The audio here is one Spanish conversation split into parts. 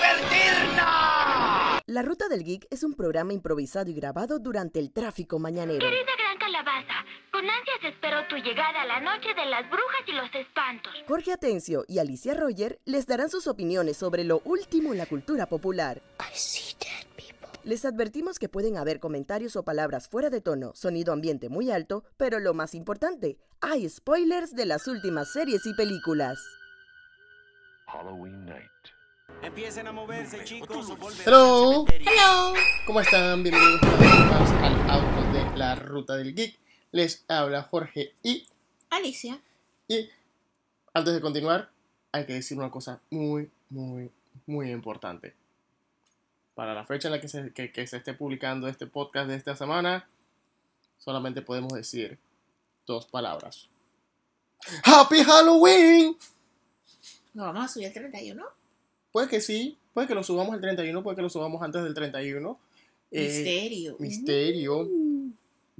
divertirnos! La Ruta del Geek es un programa improvisado y grabado durante el tráfico mañanero. Querida gran calabaza, con ansias espero tu llegada a la noche de las brujas y los espantos. Jorge Atencio y Alicia Roger les darán sus opiniones sobre lo último en la cultura popular. Les advertimos que pueden haber comentarios o palabras fuera de tono, sonido ambiente muy alto, pero lo más importante, hay spoilers de las últimas series y películas. Halloween night. Empiecen a moverse, chicos, Hello. Hello. ¿Cómo están? Bienvenidos una vez más al auto de la ruta del geek. Les habla Jorge y, Alicia. y antes de continuar hay que decir una cosa muy, muy, muy importante. Para la fecha en la que se, que- que se esté publicando este podcast de esta semana, solamente podemos decir dos palabras. ¡Happy Halloween! ¿Nos vamos a subir el 31? Puede que sí, puede que lo subamos el 31, puede que lo subamos antes del 31. Eh, Misterio. misterio.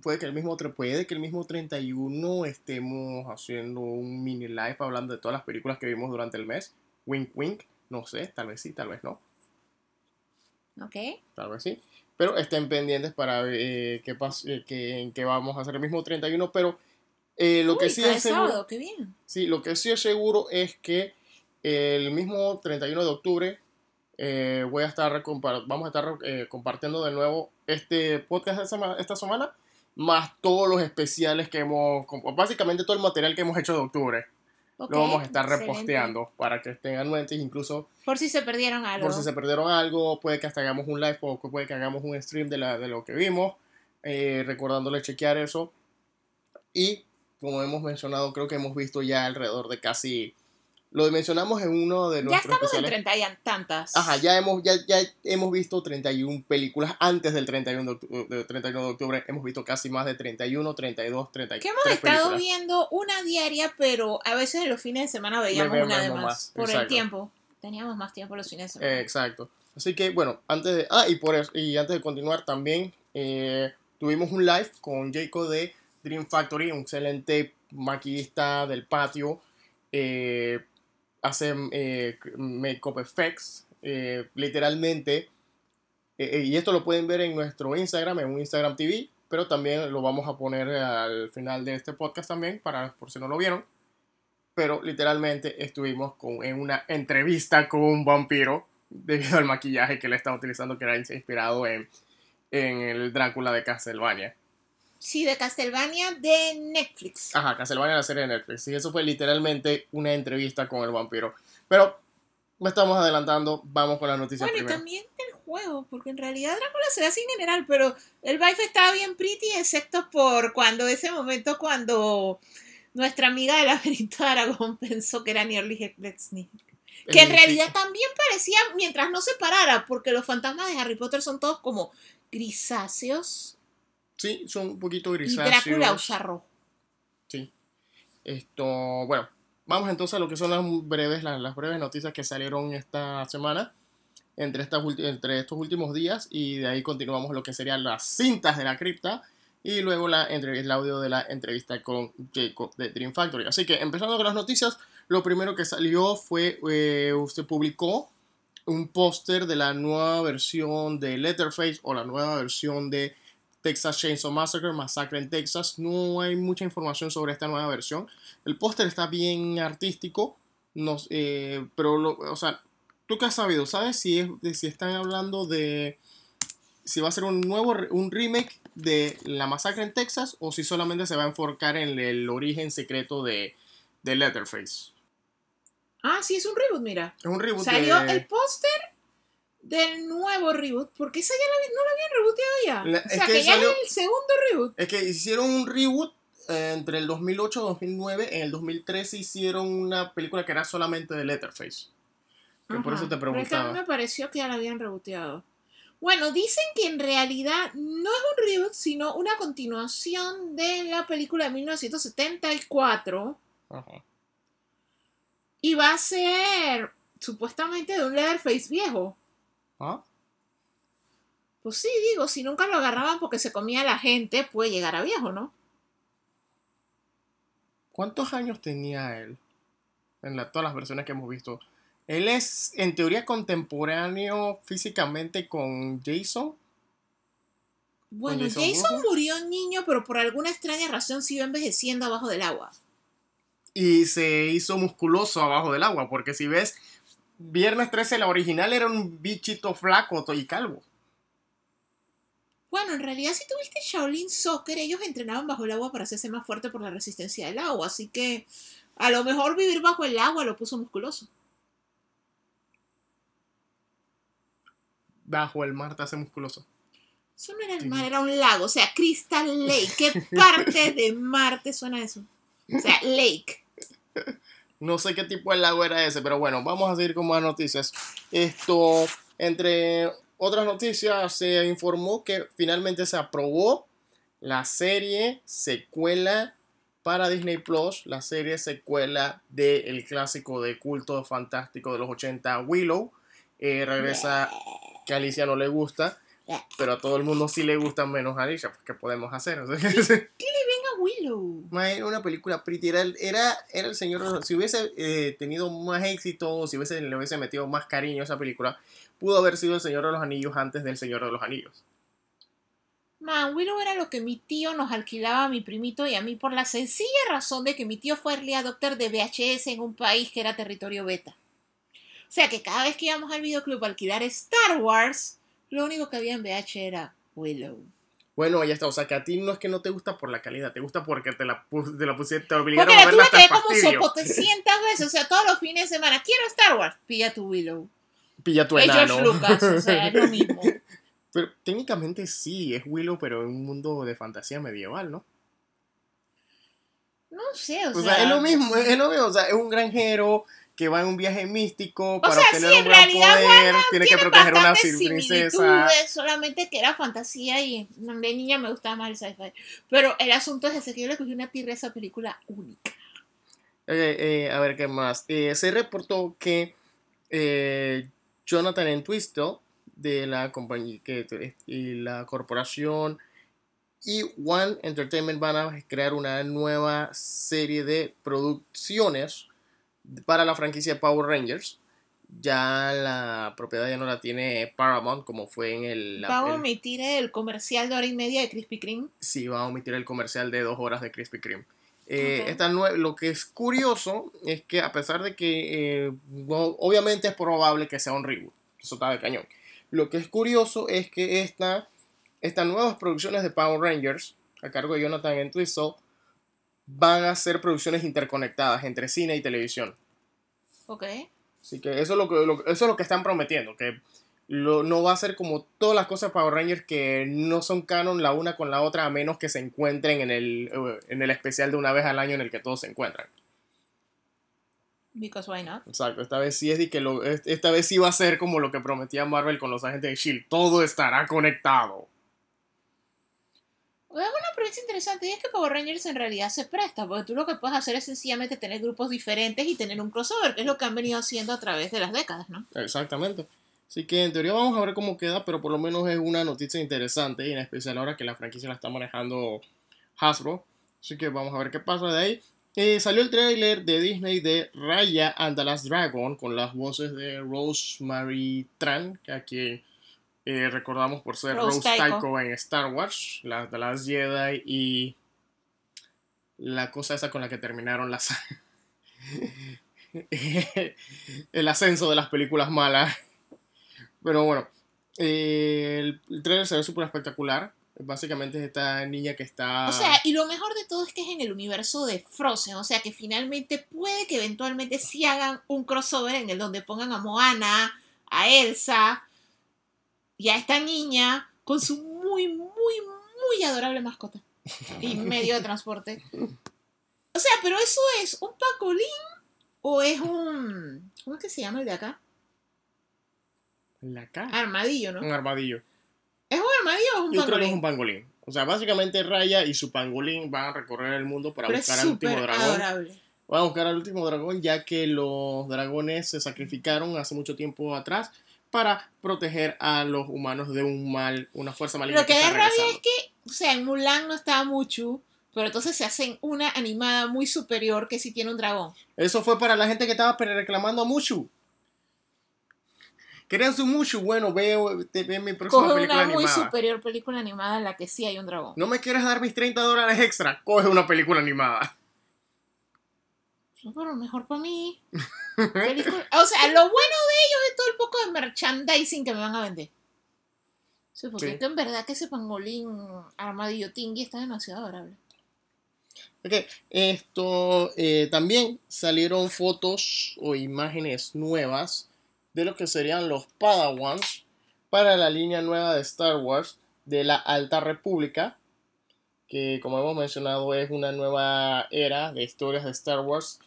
Puede que el mismo puede que el mismo 31 estemos haciendo un mini live hablando de todas las películas que vimos durante el mes. Wink wink, no sé, tal vez sí, tal vez no, Ok. tal vez sí. Pero estén pendientes para ver eh, qué eh, qué- en qué vamos a hacer el mismo 31, pero eh, lo que sí es seguro, sábado, qué bien. Sí, lo que sí es seguro es que el mismo 31 de octubre eh, voy a estar vamos a estar eh, compartiendo de nuevo este podcast esta sema- esta semana, más todos los especiales que hemos, básicamente todo el material que hemos hecho de octubre. Ok, lo vamos a estar excelente. reposteando para que estén anuentes, incluso Por si se perdieron algo. por si se perdieron algo, puede que hasta hagamos un live o puede que hagamos un stream de, la, de lo que vimos, eh, recordándole chequear eso. Y como hemos mencionado, creo que hemos visto ya alrededor de casi... Lo mencionamos en uno de ya nuestros estamos en especiales. 30 y tantas. Ajá, ya hemos, ya, ya hemos visto 31 películas antes del 31 de, octu- de 31 de octubre. Hemos visto casi más de 31, 32, 33 Que hemos estado películas. viendo una diaria, pero a veces en los fines de semana veíamos Ve- una de más. más, Por el tiempo. Teníamos más tiempo los fines de semana. Eh, exacto. Así que bueno, antes de. Ah, y por eso, y antes de continuar también, eh, tuvimos un live con Jacob de Dream Factory, un excelente maquillista del patio. eh, hace eh, makeup effects. eh, literalmente. eh, eh, y esto lo pueden ver en nuestro Instagram, en un Instagram TV. Pero también lo vamos a poner al final de este podcast también, para por si no lo vieron. Pero literalmente estuvimos con, en una entrevista con un vampiro debido al maquillaje que le estaba utilizando que era inspirado en, en el Drácula de Castlevania. Sí, de Castlevania de Netflix. Ajá, Castlevania la serie de Netflix. Y eso fue literalmente una entrevista con el vampiro. Pero me estamos adelantando, vamos con las noticias bueno, y también del juego, porque en realidad Drácula se ve así en general, pero el vibe estaba bien pretty, excepto por cuando ese momento cuando nuestra amiga del laberinto de Aragón pensó que era Nearly Lexney. Que en realidad también parecía, mientras no se parara, porque los fantasmas de Harry Potter son todos como grisáceos Sí, son un poquito y grisáceos. Drácula usa rojo. Sí. Esto, bueno, vamos entonces a lo que son las breves, las, las breves noticias que salieron esta semana entre, estas entre estos últimos días y de ahí continuamos lo que serían las cintas de la cripta y luego la el audio de la entrevista con Jacob de Dream Factory. Así que empezando con las noticias, lo primero que salió fue, eh, usted publicó un póster de la nueva versión de Letterface o la nueva versión de Texas Chainsaw Massacre, Masacre en Texas. No hay mucha información sobre esta nueva versión. El póster está bien artístico, no, eh, pero, lo- o sea, ¿tú qué has sabido? ¿Sabes si, es, de si están hablando de si va a ser un nuevo un remake de la masacre en Texas o si solamente se va a enfocar en el origen secreto de, de Letterface? Ah, sí, es un reboot, mira. Es un reboot Salió de... el póster del nuevo reboot, porque esa ya la, no lo habían rebooteado ya. La- o es sea, que que, ya salió- es el segundo reboot. Es que hicieron un reboot eh, entre el 2008 y 2009. En el 2013 hicieron una película que era solamente de Letterface. Que por eso te pero es que a mí preguntaba. me pareció que ya la habían reboteado. Bueno, dicen que en realidad no es un reboot, sino una continuación de la película de 1974. Ajá. Y va a ser supuestamente de un Leatherface viejo. ¿Ah? Pues sí, digo, si nunca lo agarraban porque se comía a la gente, puede llegar a viejo, ¿no? ¿Cuántos años tenía él? En la- todas las versiones que hemos visto Él es, en teoría, contemporáneo físicamente con Jason. Bueno, Jason Jason murió niño, pero por alguna extraña razón siguió envejeciendo abajo del agua. Y se hizo musculoso abajo del agua. Porque si ves, Viernes 13, la original era un bichito flaco y calvo. Bueno, en realidad si tuviste Shaolin Soccer, ellos entrenaban bajo el agua para hacerse más fuerte por la resistencia del agua, así que a lo mejor vivir bajo el agua lo puso musculoso. Bajo el mar te hace musculoso. Eso no era el mar, era un lago, o sea, Crystal Lake. ¿Qué parte de mar te suena eso? O sea, Lake. No sé qué tipo de lago era ese, pero bueno, vamos a seguir con más noticias. Esto, entre otras noticias, se informó que finalmente se aprobó la serie secuela para Disney Plus, la serie secuela del clásico de culto fantástico de los 80, Willow. Eh, regresa que Alicia no le gusta, pero a todo el mundo sí le gusta menos a Alicia, pues, ¿qué podemos hacer? Willow. Ma, Era una película pretty. Era, era, era el señor. Si hubiese eh, tenido más éxito, si hubiese, le hubiese metido más cariño a esa película, pudo haber sido el Señor de los Anillos antes del Señor de los Anillos. Man, Willow era lo que mi tío nos alquilaba a mi primito y a mí por la sencilla razón de que mi tío fue early adopter de VHS en un país que era territorio beta. O sea que cada vez que íbamos al videoclub a alquilar Star Wars, lo único que había en VH era Willow. Bueno, ya está. O sea, que a ti no es que no te gusta por la calidad, te gusta porque te la, pus- te la pusieron, te obligaron Porque a la verla hasta el ver como fastidio. sopotecientas veces, o sea, todos los fines de semana. Quiero Star Wars, pilla tu Willow. Pilla tu Es enano. George Lucas, o sea, es lo mismo. Pero técnicamente sí, es Willow, pero en un mundo de fantasía medieval, ¿no? No sé, o, O sea, es lo mismo, es lo mismo. O sea, es un granjero que va en un viaje místico para sea, obtener sí, un gran poder, tiene que proteger a una princesa. solamente que era fantasía y de niña me gustaba más el sci-fi. Pero el asunto es ese que yo le cogí una tirre a esa película única. Eh, eh, a ver qué más. Eh, se reportó que eh, Jonathan Entwistle de la compañía que, y la corporación y One Entertainment van a crear una nueva serie de producciones para la franquicia Power Rangers. Ya la propiedad ya no la tiene Paramount como fue en el... Vamos a omitir el comercial de hora y media de Krispy Kreme. sí, va a omitir el comercial de dos horas de Krispy Kreme. Eh, Ok. esta nue- lo que es curioso es que a pesar de que eh, no- obviamente es probable que sea un reboot, eso está de cañón. Lo que es curioso es que esta, estas nuevas producciones de Power Rangers, a cargo de Jonathan Entwistle, van a ser producciones interconectadas entre cine y televisión. Ok. Así que eso es lo que, lo- eso es lo que están prometiendo, que lo- no va a ser como todas las cosas Power Rangers que no son canon la una con la otra a menos que se encuentren en el, eh, en el especial de una vez al año en el que todos se encuentran. Because why not? Exacto, esta vez sí es de que lo, esta vez sí va a ser como lo que prometía Marvel con los agentes de Shield, todo estará conectado. Hay una premisa interesante y es que Power Rangers en realidad se presta, porque tú lo que puedes hacer es sencillamente tener grupos diferentes y tener un crossover, que es lo que han venido haciendo a través de las décadas, ¿no? Exactamente. Así que en teoría vamos a ver cómo queda, pero por lo menos es una noticia interesante y en especial ahora que la franquicia la está manejando Hasbro. Así que vamos a ver qué pasa de ahí. Eh, salió el trailer de Disney de Raya and the Last Dragon con las voces de Rosemary Tran, que aquí eh, recordamos por ser Rose Rose, Tycho. Tycho en Star Wars, la de las Jedi y la cosa esa con la que terminaron las el ascenso de las películas malas. Pero bueno, eh, el, el trailer se ve súper espectacular. Básicamente es esta niña que está... O sea, y lo mejor de todo es que es en el universo de Frozen, o sea que finalmente puede que eventualmente sí hagan un crossover en el donde pongan a Moana, a Elsa y a esta niña con su muy, muy, muy adorable mascota y medio de transporte. O sea, pero eso es un pacolín o es un... ¿Cómo es que se llama el de acá? La cara. Armadillo, ¿no? Un armadillo. ¿Es un armadillo o es un Yo creo que es pangolín? un pangolín. O sea, básicamente Raya y su pangolín van a recorrer el mundo para Pero es buscar al último dragón. adorable. Van a buscar al último dragón ya que los dragones se sacrificaron hace mucho tiempo atrás para proteger a los humanos de un mal, una fuerza maligna Lo que está da rabia es que, o sea, en Mulan no estaba Muchu, pero entonces se hacen una animada muy superior que sí tiene un dragón. Eso fue para la gente que estaba reclamando a Mushu. Querían su mucho, bueno, veo, te, mi próxima Coge película una muy animada. superior película animada en la que sí hay un dragón. ¿No me quieres dar mis 30 dólares extra? Coge una película animada. No, pero mejor para mí. O sea, lo bueno de ellos es todo el poco de merchandising que me van a vender. Sí, porque Sí. es que en verdad que ese pangolín armadillo tingui está demasiado adorable. Ok, esto eh, también salieron fotos o imágenes nuevas de lo que serían los Padawans para la línea nueva de Star Wars de la Alta República, que como hemos mencionado es una nueva era de historias de Star Wars,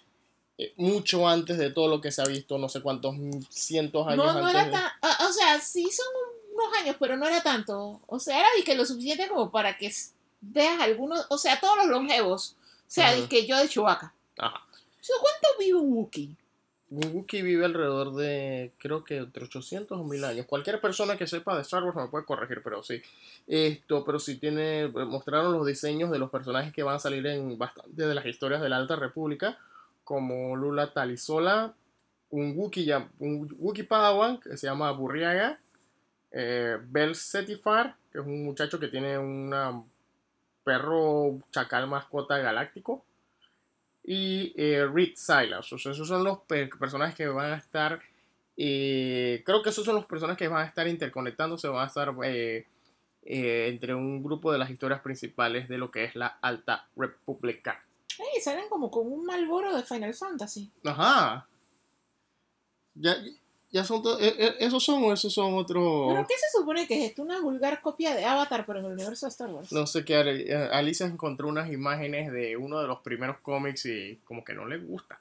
eh, mucho antes de todo lo que se ha visto, no sé cuántos cientos años No, no antes. era tan. O sea, sí son unos años, pero no era tanto. O sea, era que lo suficiente como para que veas algunos. O sea, todos los longevos. O sea, que yo de Chewbacca. Ajá. O sea, ¿Cuánto vive un Wookiee? Un Wookiee vive alrededor de, creo que entre 800 o 1000 años. Cualquier persona que sepa de Star Wars me puede corregir, pero sí. Esto, pero sí tiene, mostraron los diseños de los personajes que van a salir en bastante de las historias de la Alta República, como Lula Talisola, un Wookiee, un Wookiee Padawan que se llama Burriaga, eh, Bel Setifar, que es un muchacho que tiene un perro chacal mascota galáctico y eh, Reed Silas. O esos son los pe- personajes que van a estar. eh, creo que esos son los personajes que van a estar interconectándose, van a estar eh, entre un grupo de las historias principales de lo que es la Alta República. Ey, salen como con un malboro de Final Fantasy. Ajá. Ya, ya son eh, ¿Esos son o esos son otros.? ¿Pero qué se supone que es esto? Una vulgar copia de Avatar, pero en el universo de Star Wars. No sé qué. Eh, Alicia encontró unas imágenes de uno de los primeros cómics y como que no le gusta.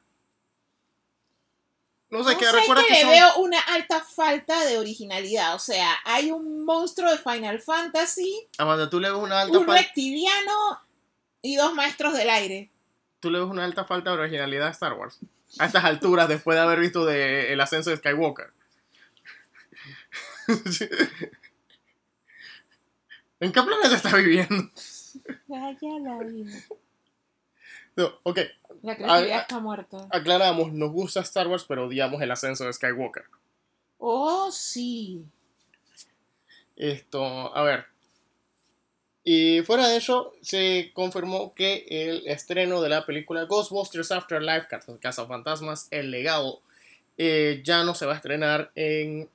No sé No qué. sé, Recuerda que que le son- veo una alta falta de originalidad. O sea, hay un monstruo de Final Fantasy, Amanda, tú le ves una alta un falta. reptiliano y dos maestros del aire. Tú le ves una alta falta de originalidad a Star Wars. A estas alturas, después de haber visto de el ascenso de Skywalker. ¿En qué planeta está viviendo? Ya, ya la vimos. No, ok, La creatividad está muerta. aclaramos, nos gusta Star Wars, pero odiamos el ascenso de Skywalker. Oh, sí. Esto, a ver. Y fuera de eso, se confirmó que el estreno de la película Ghostbusters Afterlife, Casa Fantasmas, El Legado, eh, ya no se va a estrenar en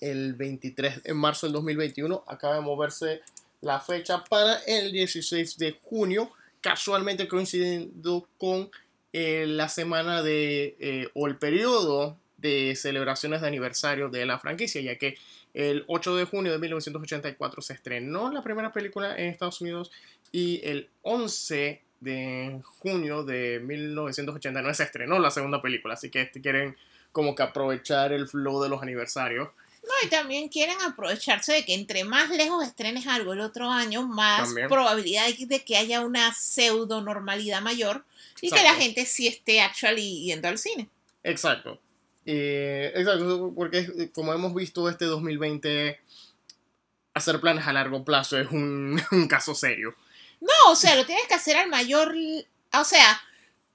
el 23 de marzo del 2021. Acaba de moverse la fecha para el 16 de junio, casualmente coincidiendo con eh, la semana de, eh, o el periodo de celebraciones de aniversario de la franquicia, ya que el 8 de junio de 1984 se estrenó la primera película en Estados Unidos y el 11 de junio de 1989 se estrenó la segunda película, así que este quieren como que aprovechar el flow de los aniversarios. No, y también quieren aprovecharse de que entre más lejos estrenes algo el otro año, más También. probabilidad de que haya una pseudo normalidad mayor y que la gente sí esté actually yendo al cine. Exacto. Eh, exacto, porque eh, como hemos visto este 2020, hacer planes a largo plazo es un, caso serio. No, o sea, lo tienes que hacer al mayor. O sea,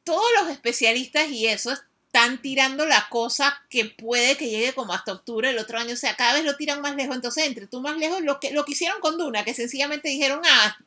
todos los especialistas y eso están tirando la cosa que puede que llegue como hasta octubre del otro año. O sea, cada vez lo tiran más lejos. Entonces, entre tú más lejos, lo que, lo que hicieron con Duna, que sencillamente dijeron, ah,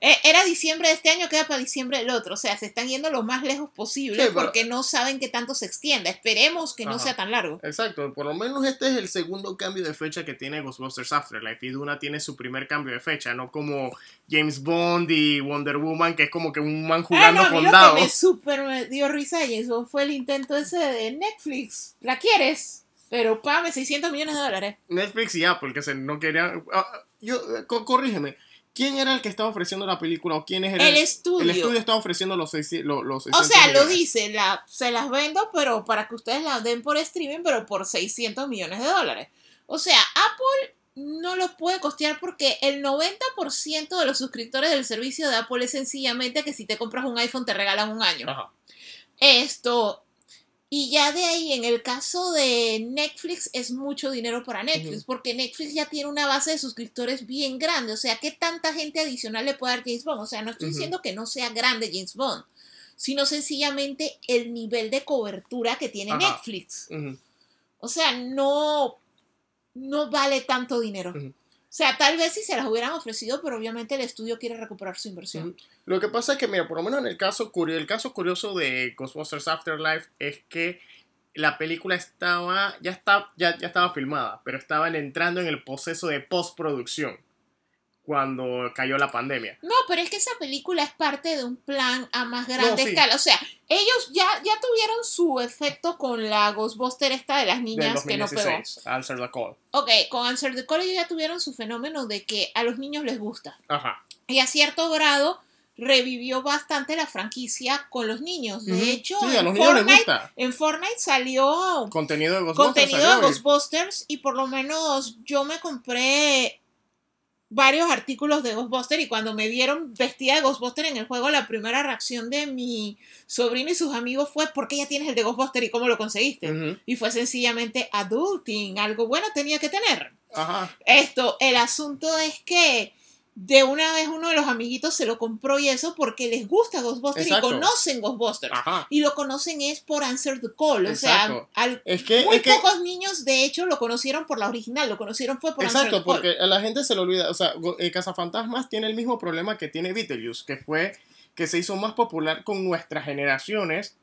era diciembre de este año, queda para diciembre del otro. O sea, se están yendo lo más lejos posible Sí, pero- porque no saben que tanto se extienda. Esperemos que no sea tan largo. Exacto, por lo menos este es el segundo cambio de fecha que tiene Ghostbusters Afterlife y Duna tiene su primer cambio de fecha, no como James Bond y Wonder Woman, que es como que un man Ah, jugando no, a mí con dados. me súper me dio risa James Bond fue el intento ese de Netflix. ¿La quieres? Pero págame 600 millones de dólares. Netflix y Apple, que se no querían... ah, yo, co- corrígeme, ¿quién era el que estaba ofreciendo la película o quién es el, El estudio. El estudio estaba ofreciendo los, seis- lo- los O 600 sea, lo dice, la, se las vendo, pero para que ustedes las den por streaming, pero por 600 millones de dólares. O sea, Apple no lo puede costear porque el 90% de los suscriptores del servicio de Apple es sencillamente que si te compras un iPhone te regalan un año. Ajá. Esto. Y ya de ahí, en el caso de Netflix, es mucho dinero para Netflix, porque Netflix ya tiene una base de suscriptores bien grande. O sea, ¿qué tanta gente adicional le puede dar James Bond? O sea, no estoy diciendo que no sea grande James Bond, sino sencillamente el nivel de cobertura que tiene Ajá. Netflix. O sea, no, no vale tanto dinero. Sea, tal vez si se las hubieran ofrecido, pero obviamente el estudio quiere recuperar su inversión. Lo que pasa es que, mira, por lo menos en el caso, curio- el caso curioso de Ghostbusters Afterlife es que la película estaba, ya, está, ya, ya estaba filmada, pero estaban entrando en el proceso de postproducción cuando cayó la pandemia. No, pero es que esa película es parte de un plan a más grande sí. escala. O sea, ellos ya, ya tuvieron su efecto con la Ghostbuster esta de las niñas que no pegó. 2016, Answer the Call. Ok, con Answer the Call ellos ya tuvieron su fenómeno de que a los niños les gusta. Ajá. Y a cierto grado revivió bastante la franquicia con los niños. De hecho, sí, a en, los niños les gusta. en Fortnite salió Contenido de Ghostbusters. contenido de Ghostbusters y por lo menos yo me compré varios artículos de Ghostbusters y cuando me vieron vestida de Ghostbuster en el juego, la primera reacción de mi sobrino y sus amigos fue ¿por qué ya tienes el de Ghostbuster y cómo lo conseguiste? Y fue sencillamente adulting, algo bueno tenía que tener. Ajá. Esto, el asunto es que de una vez uno de los amiguitos se lo compró y eso porque les gusta Ghostbusters Exacto. y conocen Ghostbusters. Ajá. Y lo conocen es por Answer the Call. O Exacto. sea, al- Es que, muy es que pocos niños, de hecho, lo conocieron por la original, lo conocieron fue por Answer Exacto, the Call. porque a la gente se le olvida, o sea, eh, Cazafantasmas tiene el mismo problema que tiene Beetlejuice, que fue que se hizo más popular con nuestras generaciones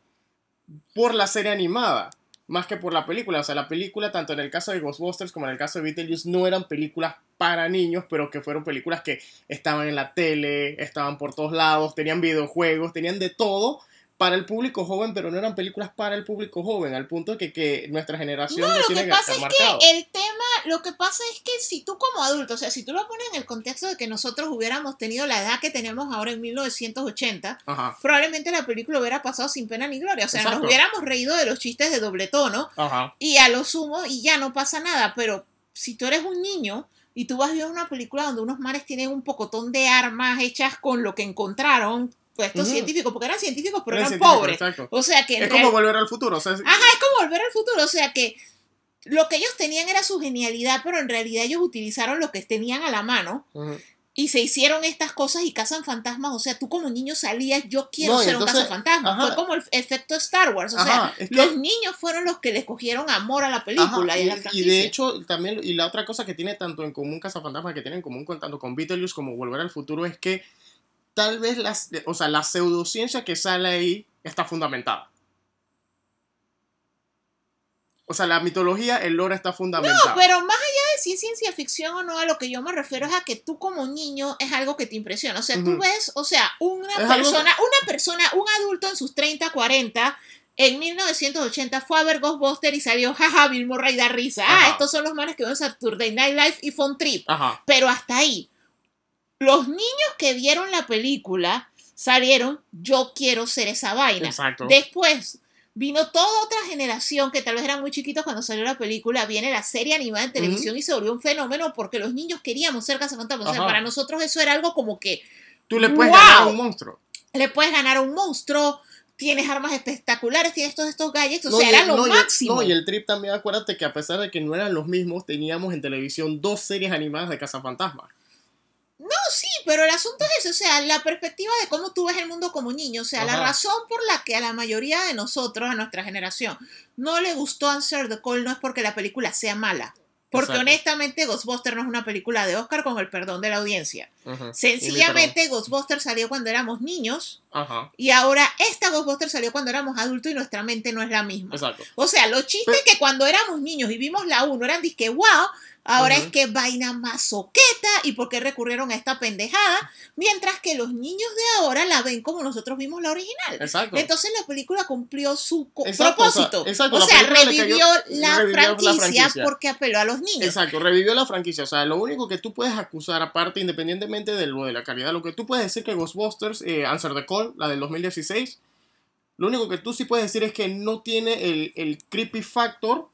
por la serie animada, más que por la película. O sea, la película, tanto en el caso de Ghostbusters como en el caso de Beetlejuice, no eran películas para niños, pero que fueron películas que estaban en la tele, estaban por todos lados, tenían videojuegos, tenían de todo para el público joven, pero no eran películas para el público joven, al punto que, que nuestra generación No, lo lo tiene que pasa es marcado. que el tema, lo que pasa es que si tú como adulto, o sea, si tú lo pones en el contexto de que nosotros hubiéramos tenido la edad que tenemos ahora en 1980, Ajá, probablemente la película hubiera pasado sin pena ni gloria. O sea, Exacto. nos hubiéramos reído de los chistes de doble tono ajá. y a lo sumo y ya no pasa nada. Pero si tú eres un niño y tú vas a ver una película donde unos mares tienen un pocotón de armas hechas con lo que encontraron, pues estos Ujú. científicos, porque eran científicos pero Era eran científico, pobres. Exacto. O sea que Es como volver al futuro. O sea, es- Ajá, es como volver al futuro. O sea que lo que ellos tenían era su genialidad, pero en realidad ellos utilizaron lo que tenían a la mano y se hicieron estas cosas y cazan fantasmas. O sea, tú como niño salías, yo quiero No, ser entonces- un cazafantasma. Fue como el efecto Star Wars. O Ajá, sea, es que- los niños fueron los que les cogieron amor a la Ajá, película y, a y, la y franquicia. de hecho, también, y la otra cosa que tiene tanto en común Cazafantasmas, que tiene en común con, tanto con Beetlejuice como Volver al Futuro, es que tal vez las, o sea, la pseudociencia que sale ahí está fundamentada. O sea, la mitología, el lore está fundamentado. No, pero más allá de si es ciencia ficción o no, a lo que yo me refiero es a que tú como niño es algo que te impresiona. O sea, tú ves, o sea, una Es algo- persona, una persona, un adulto en sus 30, 40, en 1980 fue a ver Ghostbuster y salió, jaja, Bill Murray da risa. Ah, Ajá. estos son los manes que ven Saturday Night Live y fue un trip. Ajá. Pero hasta ahí. Los niños que vieron la película salieron, yo quiero ser esa vaina. Exacto. Después vino toda otra generación que tal vez eran muy chiquitos cuando salió la película. Viene la serie animada en televisión y se volvió un fenómeno porque los niños queríamos ser cazafantasmas. O sea, para nosotros eso era algo como que Tú le puedes ¡Wow! ganar a un monstruo. le puedes ganar a un monstruo, tienes armas espectaculares, tienes todos estos gadgets. O No, sea, era lo máximo. no, y el trip también, acuérdate que a pesar de que no eran los mismos, teníamos en televisión dos series animadas de Cazafantasmas. No, sí, pero el asunto es ese, o sea, la perspectiva de cómo tú ves el mundo como niño, o sea, la razón por la que a la mayoría de nosotros, a nuestra generación, no le gustó Answer the Call no es porque la película sea mala, porque Exacto. honestamente Ghostbusters no es una película de Oscar con el perdón de la audiencia. Sencillamente Ghostbusters salió cuando éramos niños Ajá, y ahora esta Ghostbusters salió cuando éramos adultos y nuestra mente no es la misma. exacto. O sea, los chistes que cuando éramos niños y vimos la 1 eran disque wow, ahora es que vaina más soqueta y por qué recurrieron a esta pendejada, mientras que los niños de ahora la ven como nosotros vimos la original. Exacto. Entonces la película cumplió su Exacto, o sea, propósito. exacto, o sea, revivió, cayó- la, revivió la franquicia franquicia. porque apeló a los niños. Exacto, revivió la franquicia. O sea, lo único que tú puedes acusar, aparte, independientemente de lo de la calidad, lo que tú puedes decir que Ghostbusters, eh, Answer the Call, la del 2016, lo único que tú sí puedes decir es que no tiene el, el creepy factor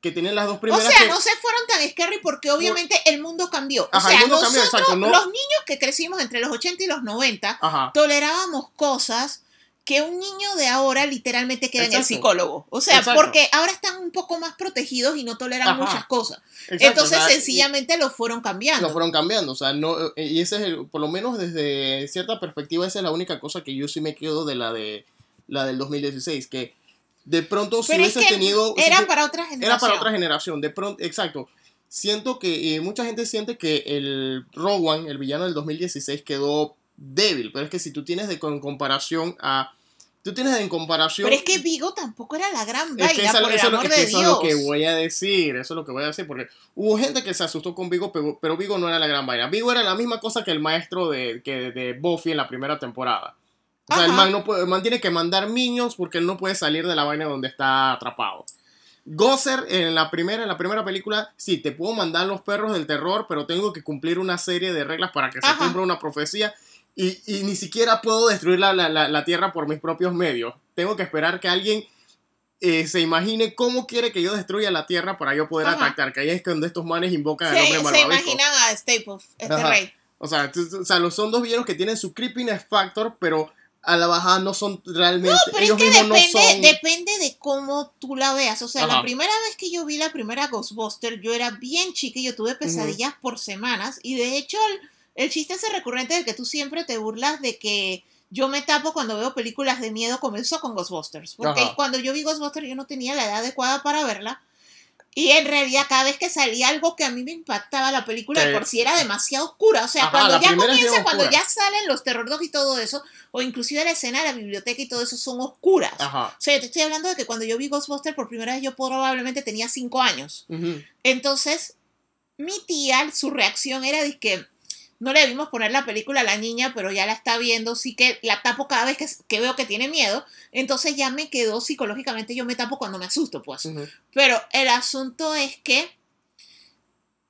que tienen las dos O primeras. sea, que- no se fueron tan scary porque obviamente el mundo cambió. O Ajá, sea, el mundo nosotros, cambió, exacto, no- los niños que crecimos entre los 80 y los 90, Ajá. tolerábamos cosas que un niño de ahora literalmente queda en el Exacto. psicólogo. O sea, Exacto. porque ahora están un poco más protegidos y no toleran Ajá. muchas cosas. Exacto, Entonces, o sea, sencillamente lo fueron cambiando. Lo fueron cambiando, o sea, no, y ese es el, por lo menos desde cierta perspectiva, esa es la única cosa que yo sí me quedo de la de la del 2016, que De pronto, si Pero es hubiese que tenido. era para otra generación. era para otra generación. De pronto, exacto. Siento que eh, mucha gente siente que el Rowan, el villano del 2016, quedó débil. Pero es que si tú tienes de, con comparación a. Tú tienes en comparación. Pero es que Vigo tampoco era la gran Es vaina, que eso, por el eso es lo- amor es que de eso Dios. es lo que voy a decir. Eso es lo que voy a decir. Porque hubo gente que se asustó con Vigo, pero, pero Vigo no era la gran vaina. Vigo era la misma cosa que el maestro de, que, de Buffy en la primera temporada. O sea, el man, no puede, el man tiene que mandar minions porque él no puede salir de la vaina donde está atrapado. Gosser en la primera, en la primera película, sí, te puedo mandar los perros del terror, pero tengo que cumplir una serie de reglas para que se cumpla una profecía. Y, y ni siquiera puedo destruir la, la- la- la tierra por mis propios medios. Tengo que esperar que alguien eh, se imagine cómo quiere que yo destruya la tierra para yo poder Ajá. atacar. Que ahí es cuando estos manes invocan al Se, hombre se imaginan a Staples, este Ajá. rey. O sea, o sea, los- son dos villanos que tienen su creepiness factor, pero a la bajada no son realmente. No, pero ellos es que depende, no son. depende de cómo tú la veas. O sea, Ajá. la primera vez que yo vi la primera Ghostbuster, yo era bien chica y yo tuve pesadillas por semanas. Y de hecho, el, el chiste ese recurrente del que tú siempre te burlas de que yo me tapo cuando veo películas de miedo comenzó con Ghostbusters. Porque Ajá. cuando yo vi Ghostbusters yo no tenía la edad adecuada para verla. Y en realidad cada vez que salía algo que a mí me impactaba la película de por sí era demasiado oscura. O sea, Ajá, cuando ya comienza, cuando oscura. ya salen los terror dogs y todo eso, o inclusive la escena de la biblioteca y todo eso son oscuras. Ajá. O sea, te estoy hablando de que cuando yo vi Ghostbusters por primera vez yo probablemente tenía 5 años. Entonces, mi tía, su reacción era de que no le vimos poner la película a la niña, pero ya la está viendo, sí que la tapo cada vez que, que veo que tiene miedo. Entonces ya me quedó psicológicamente, yo me tapo cuando me asusto, pues. Pero el asunto es que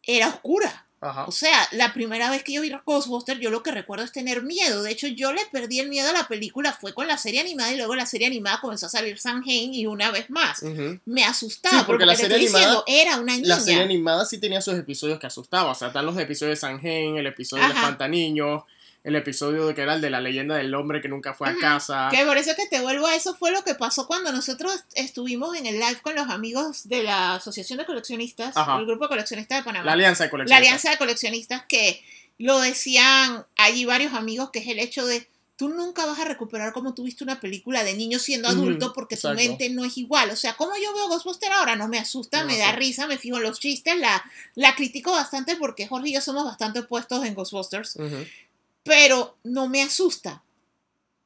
era oscura. Ajá. O sea, la primera vez que yo vi Ghostbusters, yo lo que recuerdo es tener miedo. De hecho, yo le perdí el miedo a la película, fue con la serie animada y luego la serie animada comenzó a salir Samhain y una vez más. Me asustaba, Sí, porque porque, la serie estoy animada- diciendo, era una niña. La serie animada sí tenía sus episodios que asustaban. O sea, están los episodios de San el episodio de. Espantaniños, el episodio de que era el de la leyenda del hombre que nunca fue a casa. Que por eso que te vuelvo a eso fue lo que pasó cuando nosotros estuvimos en el live con los amigos de la Asociación de Coleccionistas, Ajá. el grupo de coleccionistas de Panamá. La alianza de la coleccionistas. alianza de coleccionistas que lo decían allí varios amigos, que es el hecho de tú nunca vas a recuperar como tuviste una película de niño siendo adulto porque tu exacto. mente no es igual. O sea, como yo veo Ghostbuster ahora no me asusta, No, me sí. da risa, me fijo en los chistes, la, la critico bastante porque Jorge y yo somos bastante opuestos en Ghostbusters, Ujú. Pero no me asusta.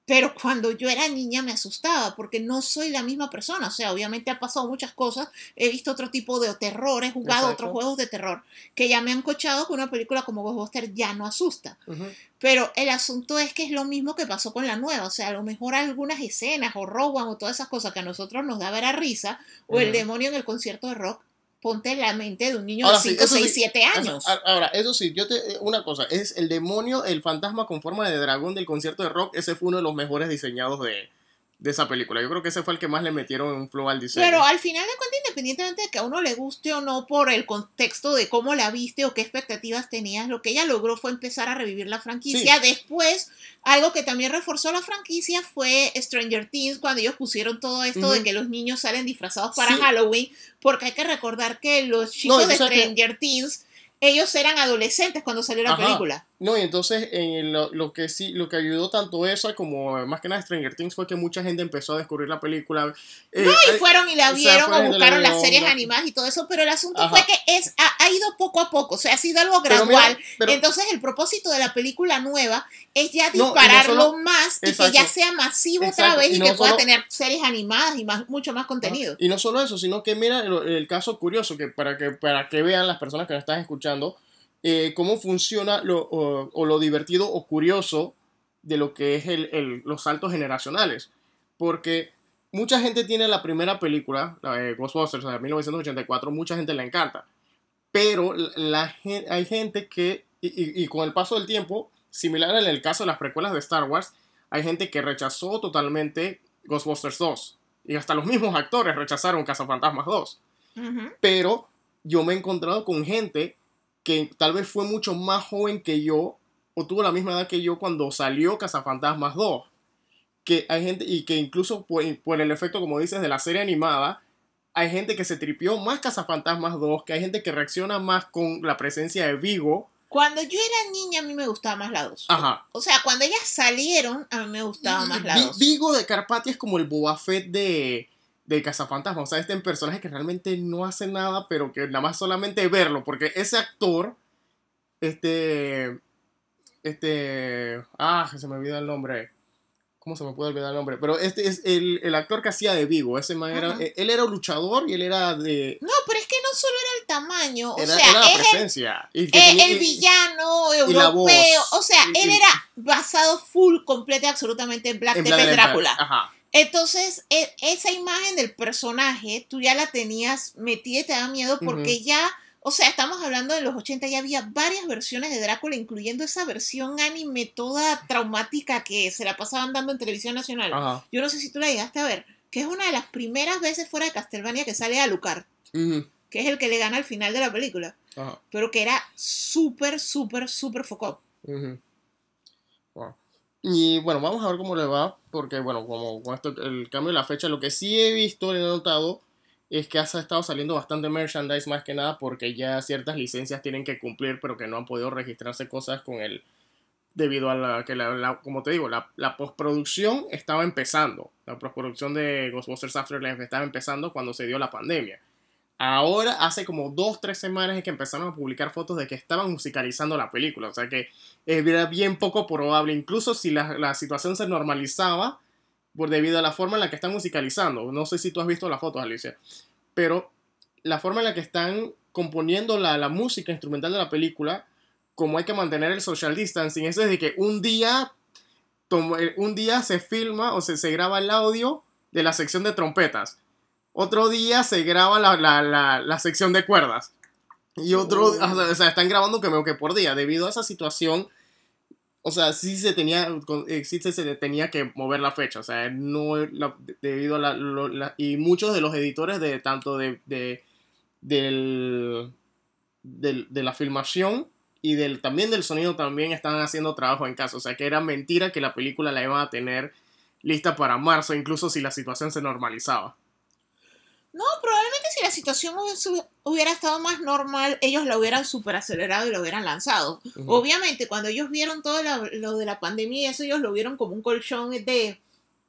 Pero cuando yo era niña me asustaba porque no soy la misma persona. O sea, obviamente ha pasado muchas cosas. He visto otro tipo de terror, he jugado Exacto. otros juegos de terror que ya me han cochado que una película como Ghostbusters ya no asusta. Pero el asunto es que es lo mismo que pasó con la nueva. O sea, a lo mejor algunas escenas o Rowan o todas esas cosas que a nosotros nos da ver a risa o el demonio en el concierto de rock, ponte en la mente de un niño Ahora de sí, 5, eso 6, sí, 7 años. Ahora, eso sí, yo te. eh, Una cosa, es el demonio, el fantasma con forma de dragón del concierto de rock. Ese fue uno de los mejores diseñados de, de esa película. Yo creo que ese fue el que más le metieron un flow al diseño. Pero al final de cuentas, independientemente de que a uno le guste o no por el contexto de cómo la viste o qué expectativas tenías, lo que ella logró fue empezar a revivir la franquicia. Después, algo que también reforzó la franquicia fue Stranger Things, cuando ellos pusieron todo esto de que los niños salen disfrazados para Sí. Halloween, porque hay que recordar que los chicos de sabes que- Stranger Things, ellos eran adolescentes cuando salió la Ajá. película. No, y entonces en lo, lo que sí, lo que ayudó tanto eso como eh, más que nada Stranger Things fue que mucha gente empezó a descubrir la película. Eh, No, y fueron y la o sea, vieron o y la buscaron las series animadas y todo eso, pero el asunto Ajá. fue que es, ha, ha ido poco a poco, o sea, ha sido algo pero gradual. mira, pero- Entonces el propósito de la película nueva es ya No, y no dispararlo solo- más y Exacto. que ya sea masivo otra vez y y, no que pueda tener series animadas y más, mucho más contenido. Y no solo eso, sino que mira el, el caso curioso, que para que, para que vean las personas que nos están escuchando, eh, cómo funciona lo, o, o lo divertido o curioso de lo que es el, el- los saltos generacionales. Porque mucha gente tiene la primera película, la de Ghostbusters, la de 1984, mucha gente le encanta. Pero la, la hay gente que, y, y- con el paso del tiempo, similar en el caso de las precuelas de Star Wars, hay gente que rechazó totalmente Ghostbusters 2. Y hasta los mismos actores rechazaron Cazafantasmas 2. Ujú. Pero yo me he encontrado con gente que tal vez fue mucho más joven que yo o tuvo la misma edad que yo cuando salió Cazafantasmas 2. Que hay gente, y que incluso por, por el efecto, como dices, de la serie animada, hay gente que se tripió más Cazafantasmas 2, que hay gente que reacciona más con la presencia de Vigo. Cuando yo era niña a mí me gustaba más la 2. Ajá. O sea, cuando ellas salieron a mí me gustaba más la Vi- 2. Vigo de Carpathia es como el Boba Fett de, de Cazafantasma. O sea, este personaje que realmente no hace nada, pero que nada más solamente verlo, porque ese actor, este, este, ah, se me olvida el nombre. ¿Cómo se me puede olvidar el nombre? Pero este es el, el actor que hacía de Vigo. Ese man era, Ajá. él era un luchador y él era de... No, pero es que no solo era el tamaño, o Era, sea, era la es el, presencia. Y que eh, tenía- el villano europeo, o sea, él era basado full, completo y absolutamente en Black en el Drácula. Ajá. Entonces, e- esa imagen del personaje, tú ya la tenías metida y te da miedo porque ya, o sea, estamos hablando de los 80, ya había varias versiones de Drácula, incluyendo esa versión anime toda traumática que se la pasaban dando en televisión nacional. Yo no sé si tú la llegaste a ver, que es una de las primeras veces fuera de Castlevania que sale Alucard, Ujú. que es el que le gana al final de la película, pero que era súper, súper, súper focado. Y bueno, vamos a ver cómo le va, porque bueno, como con esto, el cambio de la fecha, lo que sí he visto y he notado es que ha estado saliendo bastante merchandise más que nada porque ya ciertas licencias tienen que cumplir, pero que no han podido registrarse cosas con el debido a la que la, la- como te digo, la, la postproducción estaba empezando. La postproducción de Ghostbusters Afterlife estaba empezando cuando se dio la pandemia. Ahora, hace como dos, tres semanas es que empezaron a publicar fotos de que estaban musicalizando la película. O sea que era bien poco probable, incluso si la, la situación se normalizaba, por debido a la forma en la que están musicalizando. No sé si tú has visto las fotos, Alicia, pero la forma en la que están componiendo la, la música instrumental de la película, como hay que mantener el social distancing, es de que un día, tomo- eh, un día se filma o se, se graba el audio de la sección de trompetas. Otro día se graba la, la- la- la sección de cuerdas. Y otro, Oh. o sea, están grabando como que por día. Debido a esa situación, o sea, sí se tenía, eh, se, tenía que mover la fecha. O sea, no, la- debido a la, Y muchos de los editores de tanto de, de- del, de la filmación y del, también del sonido también están haciendo trabajo en casa. O sea, que era mentira que la película la iban a tener lista para marzo, incluso si la situación se normalizaba. No, probablemente si la situación hubiera estado más normal, ellos la hubieran super acelerado y lo hubieran lanzado. Obviamente, cuando ellos vieron todo la- lo de la pandemia y eso, ellos lo vieron como un colchón de,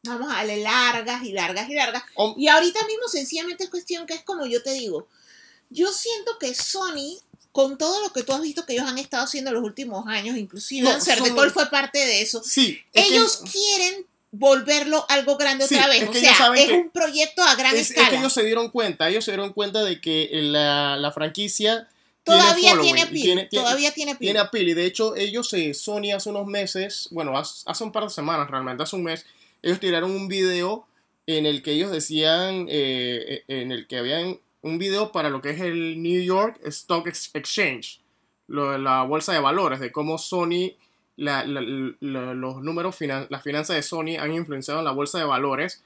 vamos a darle largas y largas y largas. Y ahorita mismo sencillamente es cuestión que es como yo te digo, yo siento que Sony, con todo lo que tú has visto que ellos han estado haciendo en los últimos años, inclusive No, Answer Call fue parte de eso, Sí, es que- ellos quieren volverlo algo grande Sí, otra vez. es o que sea, es un proyecto a gran es, es escala. que ellos se dieron cuenta, ellos se dieron cuenta de que la, la franquicia todavía tiene appeal, tiene- tiene- todavía tiene appeal. tiene appeal. Y de hecho, ellos, eh, Sony, hace unos meses, bueno, hace, hace un par de semanas realmente, hace un mes, ellos tiraron un video en el que ellos decían, eh, eh, en el que habían un video para lo que es el New York Stock Ex- Exchange, lo de la bolsa de valores, de cómo Sony, los números, finan- las finanzas de Sony han influenciado en la bolsa de valores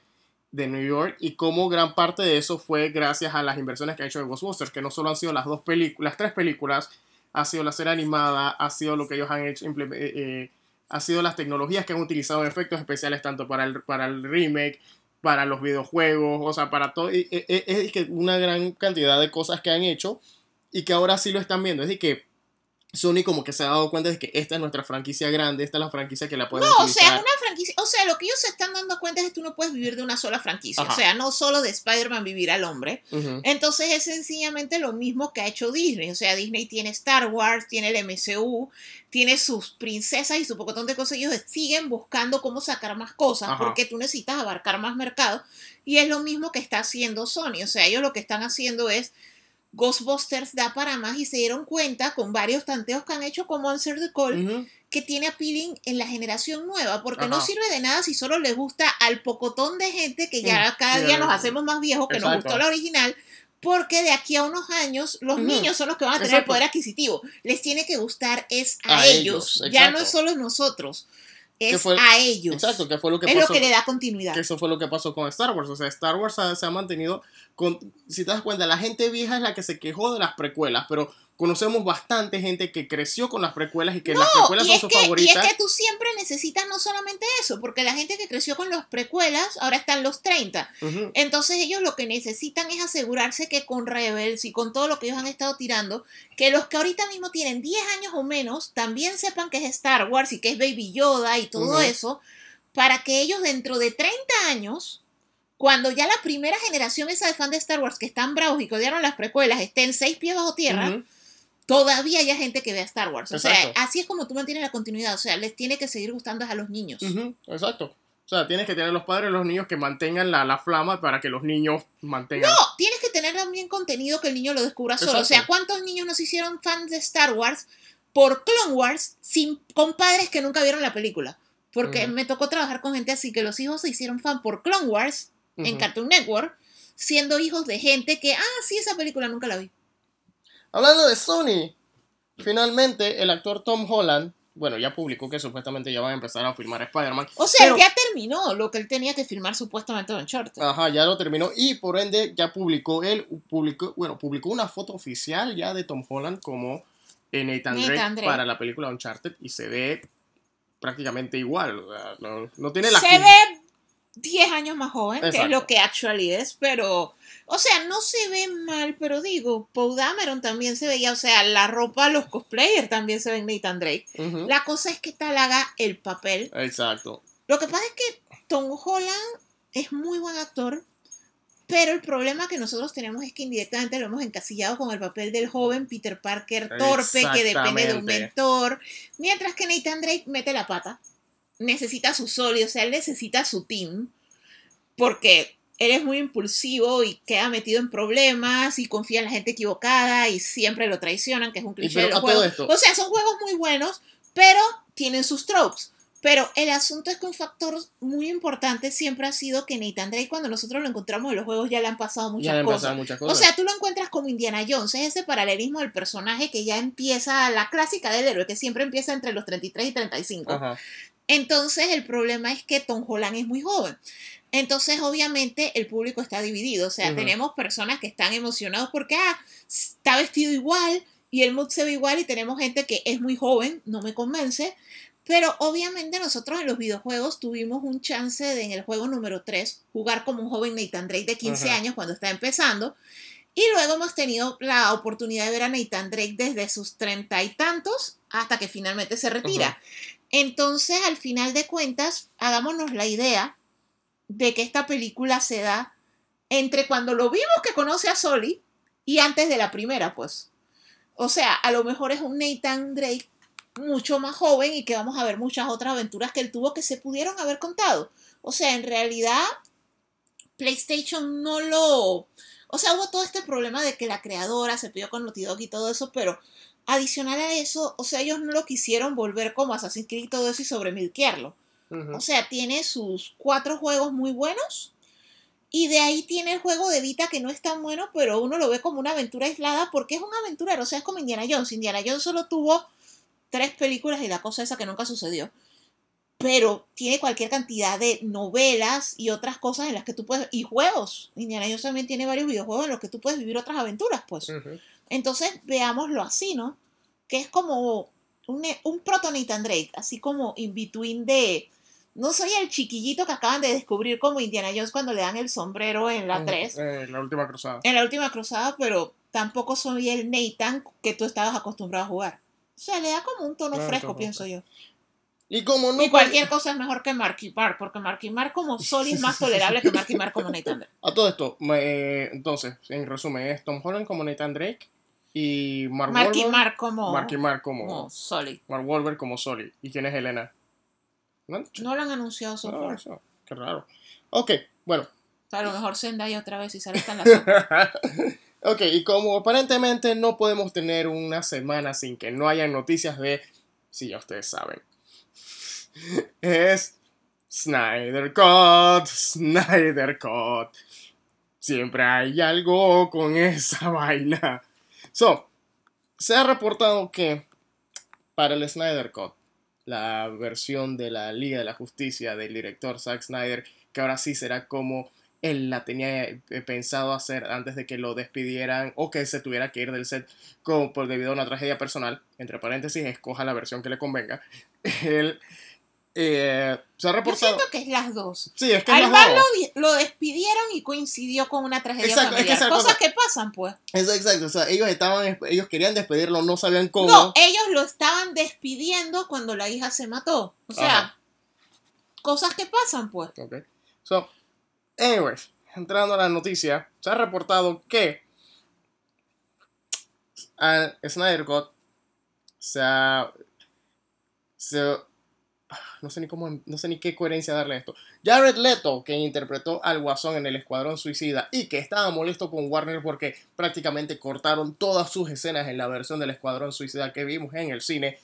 de New York y cómo gran parte de eso fue gracias a las inversiones que ha hecho de Ghostbusters, que no solo han sido las dos películas, las tres películas, ha sido la serie animada, ha sido lo que ellos han hecho, eh, eh, ha sido las tecnologías que han utilizado en efectos especiales tanto para el, para el remake, para los videojuegos, o sea, para todo, es que una gran cantidad de cosas que han hecho y que ahora sí lo están viendo, es decir, que Sony como que se ha dado cuenta de que esta es nuestra franquicia grande, esta es la franquicia que la pueden No, o sea, una franquicia. O sea, lo que ellos se están dando cuenta es que tú no puedes vivir de una sola franquicia. Ajá. O sea, no solo de Spider-Man vivir al hombre. Entonces es sencillamente lo mismo que ha hecho Disney. O sea, Disney tiene Star Wars, tiene el MCU, tiene sus princesas y su pocotón de cosas. Ellos siguen buscando cómo sacar más cosas Ajá. porque tú necesitas abarcar más mercado. Y es lo mismo que está haciendo Sony. O sea, ellos lo que están haciendo es Ghostbusters da para más y se dieron cuenta con varios tanteos que han hecho como Answer the Call que tiene appealing en la generación nueva, porque no sirve de nada si solo les gusta al pocotón de gente que ya Mm, cada día nos hacemos más viejos, que nos gustó la original, porque de aquí a unos años los niños son los que van a tener Exacto. el poder adquisitivo. Les tiene que gustar es a, A ellos, ellos, ya no es solo nosotros, ¿Qué es fue? a ellos. Exacto, que fue lo que es pasó. lo que le da continuidad. que eso fue lo que pasó con Star Wars. O sea, Star Wars ha- se ha mantenido con, si te das cuenta, la gente vieja es la que se quejó de las precuelas, pero conocemos bastante gente que creció con las precuelas y que las precuelas son sus que, y es favoritas. que tú siempre necesitas no solamente eso, porque la gente que creció con las precuelas ahora están los 30. Ujú. Entonces ellos lo que necesitan es asegurarse que con Rebels y con todo lo que ellos han estado tirando, que los que ahorita mismo tienen 10 años o menos también sepan que es Star Wars y que es Baby Yoda y todo eso, para que ellos dentro de 30 años cuando ya la primera generación esa de fan de Star Wars que están bravos y que odiaron las precuelas estén seis pies bajo tierra. Todavía hay gente que ve a Star Wars. O sea, así es como tú mantienes la continuidad. O sea, les tiene que seguir gustando a los niños. Exacto. O sea, tienes que tener los padres y los niños que mantengan la, la flama para que los niños mantengan. No, tienes que tener también contenido que el niño lo descubra solo. Exacto. O sea, ¿cuántos niños nos hicieron fans de Star Wars por Clone Wars sin, con padres que nunca vieron la película? Porque me tocó trabajar con gente así, que los hijos se hicieron fan por Clone Wars en. Cartoon Network, siendo hijos de gente que, ah, sí, esa película nunca la vi. Hablando de Sony, finalmente el actor Tom Holland, bueno, ya publicó que supuestamente ya van a empezar a filmar Spider-Man. O sea, Pero- ya terminó lo que él tenía que filmar supuestamente en Uncharted. Ajá, ya lo terminó y por ende ya publicó él, publicó, bueno, publicó una foto oficial ya de Tom Holland como eh, Nathan, Nathan Drake, Drake. para la película Uncharted y se ve prácticamente igual, no, no tiene la se ve 10 años más joven, que es lo que actually es, pero, o sea, no se ve mal, pero digo, Paul Dameron también se veía, o sea, la ropa, los cosplayers también se ven Nathan Drake. La cosa es que tal haga el papel. Exacto. Lo que pasa es que Tom Holland es muy buen actor, pero el problema que nosotros tenemos es que indirectamente lo hemos encasillado con el papel del joven Peter Parker torpe que depende de un mentor, mientras que Nathan Drake mete la pata, necesita su soli, o sea, él necesita su team, porque él es muy impulsivo y queda metido en problemas y confía en la gente equivocada y siempre lo traicionan, que es un cliché pero O sea, son juegos muy buenos, pero tienen sus tropes. Pero el asunto es que un factor muy importante siempre ha sido que Nathan Drake, cuando nosotros lo encontramos en los juegos, ya le han pasado Ya muchas han cosas. pasado muchas O sea, tú lo encuentras como Indiana Jones, es ese paralelismo del personaje que ya empieza, la clásica del héroe, que siempre empieza entre los 33 y 35. Ajá. Entonces, el problema es que Tom Holland es muy joven. Entonces, obviamente, el público está dividido. O sea, tenemos personas que están emocionados porque, ah, está vestido igual y el mood se ve igual y tenemos gente que es muy joven, no me convence. Pero obviamente nosotros en los videojuegos tuvimos un chance de en el juego número 3 jugar como un joven Nathan Drake de 15 Ajá. años cuando está empezando. Y luego hemos tenido la oportunidad de ver a Nathan Drake desde sus treinta y tantos hasta que finalmente se retira. Entonces, al final de cuentas, hagámonos la idea de que esta película se da entre cuando lo vimos que conoce a Soli y antes de la primera, pues. O sea, a lo mejor es un Nathan Drake mucho más joven y que vamos a ver muchas otras aventuras que él tuvo que se pudieron haber contado. O sea, en realidad, PlayStation no lo... O sea, hubo todo este problema de que la creadora se pidió con Naughty Dog y todo eso, pero adicional a eso, o sea, ellos no lo quisieron volver como Assassin's Creed y todo eso y sobremilquearlo. Ujú. O sea, tiene sus cuatro juegos muy buenos. Y de ahí tiene el juego de Vita que no es tan bueno, pero uno lo ve como una aventura aislada porque es un aventurero. O sea, es como Indiana Jones. Indiana Jones solo tuvo tres películas y la cosa esa que nunca sucedió. Pero tiene cualquier cantidad de novelas y otras cosas en las que tú puedes. Y juegos. Indiana Jones también tiene varios videojuegos en los que tú puedes vivir otras aventuras, pues. Entonces, veámoslo así, ¿no? Que es como un, un proto Nathan Drake, así como in between de. No soy el chiquillito que acaban de descubrir como Indiana Jones cuando le dan el sombrero en la Ujú. 3, Eh, la última cruzada. en la última cruzada, pero tampoco soy el Nathan que tú estabas acostumbrado a jugar. O sea, le da como un tono fresco, tono pienso yo. Y como no. y cualquier cosa es mejor que Marky Mark, porque Marky Mark como Soli es más tolerable que Marky Mark como Nathan Drake. A todo esto, me- entonces, en resumen, es Tom Holland como Nathan Drake y Mark Marky Wahlberg- Mark como, Marky Mark como, como Soli. Mark Wahlberg como Soli. ¿Y quién es Elena? ¿No? No lo han anunciado so Ah, far. eso, Qué raro. Ok, bueno. A lo mejor Zendaya otra vez y sale en la ok, y como aparentemente no podemos tener una semana sin que no haya noticias de, si ya ustedes saben, es Snyder Cut, Snyder Cut. Siempre hay algo con esa vaina. So, se ha reportado que para el Snyder Cut, la versión de la Liga de la Justicia del director Zack Snyder, que ahora sí será como él la tenía eh, pensado hacer antes de que lo despidieran o que se tuviera que ir del set como por debido a una tragedia personal, entre paréntesis, escoja la versión que le convenga. Él eh, se ha Yo reportado. siento que es las dos. Sí, es que es Al las Val dos. lo, di- lo despidieron y coincidió con una tragedia Exacto, es que Cosas cosa- que pasan, pues. Eso, exacto, o sea, ellos estaban, ellos querían despedirlo, no sabían cómo. No, ellos lo estaban despidiendo cuando la hija se mató. O sea, Ajá. cosas que pasan, pues. Ok. So, Anyways, entrando a la noticia, se ha reportado que al Snyder se ha, se, no sé ni cómo, no sé ni qué coherencia darle a esto. Jared Leto, que interpretó al Guasón en el Escuadrón Suicida y que estaba molesto con Warner porque prácticamente cortaron todas sus escenas en la versión del Escuadrón Suicida que vimos en el cine,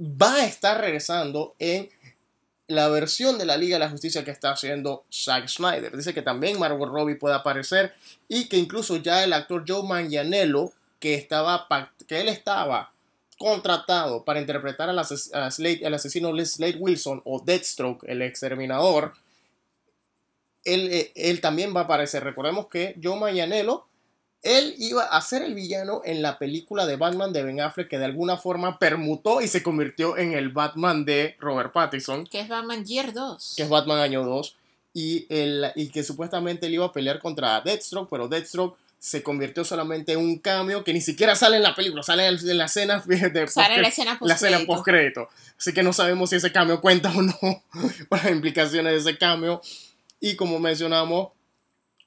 va a estar regresando en la versión de la Liga de la Justicia que está haciendo Zack Snyder. Dice que también Margot Robbie puede aparecer y que incluso ya el actor Joe Manganiello, que estaba que él estaba contratado para interpretar al, asesino Slade Wilson o Deathstroke, el exterminador, él, eh, él, también va a aparecer. Recordemos que Joe Manganiello él iba a ser el villano en la película de Batman de Ben Affleck que de alguna forma permutó y se convirtió en el Batman de Robert Pattinson. Que es Batman Year 2. Que es Batman año 2. Y, el, y que supuestamente él iba a pelear contra Deathstroke, pero Deathstroke se convirtió solamente en un cambio que ni siquiera sale en la película, sale en la escena de sale en la escena post crédito. Así que no sabemos si ese cambio cuenta o no, por las implicaciones de ese cambio. Y como mencionamos,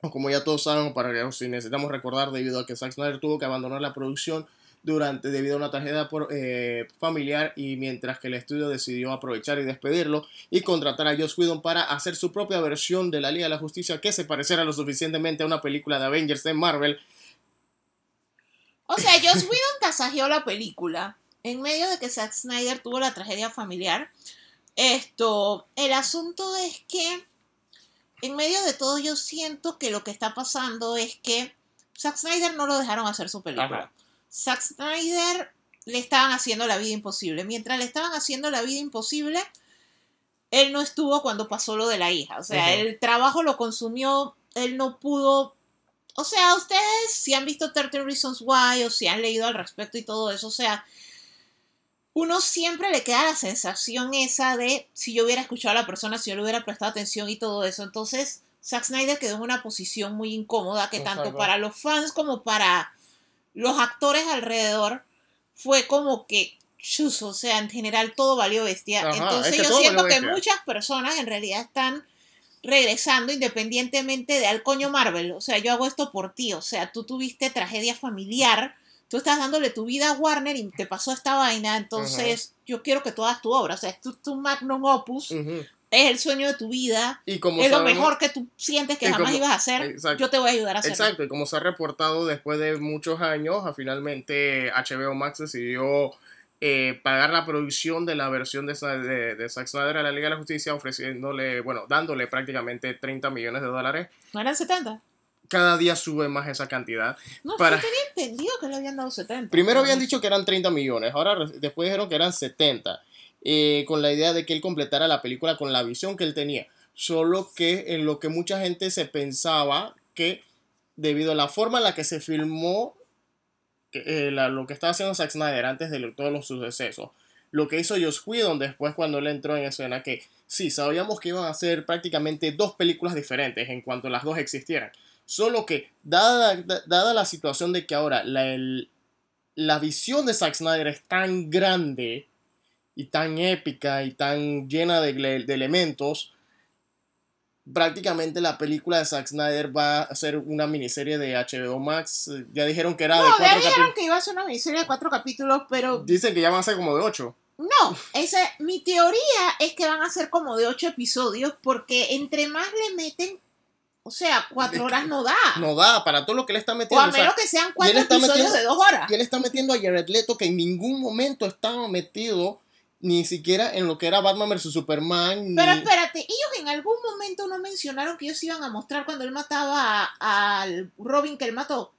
como ya todos saben, para si necesitamos recordar, debido a que Zack Snyder tuvo que abandonar la producción durante debido a una tragedia por, eh, familiar y mientras que el estudio decidió aprovechar y despedirlo y contratar a Joss Whedon para hacer su propia versión de la Liga de la Justicia que se pareciera lo suficientemente a una película de Avengers de Marvel. O sea, Joss Whedon tasajeó la película en medio de que Zack Snyder tuvo la tragedia familiar. Esto, el asunto es que en medio de todo yo siento que lo que está pasando es que Zack Snyder no lo dejaron hacer su película. Zack Snyder le estaban haciendo la vida imposible. Mientras le estaban haciendo la vida imposible, él no estuvo cuando pasó lo de la hija. O sea, el trabajo lo consumió, él no pudo... O sea, ustedes si han visto 13 Reasons Why o si han leído al respecto y todo eso, o sea, uno siempre le queda la sensación esa de si yo hubiera escuchado a la persona, si yo le hubiera prestado atención y todo eso. Entonces, Zack Snyder quedó en una posición muy incómoda que tanto para los fans como para los actores alrededor fue como que chus, o sea, en general todo valió bestia. Entonces yo siento que muchas personas en realidad están regresando independientemente de al coño Marvel. O sea, yo hago esto por ti. O sea, tú tuviste tragedia familiar tú estás dándole tu vida a Warner y te pasó esta vaina, entonces yo quiero que tú hagas tu obra, o sea, es tu, magnum opus, es el sueño de tu vida, y como es lo mejor que tú sientes que jamás ibas a hacer, yo te voy a ayudar a hacerlo. Exacto, y como se ha reportado después de muchos años, finalmente HBO Max decidió eh, pagar la producción de la versión de, de, de Zack Snyder a la Liga de la Justicia, ofreciéndole, bueno, dándole prácticamente 30 millones de dólares. ¿No eran 70? cada día sube más esa cantidad. No, para... yo tenía entendido que le habían dado 70. Primero habían dicho que eran 30 millones, ahora después dijeron que eran 70, eh, con la idea de que él completara la película con la visión que él tenía. Solo que en lo que mucha gente se pensaba que debido a la forma en la que se filmó eh, lo que estaba haciendo Zack Snyder antes de todos los sucesos, lo que hizo Joss Whedon después cuando él entró en escena, que sí, sabíamos que iban a ser prácticamente dos películas diferentes en cuanto las dos existieran. Solo que, dada, dada la situación de que ahora la, la visión de Zack Snyder es tan grande y tan épica y tan llena de, elementos, prácticamente la película de Zack Snyder va a ser una miniserie de HBO Max. Ya dijeron que era de cuatro capítulos. dijeron que iba a ser una miniserie de cuatro capítulos, pero... Dicen que ya van a ser como de ocho. No, ese, mi teoría es que van a ser como de ocho episodios porque entre más le meten o sea, cuatro horas no da. No da para todo lo que le está metiendo. O a menos que sean cuatro episodios de dos horas. Y él está metiendo a Jared Leto que en ningún momento estaba metido ni siquiera en lo que era Batman vs Superman. Pero espérate, ellos en algún momento no mencionaron que ellos iban a mostrar cuando él mataba al Robin que él mató.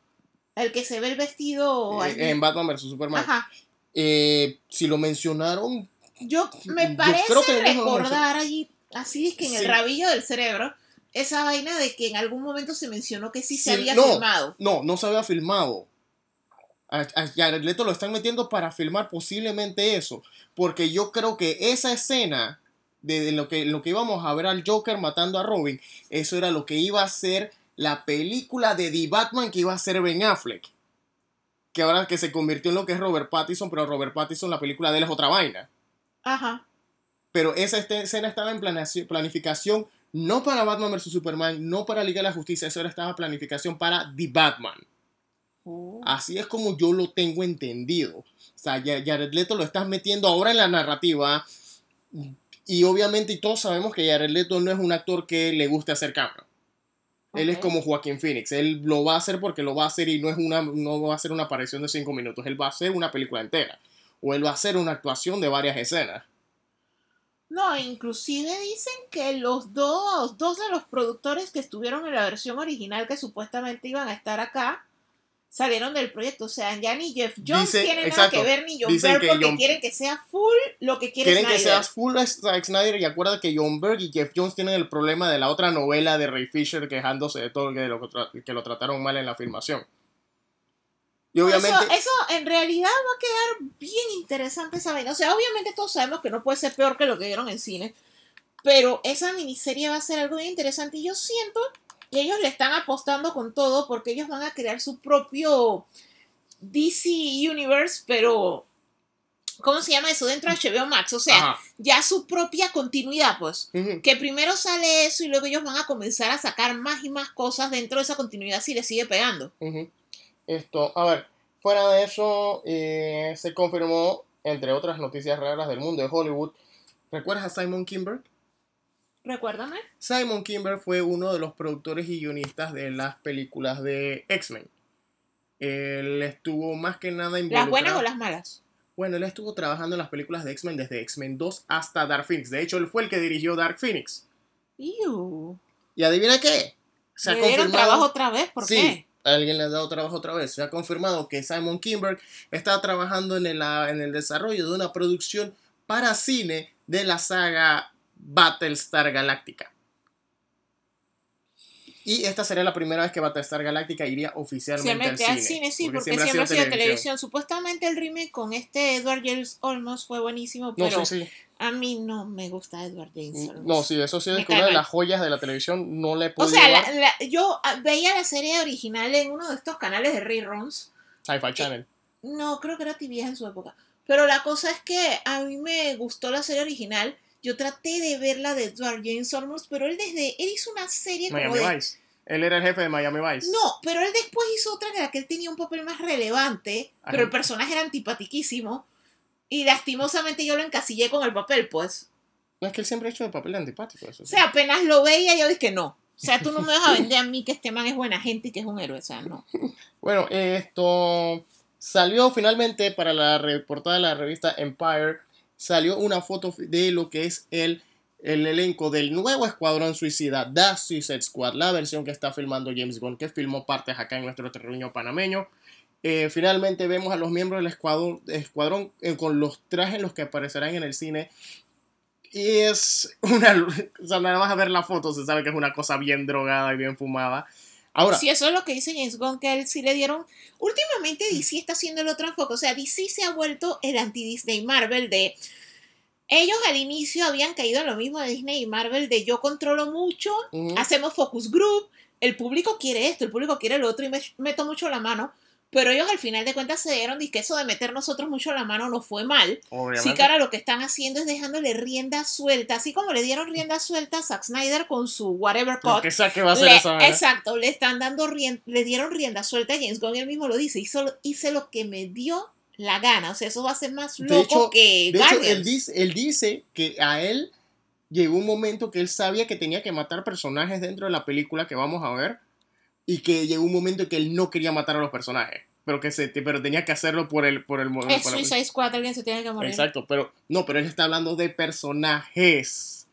El que se ve el vestido. Eh, en Batman vs Superman. Ajá. Eh, si lo mencionaron. Yo me parece recordar allí, así es que en el rabillo del cerebro esa vaina de que en algún momento se mencionó que sí se había filmado. No, no se había filmado. A, Jared Leto lo están metiendo para filmar posiblemente eso. Porque yo creo que esa escena de, lo, que, lo que íbamos a ver al Joker matando a Robin, eso era lo que iba a ser la película de The Batman que iba a ser Ben Affleck. Que ahora que se convirtió en lo que es Robert Pattinson, pero Robert Pattinson la película de él es otra vaina. Ajá. Pero esa este, escena estaba en planificación no para Batman vs. Superman, no para Liga de la Justicia, eso era estaba planificación para The Batman. Oh. Así es como yo lo tengo entendido. O sea, Jared Leto lo estás metiendo ahora en la narrativa. Y obviamente y todos sabemos que Jared Leto no es un actor que le guste hacer cámara. Él es como Joaquín Phoenix. Él lo va a hacer porque lo va a hacer y no, es una, no va a ser una aparición de cinco minutos. Él va a hacer una película entera. O él va a hacer una actuación de varias escenas. No, inclusive dicen que los dos, dos de los productores que estuvieron en la versión original que supuestamente iban a estar acá salieron del proyecto. O sea, ya ni Jeff Jones Dice- tiene exacto, nada que ver ni John que porque John- quieren que sea full lo que quiere Quieren que Snyder. seas full Zack Snyder y acuerda que John Berg y Jeff Jones tienen el problema de la otra novela de Ray Fisher quejándose de todo que lo, que lo trataron mal en la filmación. Y obviamente... Eso, eso en realidad va a quedar bien interesante esa vaina. O sea, obviamente todos sabemos que no puede ser peor que lo que vieron en cine. Pero esa miniserie va a ser algo bien interesante. Y yo siento que ellos le están apostando con todo porque ellos van a crear su propio DC Universe, pero. ¿Cómo se llama eso? Dentro de HBO Max. O sea, Ajá. ya su propia continuidad, pues. Que primero sale eso y luego ellos van a comenzar a sacar más y más cosas dentro de esa continuidad si le sigue pegando. Esto, a ver, fuera de eso, eh, se confirmó, entre otras noticias raras del mundo de Hollywood, ¿recuerdas a Simon Kimber? Recuérdame. Simon Kimber fue uno de los productores y guionistas de las películas de X-Men. Él estuvo más que nada involucrado. ¿Las buenas o las malas? Bueno, él estuvo trabajando en las películas de X-Men desde X-Men 2 hasta Dark Phoenix. De hecho, él fue el que dirigió Dark Phoenix. ¿Y adivina qué? Se ha ¿Le dieron confirmado. trabajo otra vez? ¿Por sí, qué? alguien le ha dado trabajo otra vez. Se ha confirmado que Simon Kimberg está trabajando en el, en el desarrollo de una producción para cine de la saga Battlestar Galactica. Y esta sería la primera vez que Battlestar Galactica iría oficialmente al Siempre cine. al cine, sí, porque, siempre, ha sido televisión. Supuestamente el remake con este Edward James Olmos fue buenísimo, No, pero sí, sí. a mí no me gusta Edward James Olmos. No, sí, eso sí es que una de las joyas de la televisión no le O puedo sea, la- la- yo ah, veía la serie original en uno de estos canales de reruns. Sci-Fi Channel. No, creo que era TV en su época. Pero la cosa es que a mí me gustó la serie original. Yo traté de ver la de Edward James Olmos, pero él desde él hizo una serie como Miami de Vice. Él era el jefe de Miami Vice. No, pero él después hizo otra en la que él tenía un papel más relevante, Ajá. pero el personaje era antipatiquísimo. Y lastimosamente yo lo encasillé con el papel, pues. No es que él siempre ha hecho el papel de antipático. Eso O sea, apenas lo veía, yo dije no. O sea, tú no me vas a vender a mí que este man es buena gente y que es un héroe. O sea, no. Bueno, esto salió finalmente para la portada de la revista Empire. Salió una foto de lo que es el, el elenco del nuevo Escuadrón Suicida, The Suicide Squad, la versión que está filmando James Gunn, que filmó partes acá en nuestro terruño panameño. Eh, finalmente vemos a los miembros del escuadrón, escuadrón eh, con los trajes en los que aparecerán en el cine. Y es una. O nada más a ver la foto se sabe que es una cosa bien drogada y bien fumada. Ahora, Si eso es lo que dice James Gunn, que él sí le dieron. Últimamente DC está haciendo el otro enfoque. O sea, DC se ha vuelto el anti-Disney Marvel de. Ellos al inicio habían caído en lo mismo de Disney y Marvel de yo controlo mucho, hacemos focus group, el público quiere esto, el público quiere lo otro y me meto mucho la mano. Pero ellos al final de cuentas se dieron de que eso de meter nosotros mucho la mano no fue mal. obviamente. Sí, ahora lo que están haciendo es dejándole rienda suelta, así como le dieron rienda suelta a Zack Snyder con su Whatever Lo Cut. que sea que va a Le- esa exacto, le están dando rien- le dieron rienda suelta a James Gunn, él mismo lo dice, hizo, hice lo que me dio la gana, o sea, eso va a ser más De loco hecho- que De hecho, él dice, él dice que a él llegó un momento que él sabía que tenía que matar personajes dentro de la película que vamos a ver y que llegó un momento que él no quería matar a los personajes, pero que se, pero tenía que hacerlo por el por el es por el- Suicide Squad, alguien se tiene que morir. Exacto, pero no, pero él está hablando de personajes.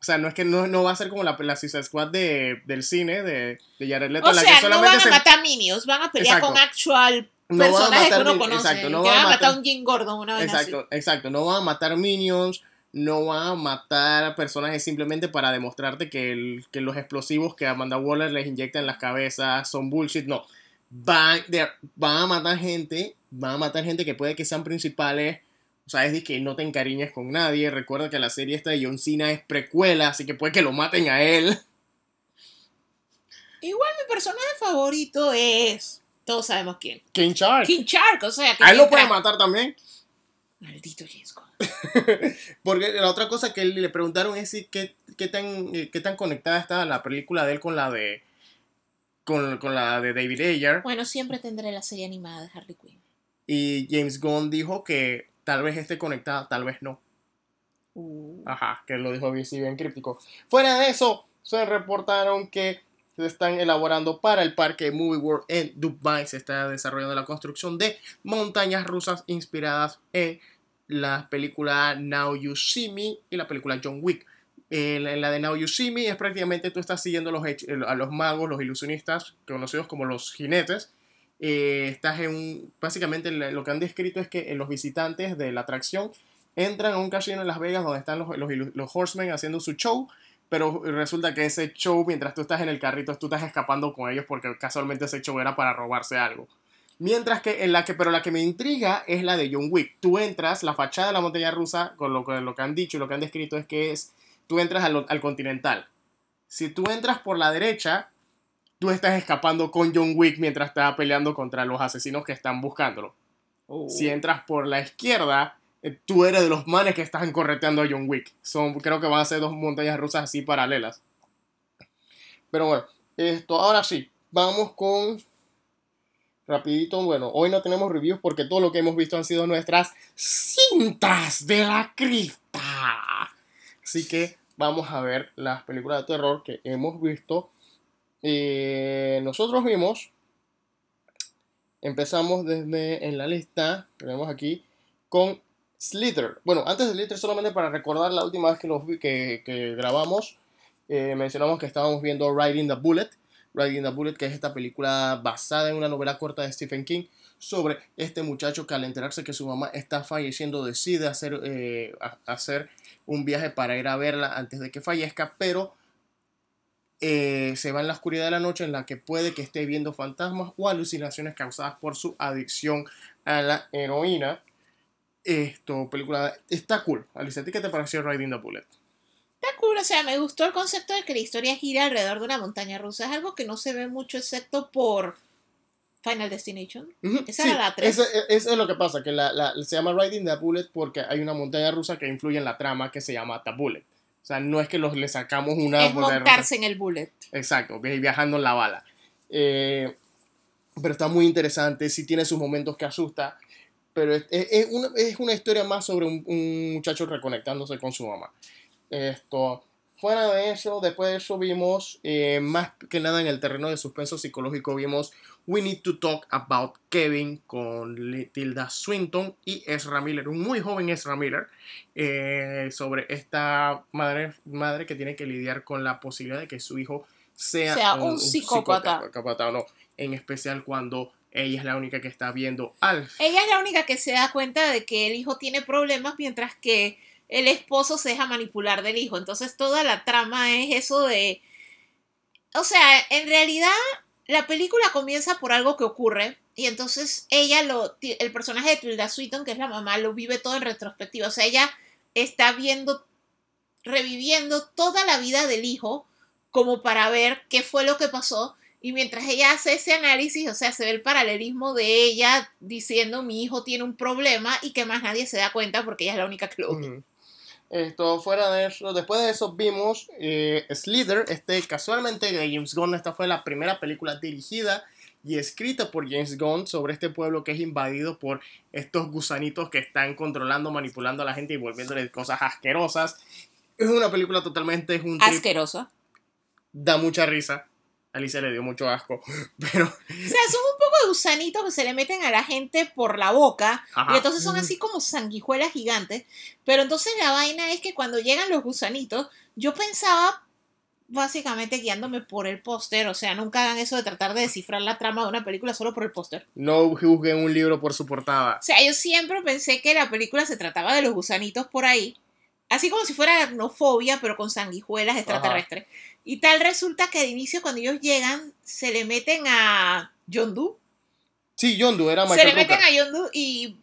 O sea, no es que no, no va a ser como la, la Suicide Squad de, del cine de, de Jared Leto, O la sea, que no solamente van a matar minions, van a pelear Exacto. con actual No van a personajes que uno conoce. exacto, no que van a matar a un Jim Gordon, una vez así. Exacto, exacto. No van a matar minions, no van a matar a personajes simplemente para demostrarte que, el- que los explosivos que Amanda Waller les inyecta en las cabezas son bullshit. No. Van, de- van a matar gente, van a matar gente que puede que sean principales. O sea, es que no te encariñes con nadie. Recuerda que la serie esta de John Cena es precuela, así que puede que lo maten a él. Igual mi personaje favorito es. Todos sabemos quién. King Shark. King Shark, o sea, que A él lo pueden matar también. Maldito James Gunn. Porque la otra cosa que le preguntaron es si qué, qué tan, eh, qué tan conectada está la película de él con la de con, con la de David Ayer. Bueno, siempre tendré la serie animada de Harley Quinn. Y James Gunn dijo que tal vez esté conectada, tal vez no. Uh. Ajá, que lo dijo así bien críptico. Fuera de eso, se reportaron que se están elaborando para el parque Movie World en Dubai. Se está desarrollando la construcción de montañas rusas inspiradas en la película Now You See Me y la película John Wick. En la- de Now You See Me es prácticamente tú estás siguiendo a los magos, los ilusionistas, conocidos como los jinetes. Eh, estás en un- básicamente lo que han descrito es que eh, los visitantes de la atracción entran a un casino en Las Vegas donde están los, los, los horsemen haciendo su show, pero resulta que ese show, mientras tú estás en el carrito, tú estás escapando con ellos porque casualmente ese show era para robarse algo. Mientras que en la que, pero la que me intriga es la de John Wick. Tú entras, la fachada de la montaña rusa, con lo que, lo que han dicho y lo que han descrito es que es, tú entras al, al continental. Si tú entras por la derecha, tú estás escapando con John Wick mientras está peleando contra los asesinos que están buscándolo. Si entras por la izquierda, eh, tú eres de los manes que están correteando a John Wick. Son, creo que van a ser dos montañas rusas así paralelas. Pero bueno, esto, ahora sí, vamos con... Rapidito, bueno, hoy no tenemos reviews porque todo lo que hemos visto han sido nuestras cintas de la cripta. Así que vamos a ver las películas de terror que hemos visto. Eh, nosotros vimos Empezamos desde en la lista, tenemos aquí, con Slither. Bueno, antes de Slither, solamente para recordar la última vez que, los que grabamos, eh, mencionamos que estábamos viendo Riding the Bullet. Riding the Bullet, que es esta película basada en una novela corta de Stephen King sobre este muchacho que al enterarse que su mamá está falleciendo decide hacer, eh, un viaje para ir a verla antes de que fallezca, pero eh, se va en la oscuridad de la noche en la que puede que esté viendo fantasmas o alucinaciones causadas por su adicción a la heroína. Esto, película, está cool. Alicia, ¿a ti qué te pareció Riding the Bullet? Está cool, o sea, me gustó el concepto de que la historia gira alrededor de una montaña rusa. Es algo que no se ve mucho excepto por Final Destination. Esa era la tres. Eso, eso es lo que pasa, que la, la- se llama Riding the Bullet porque hay una montaña rusa que influye en la trama que se llama The Bullet. O sea, no es que los, le sacamos una es rusa. montarse en el bullet. Exacto, vi- viajando en la bala. Eh, pero está muy interesante, sí tiene sus momentos que asusta, pero es, es- es una, es una historia más sobre un, un muchacho reconectándose con su mamá. Esto, fuera de eso, después de eso vimos, eh, más que nada en el terreno de suspenso psicológico, vimos We Need to Talk About Kevin con Tilda Swinton y Ezra Miller, un muy joven Ezra Miller, eh, sobre esta madre, madre que tiene que lidiar con la posibilidad de que su hijo sea, Sea un psicópata. psicópata o no, en especial cuando ella es la única que está viendo al Ella es la única que se da cuenta de que el hijo tiene problemas mientras que el esposo se deja manipular del hijo. Entonces toda la trama es eso de... O sea, en realidad la película comienza por algo que ocurre y entonces ella lo... El personaje de Tilda Swinton, que es la mamá, lo vive todo en retrospectiva. O sea, ella está viendo, reviviendo toda la vida del hijo como para ver qué fue lo que pasó y mientras ella hace ese análisis, o sea, se ve el paralelismo de ella diciendo mi hijo tiene un problema y que más nadie se da cuenta porque ella es la única que lo. Esto, fuera de eso, después de eso vimos eh, Slither, este, casualmente de James Gunn, esta fue la primera película dirigida y escrita por James Gunn sobre este pueblo que es invadido por estos gusanitos que están controlando, manipulando a la gente y volviéndole cosas asquerosas. Es una película totalmente, es un Asquerosa. da mucha risa. Alicia le dio mucho asco, pero... O sea, son un poco de gusanitos que se le meten a la gente por la boca Ajá. y entonces son así como sanguijuelas gigantes. Pero entonces la vaina es que cuando llegan los gusanitos, yo pensaba básicamente guiándome por el póster, o sea, nunca hagan eso de tratar de descifrar la trama de una película solo por el póster. No juzguen un libro por su portada. O sea, yo siempre pensé que la película se trataba de los gusanitos por ahí. Así como si fuera aracnofobia, pero con sanguijuelas extraterrestres. Y tal resulta que de inicio, cuando ellos llegan, se le meten a Yondu. Sí, Yondu era Se Michael le meten a Yondu y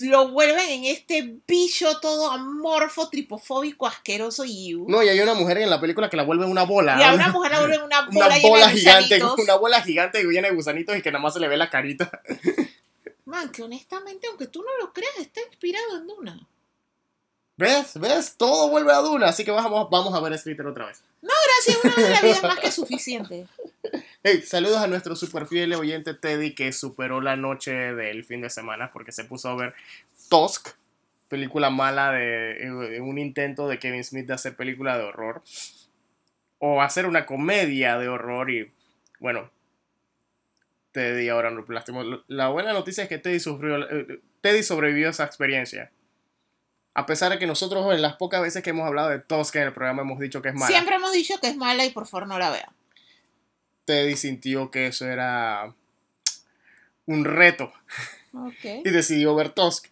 lo vuelven en este bicho todo amorfo, tripofóbico, asqueroso y... No, y hay una mujer en la película que la vuelve una bola. y a una mujer la vuelven una bola, una llena bola de gigante, una bola gigante llena de gusanitos y que nada más se le ve la carita. Man, que honestamente, aunque tú no lo creas, está inspirado en Duna. ¿Ves? ¿Ves? Todo vuelve a Duna, así que vamos, vamos a ver Slither otra vez. No, gracias, una vez la vida es más que suficiente. Hey, saludos a nuestro super fiel oyente Teddy que superó la noche del fin de semana porque se puso a ver Tusk, película mala de, de un intento de Kevin Smith de hacer película de horror o hacer una comedia de horror y bueno, Teddy ahora no plástico. La buena noticia es que Teddy sufrió, eh, Teddy sobrevivió a esa experiencia. A pesar de que nosotros en las pocas veces que hemos hablado de Tusk en el programa hemos dicho que es mala. Siempre hemos dicho que es mala y por favor no la vean. Teddy sintió que eso era un reto Ok. y decidió ver Tusk.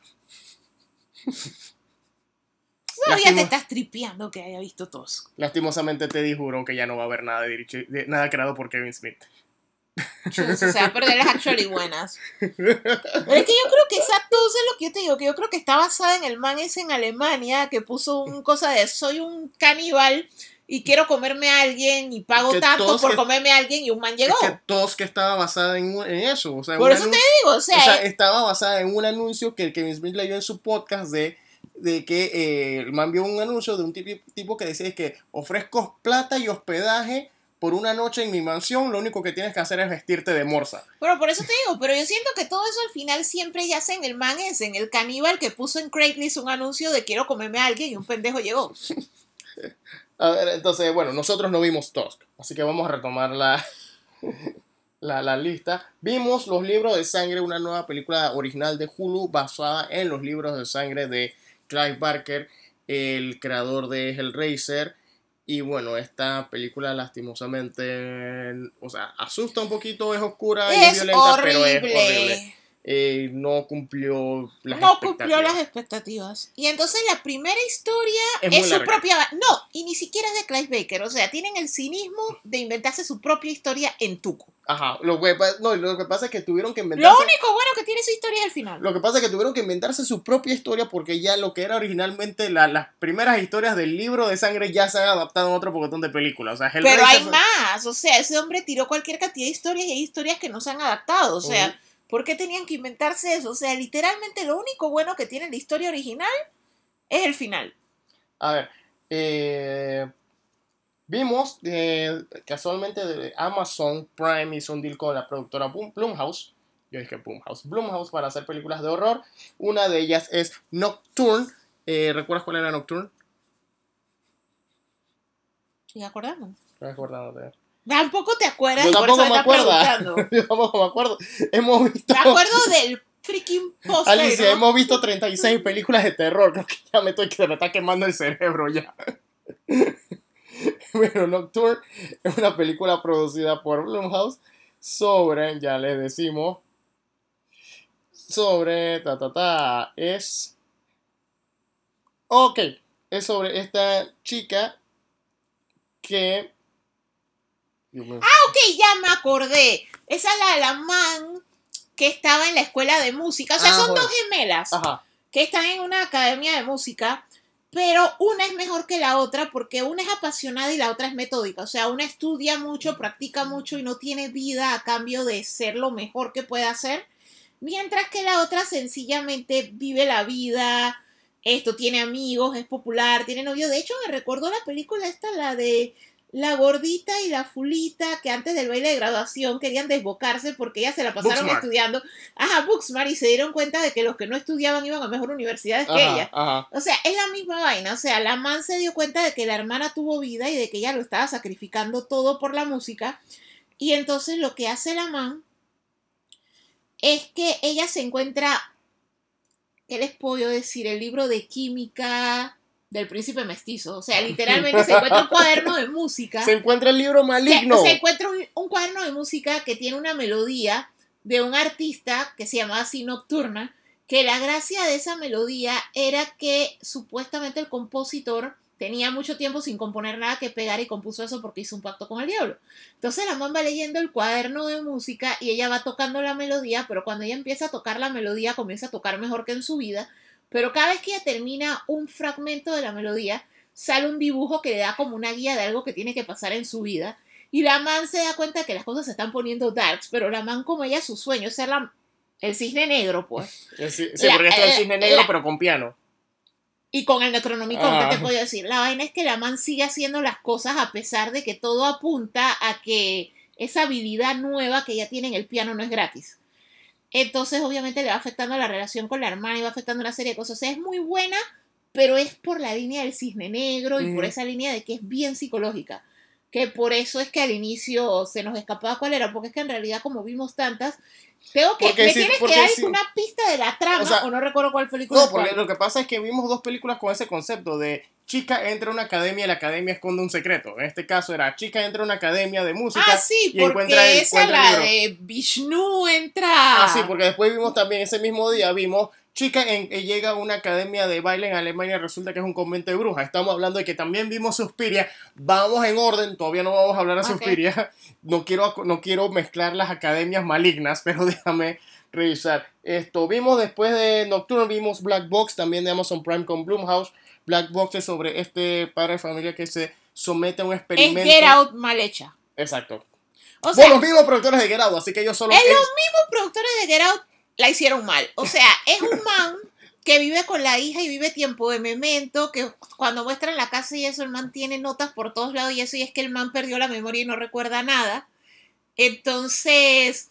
Todavía te estás tripeando que haya visto Tusk. Lastimosamente Teddy juró que ya no va a haber nada, de- nada creado por Kevin Smith. O sea, pero las actually buenas. Pero es que yo creo que exacto, eso es lo que yo te digo, que yo creo que está basada en el man ese en Alemania que puso un cosa de soy un caníbal y quiero comerme a alguien y pago Que tanto por que- comerme a alguien y un man llegó. Es que Tusk estaba basada en, en eso. O sea, Por eso te digo, o sea, o sea, eh, estaba basada en un anuncio que Kevin Smith leyó en su podcast de, de que eh, el man vio un anuncio de un tipo, tipo que decía es que ofrezco plata y hospedaje por una noche en mi mansión, lo único que tienes que hacer es vestirte de morsa. Bueno, por eso te digo, pero yo siento que todo eso al final siempre ya en el man ese, en el caníbal que puso en Craigslist un anuncio de quiero comerme a alguien y un pendejo llegó. A ver, entonces, bueno, nosotros no vimos Tusk, así que vamos a retomar la, la, la lista. Vimos Los Libros de Sangre, una nueva película original de Hulu basada en los libros de sangre de Clive Barker, el creador de Hellraiser. Y bueno, esta película lastimosamente, o sea, asusta un poquito, es oscura y es violenta, pero es horrible. Eh, no cumplió las no cumplió expectativas. las expectativas. Y entonces la primera historia Es es, su larga. propia... No, y ni siquiera es de Clive Baker. O sea, tienen el cinismo de inventarse su propia historia en Tuco. Ajá, lo que, no, lo que pasa es que tuvieron que Lo inventarse... único bueno que tiene su historia es el final. Lo que pasa es que tuvieron que inventarse su propia historia porque ya lo que era originalmente la- las primeras historias del libro de sangre ya se han adaptado en otro pocotón de películas. O sea, Pero hay fue- más. O sea, ese hombre tiró cualquier cantidad de historias y hay historias que no se han adaptado. O sea, Ujú. ¿Por qué tenían que inventarse eso? O sea, literalmente lo único bueno que tiene la historia original es el final. A ver, eh, vimos eh, casualmente de Amazon Prime hizo un deal con la productora Blumhouse. Yo dije Blumhouse. Blumhouse para hacer películas de horror. Una de ellas es Nocturne. Eh, ¿Recuerdas cuál era Nocturne? ¿Sí acordamos? No me acuerdo de- Tampoco te acuerdas. Yo tampoco me acuerdo. Yo tampoco me acuerdo. Hemos visto. Me acuerdo del freaking póster. Alicia, ¿no? hemos visto 36 películas de terror. Creo que ya me estoy que me está quemando el cerebro ya. bueno, Nocturne es una película producida por Blumhouse sobre, ya les decimos, sobre, ta, ta, ta, es... Ok, es sobre esta chica que... Mío. Ok, ya me acordé. Esa es la de la man que estaba en la escuela de música. O sea, Ah, son dos gemelas Ajá, que están en una academia de música, pero una es mejor que la otra porque una es apasionada y la otra es metódica. O sea, una estudia mucho, practica mucho y no tiene vida a cambio de ser lo mejor que puede hacer. Mientras que la otra sencillamente vive la vida, esto, tiene amigos, es popular, tiene novio. De hecho, me recordó la película esta, la de la gordita y la fulita, que antes del baile de graduación querían desbocarse porque ellas se la pasaron Booksmart. estudiando. Ajá, Booksmart, y se dieron cuenta de que los que no estudiaban iban a mejor universidades que ajá, ella. ajá. O sea, es la misma vaina. O sea, la man se dio cuenta de que la hermana tuvo vida y de que ella lo estaba sacrificando todo por la música. Y entonces lo que hace la man es que ella se encuentra, ¿qué les puedo decir? El libro de química del príncipe mestizo. O sea, literalmente se encuentra un cuaderno de música. Se encuentra el libro maligno. se encuentra un, un cuaderno de música que tiene una melodía de un artista que se llamaba así Nocturna, que la gracia de esa melodía era que supuestamente el compositor tenía mucho tiempo sin componer nada que pegar y compuso eso porque hizo un pacto con el diablo. Entonces la man va leyendo el cuaderno de música y ella va tocando la melodía, pero cuando ella empieza a tocar la melodía comienza a tocar mejor que en su vida, pero cada vez que ella termina un fragmento de la melodía, sale un dibujo que le da como una guía de algo que tiene que pasar en su vida. Y la man se da cuenta que las cosas se están poniendo darks, pero la man como ella su sueño es ser la El cisne negro, pues. Sí, sí, La- porque esto es eh, cisne negro, la- pero con piano. Y con el Necronomicon, Ah. ¿qué te puedo decir? La vaina es que la man sigue haciendo las cosas a pesar de que todo apunta a que esa habilidad nueva que ella tiene en el piano no es gratis. Entonces, obviamente, le va afectando la relación con la hermana y va afectando una serie de cosas. O sea, es muy buena, pero es por la línea del cisne negro y por esa línea de que es bien psicológica. Que por eso es que al inicio se nos escapaba cuál era, porque es que en realidad, como vimos tantas, tengo que. Porque me sí, tienes que dar sí. una pista de la trama, O sea, o no recuerdo cuál película. No, cuál. porque lo que pasa es que vimos dos películas con ese concepto de chica entra a una academia y la academia esconde un secreto. En este caso era chica entra a una academia de música. Ah, sí, y encuentra porque el- esa encuentra el la libro. de Vishnu entra. Ah, sí, porque después vimos también ese mismo día, vimos chica en, eh, llega a una academia de baile en Alemania, resulta que es un convento de brujas. Estamos hablando de que también vimos Suspiria. Vamos en orden, todavía no vamos a hablar de. Suspiria. No quiero, no quiero mezclar las academias malignas, pero déjame revisar. Esto, vimos después de Nocturne, vimos Black Box, también de Amazon Prime con Blumhouse. Black Box es sobre este padre de familia que se somete a un es experimento. Get Out mal hecha. Exacto. O sea, Por los mismos productores de Get Out, así que ellos solo... es ellos- los mismos productores de Get Out la hicieron mal. O sea, es un man que vive con la hija y vive tiempo de memento, que cuando muestran la casa y eso, el man tiene notas por todos lados y eso, y es que el man perdió la memoria y no recuerda nada. Entonces,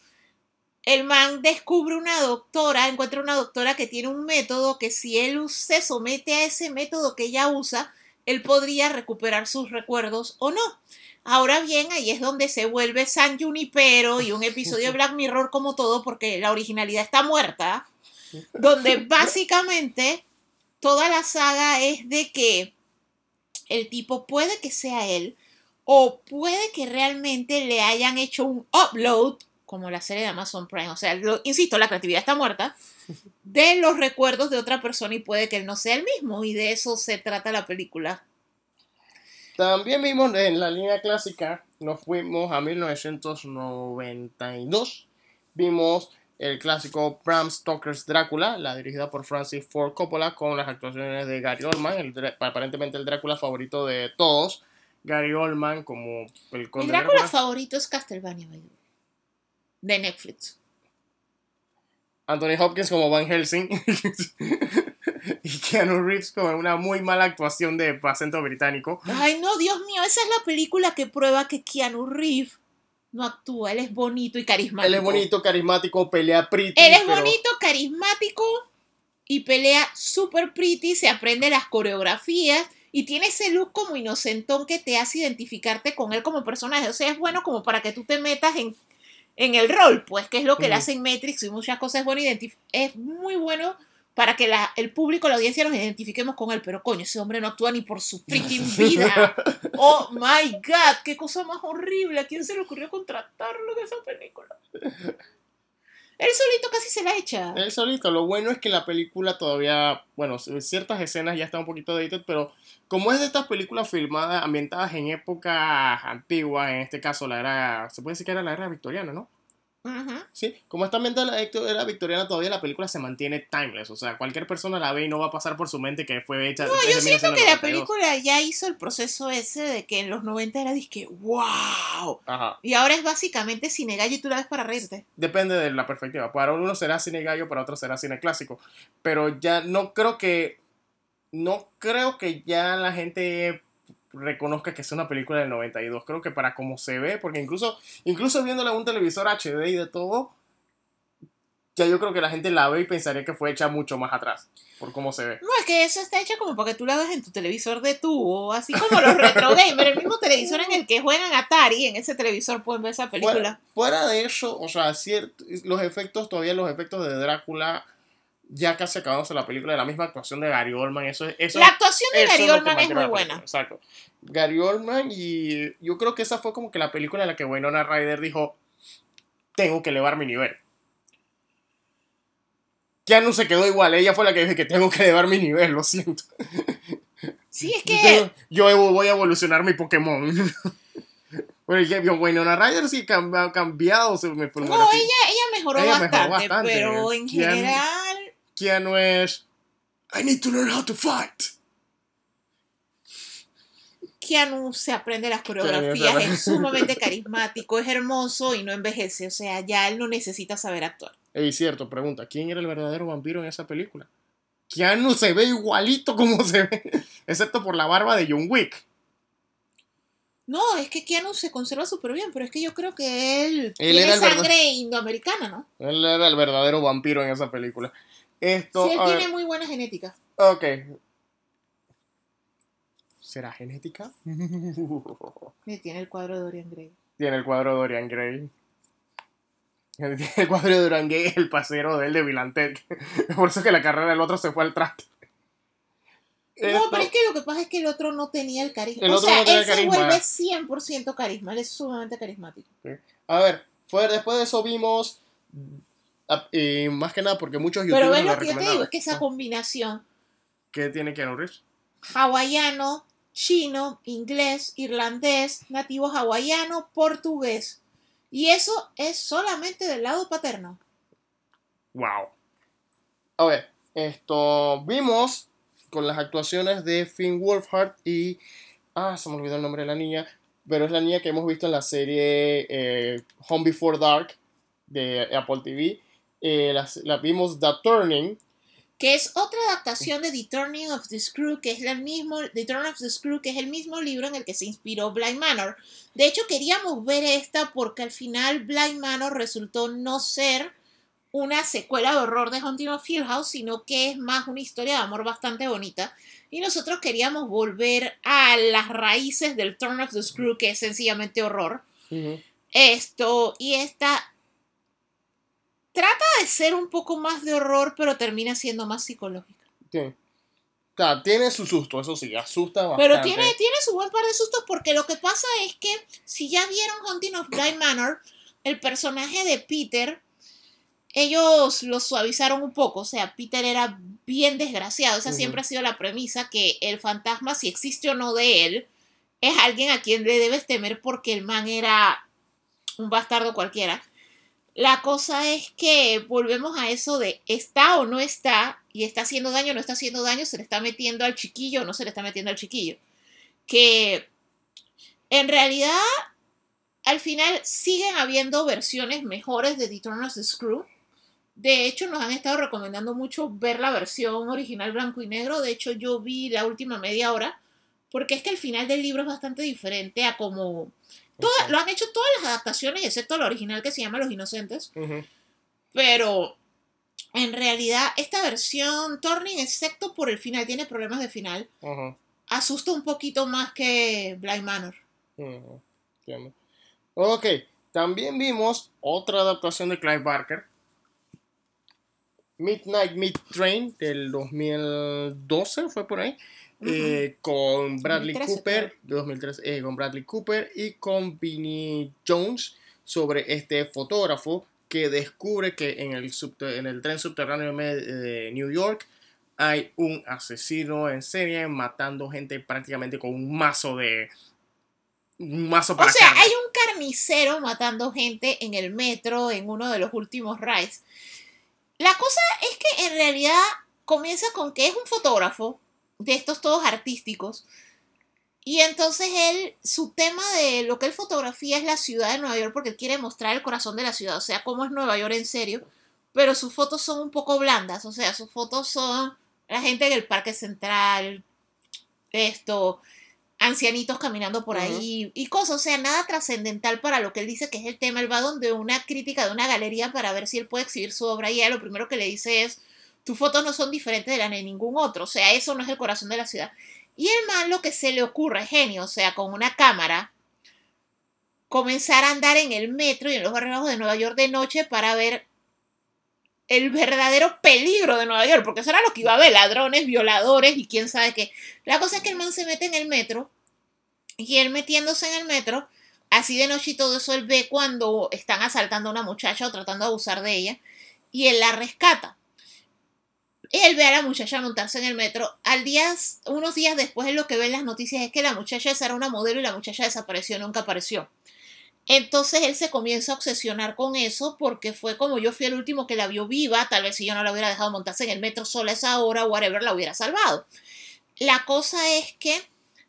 el man descubre una doctora, encuentra una doctora que tiene un método que si él se somete a ese método que ella usa, él podría recuperar sus recuerdos o no. Ahora bien, ahí es donde se vuelve San Junipero y un episodio de Black Mirror como todo, porque la originalidad está muerta, donde básicamente toda la saga es de que el tipo puede que sea él, o puede que realmente le hayan hecho un upload, como la serie de Amazon Prime, o sea, lo- insisto, la creatividad está muerta, de los recuerdos de otra persona y puede que él no sea el mismo, y de eso se trata la película. También vimos en la línea clásica, nos fuimos a 1992. Vimos el clásico Bram Stoker's Drácula, la dirigida por Francis Ford Coppola, con las actuaciones de Gary Oldman, el, aparentemente el Drácula favorito de todos. Gary Oldman como el Mi conde Drácula Drácula. favorito es Castlevania, de Netflix. Anthony Hopkins como Van Helsing. y Keanu Reeves como una muy mala actuación de acento británico. Ay, no, Dios mío, esa es la película que prueba que Keanu Reeves no actúa, él es bonito y carismático. Él es bonito, carismático, pelea pretty. Él es pero- bonito, carismático y pelea super pretty, se aprende las coreografías y tiene ese look como inocentón que te hace identificarte con él como personaje. O sea, es bueno como para que tú te metas en, en el rol, pues, que es lo que le Ujú. hace en Matrix y muchas cosas. Es bueno es muy bueno para que la- el público, la audiencia nos identifiquemos con él. Pero coño, ese hombre no actúa ni por su freaking vida. Oh my god, qué cosa más horrible. ¿A quién se le ocurrió contratarlo de esa película? Él solito casi se la echa. Él solito. Lo bueno es que la película todavía, bueno, ciertas escenas ya están un poquito dated, pero como es de estas películas filmadas, ambientadas en épocas antiguas, en este caso la era, se puede decir que era la era victoriana, ¿no? Sí, como está ambientada la era victoriana, todavía la película se mantiene timeless, o sea, cualquier persona la ve y no va a pasar por su mente que fue hecha. No, yo siento que la película ya hizo el proceso ese de que en los 90 era disque, wow. Ajá, Y ahora es básicamente cine gallo y tú la ves para reírte. depende de la perspectiva. Para uno será cine gallo, para otro será cine clásico. Pero ya no creo que. No creo que ya la gente reconozca que es una película del 92. Creo que para cómo se ve, porque incluso, incluso viéndola en un televisor HD y de todo, ya yo creo que la gente la ve y pensaría que fue hecha mucho más atrás, por cómo se ve. No, es que eso está hecho como para que tú la veas en tu televisor de tubo, así como los retro gamers, el mismo televisor en el que juegan Atari, en ese televisor pueden ver esa película. Fuera, fuera de eso, o sea, ciert- los efectos, todavía los efectos de Drácula, ya casi acabándose la película, de la misma actuación de Gary Oldman, eso es... Eso La actuación de Gary Oldman es muy buena. Exacto. Gary Oldman y yo creo que esa fue como que la película en la que Winona Ryder dijo, tengo que elevar mi nivel. Keanu se quedó igual, ella fue la que dijo que tengo que elevar mi nivel, lo siento. Sí, es que yo voy a evolucionar mi Pokémon. Bueno, Winona Ryder sí ha cambiado su mi no, ella, ella mejoró Ella mejoró bastante, pero en general Keanu es... I need to learn how to fight. Keanu se aprende las coreografías, es sumamente carismático, es hermoso y no envejece, o sea, ya él no necesita saber actuar. Ey, cierto, pregunta, ¿quién era el verdadero vampiro en esa película? Keanu se ve igualito como se ve, excepto por la barba de John Wick. No, es que Keanu se conserva súper bien, pero es que yo creo que él, Él tiene sangre indoamericana, ¿no? Él era el verdadero vampiro en esa película. Esto, Sí, él ver, tiene muy buena genética. ok. ¿Será genética? Tiene el cuadro de Dorian Gray. Tiene el cuadro de Dorian Gray. Tiene el cuadro de Dorian Gray, el pasero de él de Vilantec. Por eso que la carrera del otro se fue al traste. No, Esto- pero es que lo que pasa es que el otro no tenía el carisma. El o sea, no él se vuelve 100% carisma. Él es sumamente carismático. A ver, fue, después de eso vimos. Y más que nada porque muchos Pero youtubers ves lo lo que yo te digo, es que esa combinación ¿Qué tiene Keanu Reeves? hawaiano, chino, inglés, irlandés, nativo hawaiano, portugués. Y eso es solamente del lado paterno. Wow. A ver, esto vimos con las actuaciones de Finn Wolfhard y. Ah, se me olvidó el nombre de la niña. Pero es la niña que hemos visto en la serie eh, Home Before Dark de Apple TV. Eh, la, la vimos The Turning. que es otra adaptación de The Turning of the Screw, que es el mismo, The Turn of the Screw, que es el mismo libro en el que se inspiró Blind Manor. De hecho, queríamos ver esta porque al final Blind Manor resultó no ser una secuela de horror de Haunting of Hill House, sino que es más una historia de amor bastante bonita. Y nosotros queríamos volver a las raíces del Turn of the Screw, que es sencillamente horror. Esto, y esta trata de ser un poco más de horror, pero termina siendo más psicológica. Sí. O sea, tiene su susto, eso sí, asusta bastante. Pero tiene, tiene su buen par de sustos porque lo que pasa es que si ya vieron Haunting of Blind Manor, el personaje de Peter, ellos lo suavizaron un poco. O sea, Peter era bien desgraciado. Esa siempre ha sido la premisa que el fantasma, si existe o no de él, es alguien a quien le debes temer porque el man era un bastardo cualquiera. La cosa es que volvemos a eso de está o no está, y está haciendo daño o no está haciendo daño, se le está metiendo al chiquillo o no se le está metiendo al chiquillo. Que en realidad al final siguen habiendo versiones mejores de The Turn of the Screw. De hecho, nos han estado recomendando mucho ver la versión original blanco y negro. De hecho, yo vi la última media hora, porque es que el final del libro es bastante diferente a como... Toda- lo han hecho todas las adaptaciones, excepto la original que se llama Los Inocentes. Pero en realidad esta versión Turning, excepto por el final, tiene problemas de final. Asusta un poquito más que Blind Manor. Entiendo. Ok, también vimos otra adaptación de Clive Barker. Midnight Meat Train del 2012, fue por ahí. Eh, con Bradley 2013 Cooper, 2003, eh, con Bradley Cooper y con Vinnie Jones sobre este fotógrafo que descubre que en el, en el tren subterráneo de New York hay un asesino en serie matando gente prácticamente con un mazo de un mazo O para sea, carne. hay un carnicero matando gente en el metro en uno de los últimos rides. La cosa es que en realidad comienza con que es un fotógrafo de estos todos artísticos. Y entonces él, su tema de lo que él fotografía es la ciudad de Nueva York porque él quiere mostrar el corazón de la ciudad, o sea, cómo es Nueva York en serio. Pero sus fotos son un poco blandas, o sea, sus fotos son la gente en el parque central, esto, ancianitos caminando por ahí y cosas, o sea, nada trascendental para lo que él dice que es el tema. Él va donde una crítica de una galería para ver si él puede exhibir su obra y ella lo primero que le dice es, tus fotos no son diferentes de las de ningún otro, o sea, eso no es el corazón de la ciudad. Y el man lo que se le ocurre, genio, o sea, con una cámara, comenzar a andar en el metro y en los barrios de Nueva York de noche para ver el verdadero peligro de Nueva York, porque eso era lo que iba a ver, ladrones, violadores y quién sabe qué. La cosa es que el man se mete en el metro y él metiéndose en el metro, así de noche y todo eso, él ve cuando están asaltando a una muchacha o tratando de abusar de ella y él la rescata. Él ve a la muchacha montarse en el metro. Al día, unos días después, lo que ve en las noticias es que la muchacha esa era una modelo y la muchacha desapareció, nunca apareció. Entonces él se comienza a obsesionar con eso porque fue como yo fui el último que la vio viva, tal vez si yo no la hubiera dejado montarse en el metro sola esa hora, whatever, la hubiera salvado. La cosa es que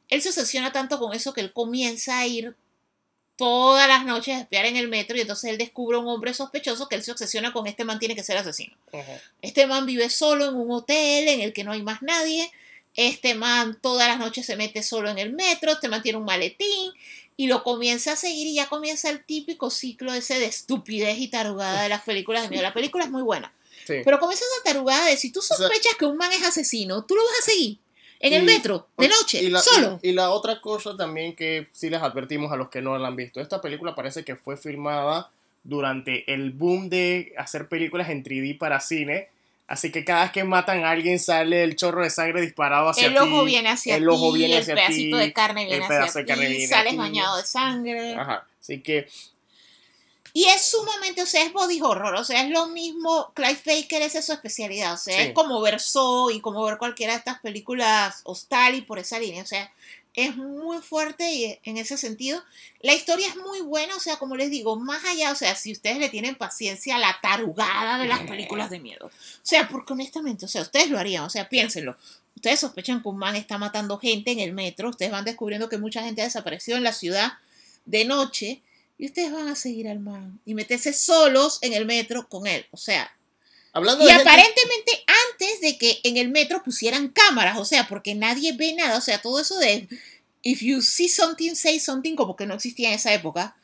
él se obsesiona tanto con eso que él comienza a ir todas las noches a espiar en el metro y entonces él descubre a un hombre sospechoso que él se obsesiona con este man tiene que ser asesino. Este man vive solo en un hotel en el que no hay más nadie. Este man todas las noches se mete solo en el metro. Este man tiene un maletín y lo comienza a seguir y ya comienza el típico ciclo ese de estupidez y tarugada de las películas de miedo. La película es muy buena. Sí. Pero comienza esa tarugada de si tú sea- sospechas que un man es asesino, tú lo vas a seguir en el Y- metro, de noche, y la, solo. Y, y la otra cosa también que sí les advertimos a los que no la han visto. Esta película parece que fue filmada durante el boom de hacer películas en 3D para cine. Así que cada vez que matan a alguien sale el chorro de sangre disparado hacia el ojo viene hacia el ojo viene el hacia pedacito ti, de carne el viene pedazo hacia de carne ti, viene a sales ti. bañado de sangre. Ajá. Así que Y es sumamente, o sea, es body horror, o sea, es lo mismo, Clive Baker esa es su especialidad, o sea, Sí. es como ver Saw y como ver cualquiera de estas películas hostal y por esa línea, o sea, es muy fuerte y en ese sentido. La historia es muy buena, o sea, como les digo, más allá, o sea, si ustedes le tienen paciencia a la tarugada de las películas de miedo. O sea, porque honestamente, o sea, ustedes lo harían, o sea, piénsenlo. Ustedes sospechan que un man está matando gente en el metro, ustedes van descubriendo que mucha gente ha desaparecido en la ciudad de noche y ustedes van a seguir al man y meterse solos en el metro con él. O sea, hablando y de gente- aparentemente antes de que en el metro pusieran cámaras, o sea, porque nadie ve nada, o sea, todo eso de if you see something, say something, como que no existía en esa época.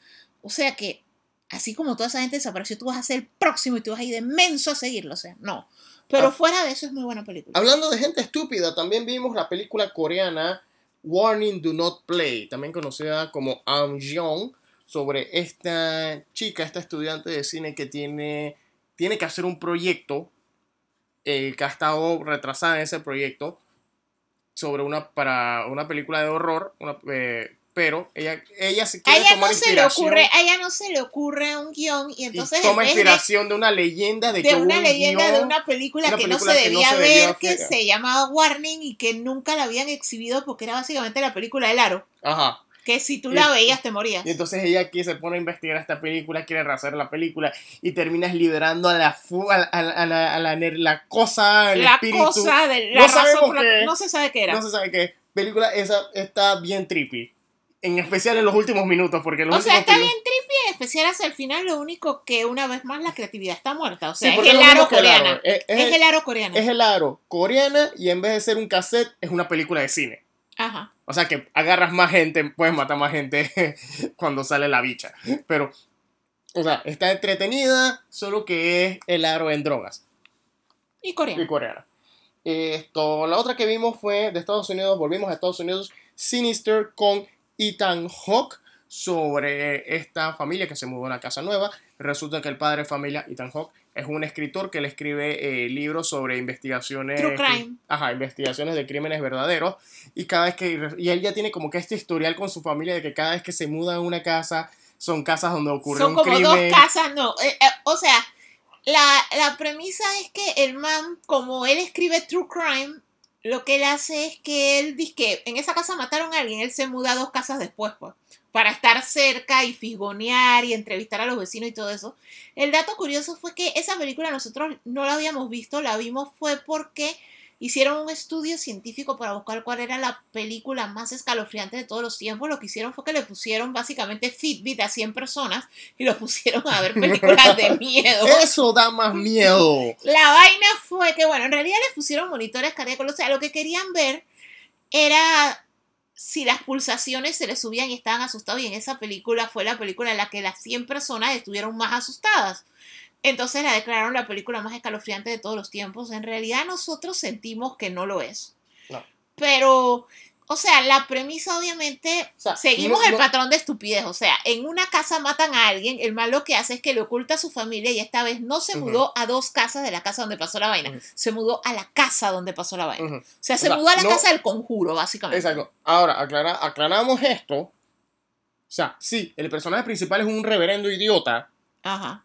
O sea que, así como toda esa gente desapareció, tú vas a ser el próximo y tú vas a ir de menso a seguirlo, o sea, no. Pero Ah. fuera de eso es muy buena película. Hablando de gente estúpida, también vimos la película coreana Warning Do Not Play, también conocida como Am Jeong, sobre esta chica, esta estudiante de cine que tiene, tiene que hacer un proyecto, eh, que ha estado retrasada en ese proyecto, sobre una, para una película de horror, una, eh, pero ella, ella se A quiere ella tomar no se le ocurre, a ella no se le ocurre un guion y y entonces en toma inspiración de, una leyenda de, de que una un leyenda de una película, una que, película no se que no debía se ver, debía que hacer. se llamaba Warning y que nunca la habían exhibido porque era básicamente la película del aro, Ajá. Que si tú Y- la veías te morías. Y entonces ella aquí se pone a investigar esta película, quiere rehacer la película y terminas liberando a la a, a a la, a la la cosa, el la espíritu. cosa de la No razón qué. no se sabe qué era. No se sabe qué. Película esa está bien trippy. En especial en los últimos minutos, porque los o sea, está bien trippy, en especial hacia el final, lo único que una vez más la creatividad está muerta. O Sí, sea, es porque el aro coreana. Es, es Es el, el aro coreano. es el aro coreana y en vez de ser un cassette, es una película de cine. Ajá. O sea que agarras más gente, puedes matar más gente cuando sale la bicha. Pero, o sea, está entretenida, solo que es el aro en drogas. Y coreano. y coreana. Esto, la otra que vimos fue de Estados Unidos, volvimos a Estados Unidos, Sinister con Ethan Hawke sobre esta familia que se mudó a una casa nueva. Resulta que el padre de familia, Ethan Hawke, es un escritor que le escribe eh, libros sobre investigaciones. True crime. Ajá, investigaciones de crímenes verdaderos. Y cada vez que. Y él ya tiene como que este historial con su familia de que cada vez que se muda a una casa, son casas donde ocurre Son un como crimen. dos casas, no. eh, eh, o sea, la, la premisa es que el man, como él escribe True Crime, lo que él hace es que él dice que en esa casa mataron a alguien, él se muda a dos casas después, pues, para estar cerca y fisgonear y entrevistar a los vecinos y todo eso. El dato curioso fue que esa película nosotros no la habíamos visto, la vimos fue porque hicieron un estudio científico para buscar cuál era la película más escalofriante de todos los tiempos. Lo que hicieron fue que le pusieron básicamente Fitbit a 100 personas y los pusieron a ver películas de miedo. Eso da más miedo. La vaina fue que, bueno, en realidad les pusieron monitores cardíacos. O sea, lo que querían ver era si las pulsaciones se les subían y estaban asustados. Y en esa película fue la película en la que las 100 personas estuvieron más asustadas. Entonces la declararon la película más escalofriante de todos los tiempos. En realidad nosotros sentimos que no lo es. No. Pero, o sea, la premisa obviamente, O sea, seguimos no- el patrón de estupidez. O sea, en una casa matan a alguien, el mal lo que hace es que le oculta a su familia y esta vez no se mudó a dos casas de la casa donde pasó la vaina. Se mudó a la casa donde pasó la vaina. O sea, se sea, mudó a la no- casa del conjuro, básicamente. Exacto. Ahora, aclara- aclaramos esto. O sea, sí, el personaje principal es un reverendo idiota, Ajá.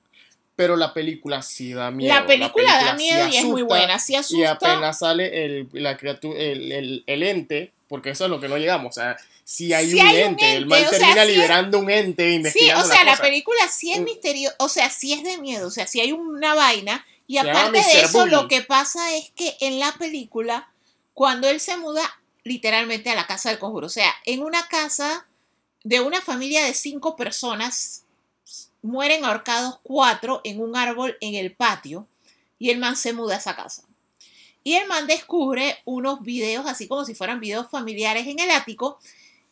pero la película sí da miedo. la película da sí miedo y es muy buena. Sí Y asusta. apenas sale el, la criatura, el, el- el ente, porque eso es lo que no llegamos. O sea, si hay, Sí un, hay un ente, el mal o sea, termina sí es- liberando un ente Sí, investigando o sea, la película sí es Mm. misteriosa, o sea, sí es de miedo, o sea, sí hay una vaina. Y Se aparte de eso, lo que pasa es que en la película, cuando él se muda literalmente a la casa del conjuro, o sea, en una casa de una familia de cinco personas, mueren ahorcados cuatro en un árbol en el patio y el man se muda a esa casa. Y el man descubre unos videos así como si fueran videos familiares en el ático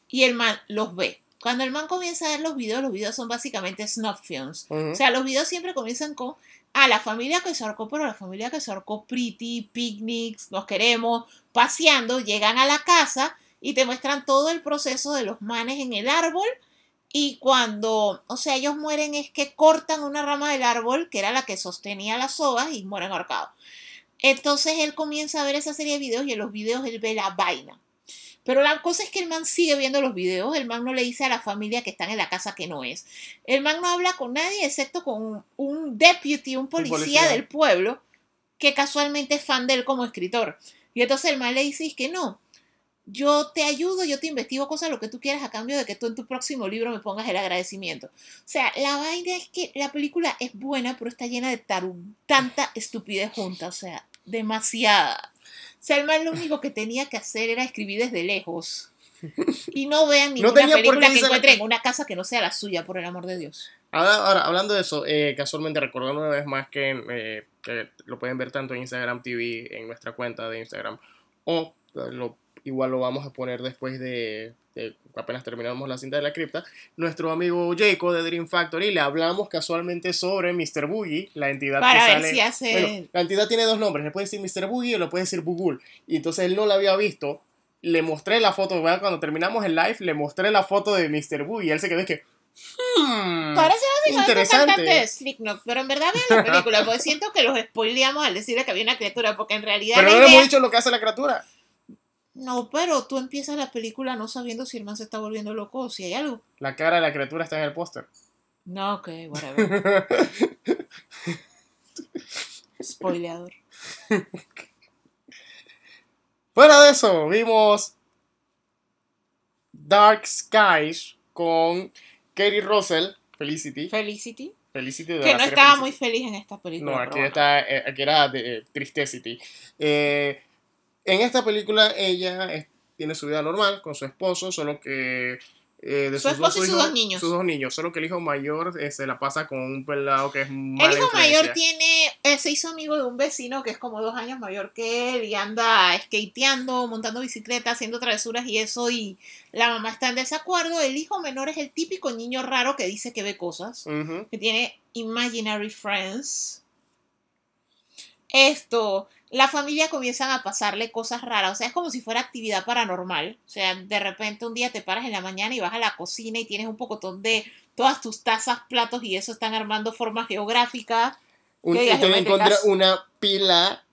y el man los ve. Cuando el man comienza a ver los videos, los videos son básicamente snuff films. O sea, los videos siempre comienzan con a la familia que se ahorcó, pero la familia que se ahorcó pretty, picnics, nos queremos, paseando, llegan a la casa y te muestran todo el proceso de los manes en el árbol. Y cuando, o sea, ellos mueren es que cortan una rama del árbol, que era la que sostenía las sogas, y mueren ahorcados. Entonces él comienza a ver esa serie de videos y en los videos él ve la vaina. Pero la cosa es que el man sigue viendo los videos, el man no le dice a la familia que están en la casa que no es. El man no habla con nadie excepto con un deputy, un policía, del pueblo, que casualmente es fan de él como escritor. Y entonces el man le dice que no, yo te ayudo, yo te investigo cosas, lo que tú quieras a cambio de que tú en tu próximo libro me pongas el agradecimiento. O sea, la vaina es que la película es buena, pero está llena de tanta estupidez junta, o sea, demasiada. Selma lo único que tenía que hacer era escribir desde lejos. Y no vean ninguna película que encuentre en una casa que no sea la suya, por el amor de Dios. Ahora, hablando de eso, eh, casualmente recordando una vez más que, eh, que, lo pueden ver tanto en Instagram TV, en nuestra cuenta de Instagram, o lo, igual lo vamos a poner después de, apenas terminamos la cinta de la cripta, nuestro amigo Jacob de Dream Factory, le hablamos casualmente sobre Mr. Boogie, la entidad Para que ver Si hace... la entidad tiene dos nombres, le puede decir Mr. Boogie o le puede decir Bugul. Y entonces él no la había visto, le mostré la foto, cuando terminamos el live, le mostré la foto de Mr. Boogie y él se quedó es que... Hmm, Parece interesante. de Slipknot, pero en verdad vean la película, porque siento que los spoileamos al decirle que había una criatura, porque en realidad... Pero no le hemos dicho lo que hace la criatura. No, pero tú empiezas la película no sabiendo si el man se está volviendo loco o si hay algo. La cara de la criatura está en el póster. No, ok, whatever. Spoileador. Fuera de eso, vimos Dark Skies con Katie Russell, Felicity. Felicity. Felicity que no estaba muy feliz en esta película. No, aquí, está, eh, aquí era de, eh, Tristecity. Eh, en esta película ella tiene su vida normal con su esposo, solo que eh, de su sus, dos, y sus dos niños. Sus dos niños, solo que el hijo mayor eh, se la pasa con un pelado que es El hijo mayor tiene, eh, se hizo amigo de un vecino que es como dos años mayor que él y anda skateando, montando bicicleta, haciendo travesuras y eso y la mamá está en desacuerdo. El hijo menor es el típico niño raro que dice que ve cosas, que tiene imaginary friends. Esto, la familia comienzan a pasarle cosas raras, o sea, es como si fuera actividad paranormal, o sea, de repente un día te paras en la mañana y vas a la cocina y tienes un pocotón de todas tus tazas, platos y eso están armando formas geográficas. Un, y te encuentras una pila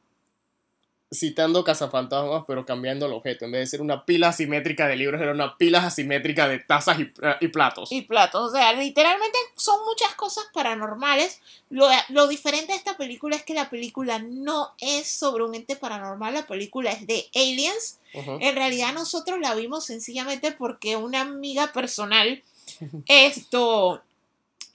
citando cazafantasmas, pero cambiando el objeto. En vez de ser una pila asimétrica de libros, era una pila asimétrica de tazas y, platos. Y platos. O sea, literalmente son muchas cosas paranormales. Lo, lo, diferente de esta película es que la película no es sobre un ente paranormal, la película es de aliens. En realidad nosotros la vimos sencillamente porque una amiga personal esto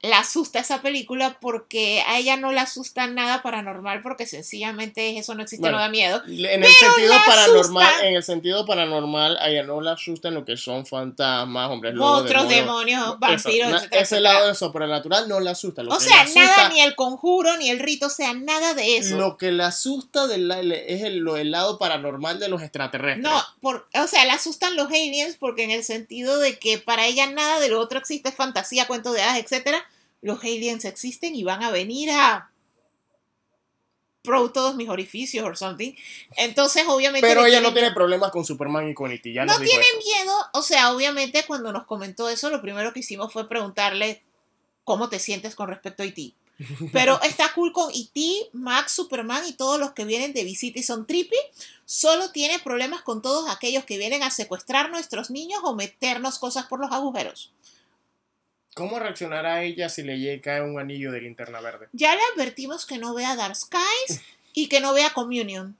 la asusta esa película porque a ella no la asusta nada paranormal porque sencillamente eso no existe, no da miedo. En el sentido paranormal, en el sentido paranormal, a ella no la asusta en lo que son fantasmas, hombres lobos, otros demonios, vampiros, Ese lado de sobrenatural no la asusta. o sea, nada, ni el conjuro, ni el rito, o sea, nada de eso. Lo que la asusta es el, el lado paranormal de los extraterrestres. No, por, o sea, la asustan los aliens porque en el sentido de que para ella nada de lo otro existe, fantasía, cuento de hadas, etcétera los aliens existen y van a venir a pro todos mis orificios o something. Entonces, obviamente. Pero ella no tiene problemas con Superman y con E.T. Ya no tiene miedo. O sea, obviamente, cuando nos comentó eso, lo primero que hicimos fue preguntarle cómo te sientes con respecto a E.T. Pero está cool con E.T., Max, Superman y todos los que vienen de visita y son trippy. Solo tiene problemas con todos aquellos que vienen a secuestrar nuestros niños o meternos cosas por los agujeros. ¿Cómo reaccionará ella si le llega un anillo de linterna verde? Ya le advertimos que no vea Dark Skies y que no vea Communion.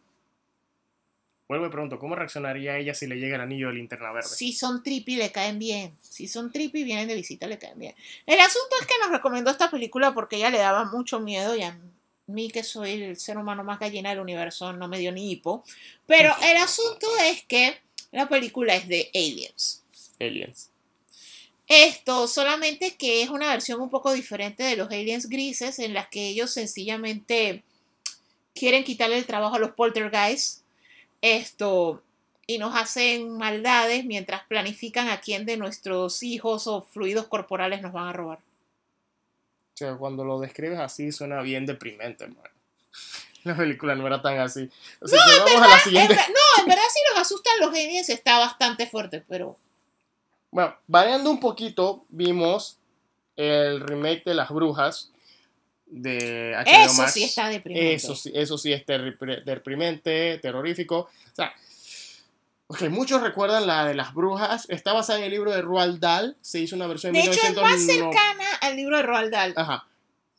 Vuelvo y pregunto, ¿cómo reaccionaría ella si le llega el anillo de linterna verde? Si son trippy, le caen bien. Si son trippy, vienen de visita, le caen bien. El asunto es que nos recomendó esta película porque ella le daba mucho miedo y a mí, que soy el ser humano más gallina del universo, no me dio ni hipo. Pero el asunto es que la película es de aliens. Aliens. Esto solamente que es una versión un poco diferente de los aliens grises en las que ellos sencillamente quieren quitarle el trabajo a los poltergeists. Esto y nos hacen maldades mientras planifican a quién de nuestros hijos o fluidos corporales nos van a robar. O sea, cuando lo describes así suena bien deprimente, hermano. La película no era tan así. O sea, no, que en vamos verdad, a la siguiente. en no, en verdad si los asustan los aliens está bastante fuerte, pero Bueno, variando un poquito, vimos el remake de Las Brujas de HBO eso Max. sí está deprimente. Eso sí, eso sí es deprimente, terrorífico. O sea, ok, muchos recuerdan la de Las Brujas. Está basada en el libro de Roald Dahl. Se hizo una versión De en hecho, es más 1990. cercana al libro de Roald Dahl. Ajá.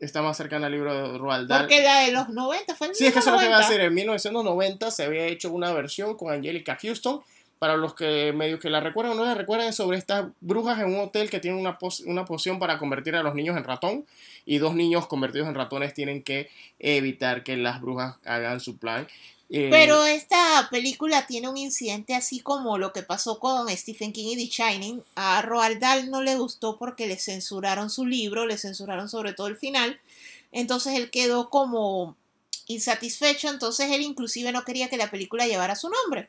Está más cercana al libro de Roald Dahl. Porque la de los 90 fue en Sí, es que eso es lo que iba a 90. decir. En 1990 se había hecho una versión con Angelica Houston. Para los que medio que la recuerdan o no la recuerdan, sobre estas brujas en un hotel que tienen una, una poción para convertir a los niños en ratón. Y dos niños convertidos en ratones tienen que evitar que las brujas hagan su plan. Eh, Pero esta película tiene un incidente así como lo que pasó con Stephen King y The Shining. A Roald Dahl no le gustó porque le censuraron su libro, le censuraron sobre todo el final. Entonces él quedó como insatisfecho, entonces él inclusive no quería que la película llevara su nombre.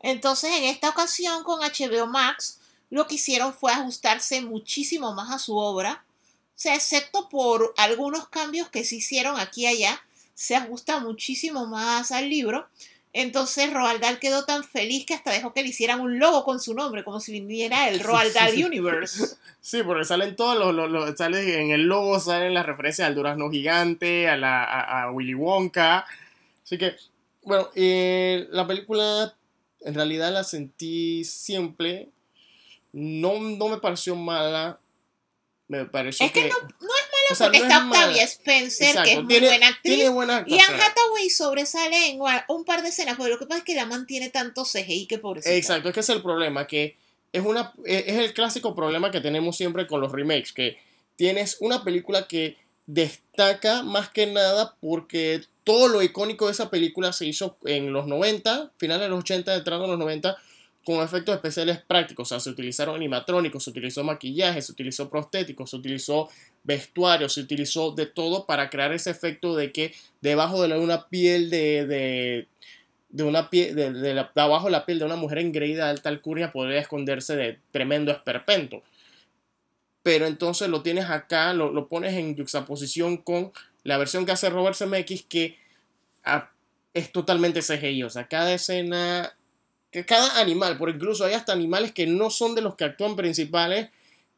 Entonces en esta ocasión con HBO Max lo que hicieron fue ajustarse muchísimo más a su obra. O sea, excepto por algunos cambios que se hicieron aquí y allá, se ajusta muchísimo más al libro. Entonces Roald Dahl quedó tan feliz que hasta dejó que le hicieran un logo con su nombre, como si viniera el Roald Dahl Universe. Sí, porque salen todos los, los- los- sale en el logo salen las referencias al durazno gigante, a, la, a, a Willy Wonka. Así que, bueno, eh, la película en realidad la sentí simple. No, no me pareció mala. Me pareció Es que que. no, no es o sea, porque no está es mala. Octavia Spencer, Exacto, que es muy tiene- buena actriz. Buena Y Anne. Hathaway sobresale en un par de escenas, pero lo que pasa es que la man tiene tanto CGI que pobrecita. Exacto, es que es el problema, que es, una, eh, es el clásico problema que tenemos siempre con los remakes, que tienes una película que destaca más que nada porque todo lo icónico de esa película se hizo en los 90, finales de los 80, entrando en los 90, con efectos especiales prácticos, o sea, se utilizaron animatrónicos, se utilizó maquillaje, se utilizó prostéticos, se utilizó vestuario, se utilizó de todo para crear ese efecto de que debajo de una piel de, de, de una piel, de, de la piel de una mujer engreída de alta alcurnia podría esconderse de tremendo esperpento. Pero entonces lo tienes acá, lo, lo pones en juxtaposición con la versión que hace Robert Zemeckis que ah, es totalmente CGI. O sea, cada escena, que cada animal, por incluso hay hasta animales que no son de los que actúan principales.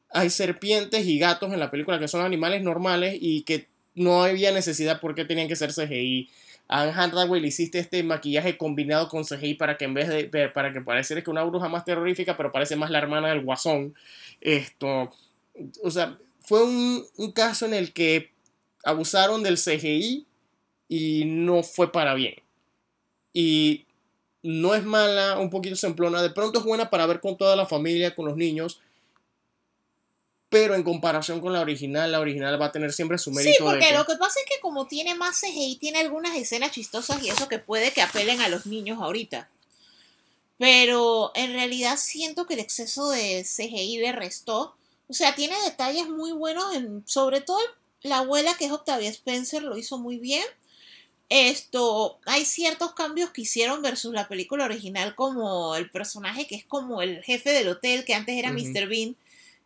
Hay serpientes y gatos en la película que son animales normales y que no había necesidad porque tenían que ser CGI. A Anne Hathaway le hiciste este maquillaje combinado con CGI para que en vez de- para que pareciera que una bruja más terrorífica, pero parece más la hermana del guasón. Esto, o sea, fue un, un caso en el que abusaron del CGI y no fue para bien. Y no es mala, un poquito semplona, de pronto es buena para ver con toda la familia, con los niños. Pero en comparación con la original, la original va a tener siempre su mérito. Sí, de porque que- lo que pasa es que como tiene más CGI, tiene algunas escenas chistosas y eso que puede que apelen a los niños ahorita. Pero en realidad siento que el exceso de CGI le restó. O sea, tiene detalles muy buenos, en, sobre todo la abuela que es Octavia Spencer lo hizo muy bien. Esto, hay ciertos cambios que hicieron versus la película original, como el personaje que es como el jefe del hotel, que antes era. Mr. Bean,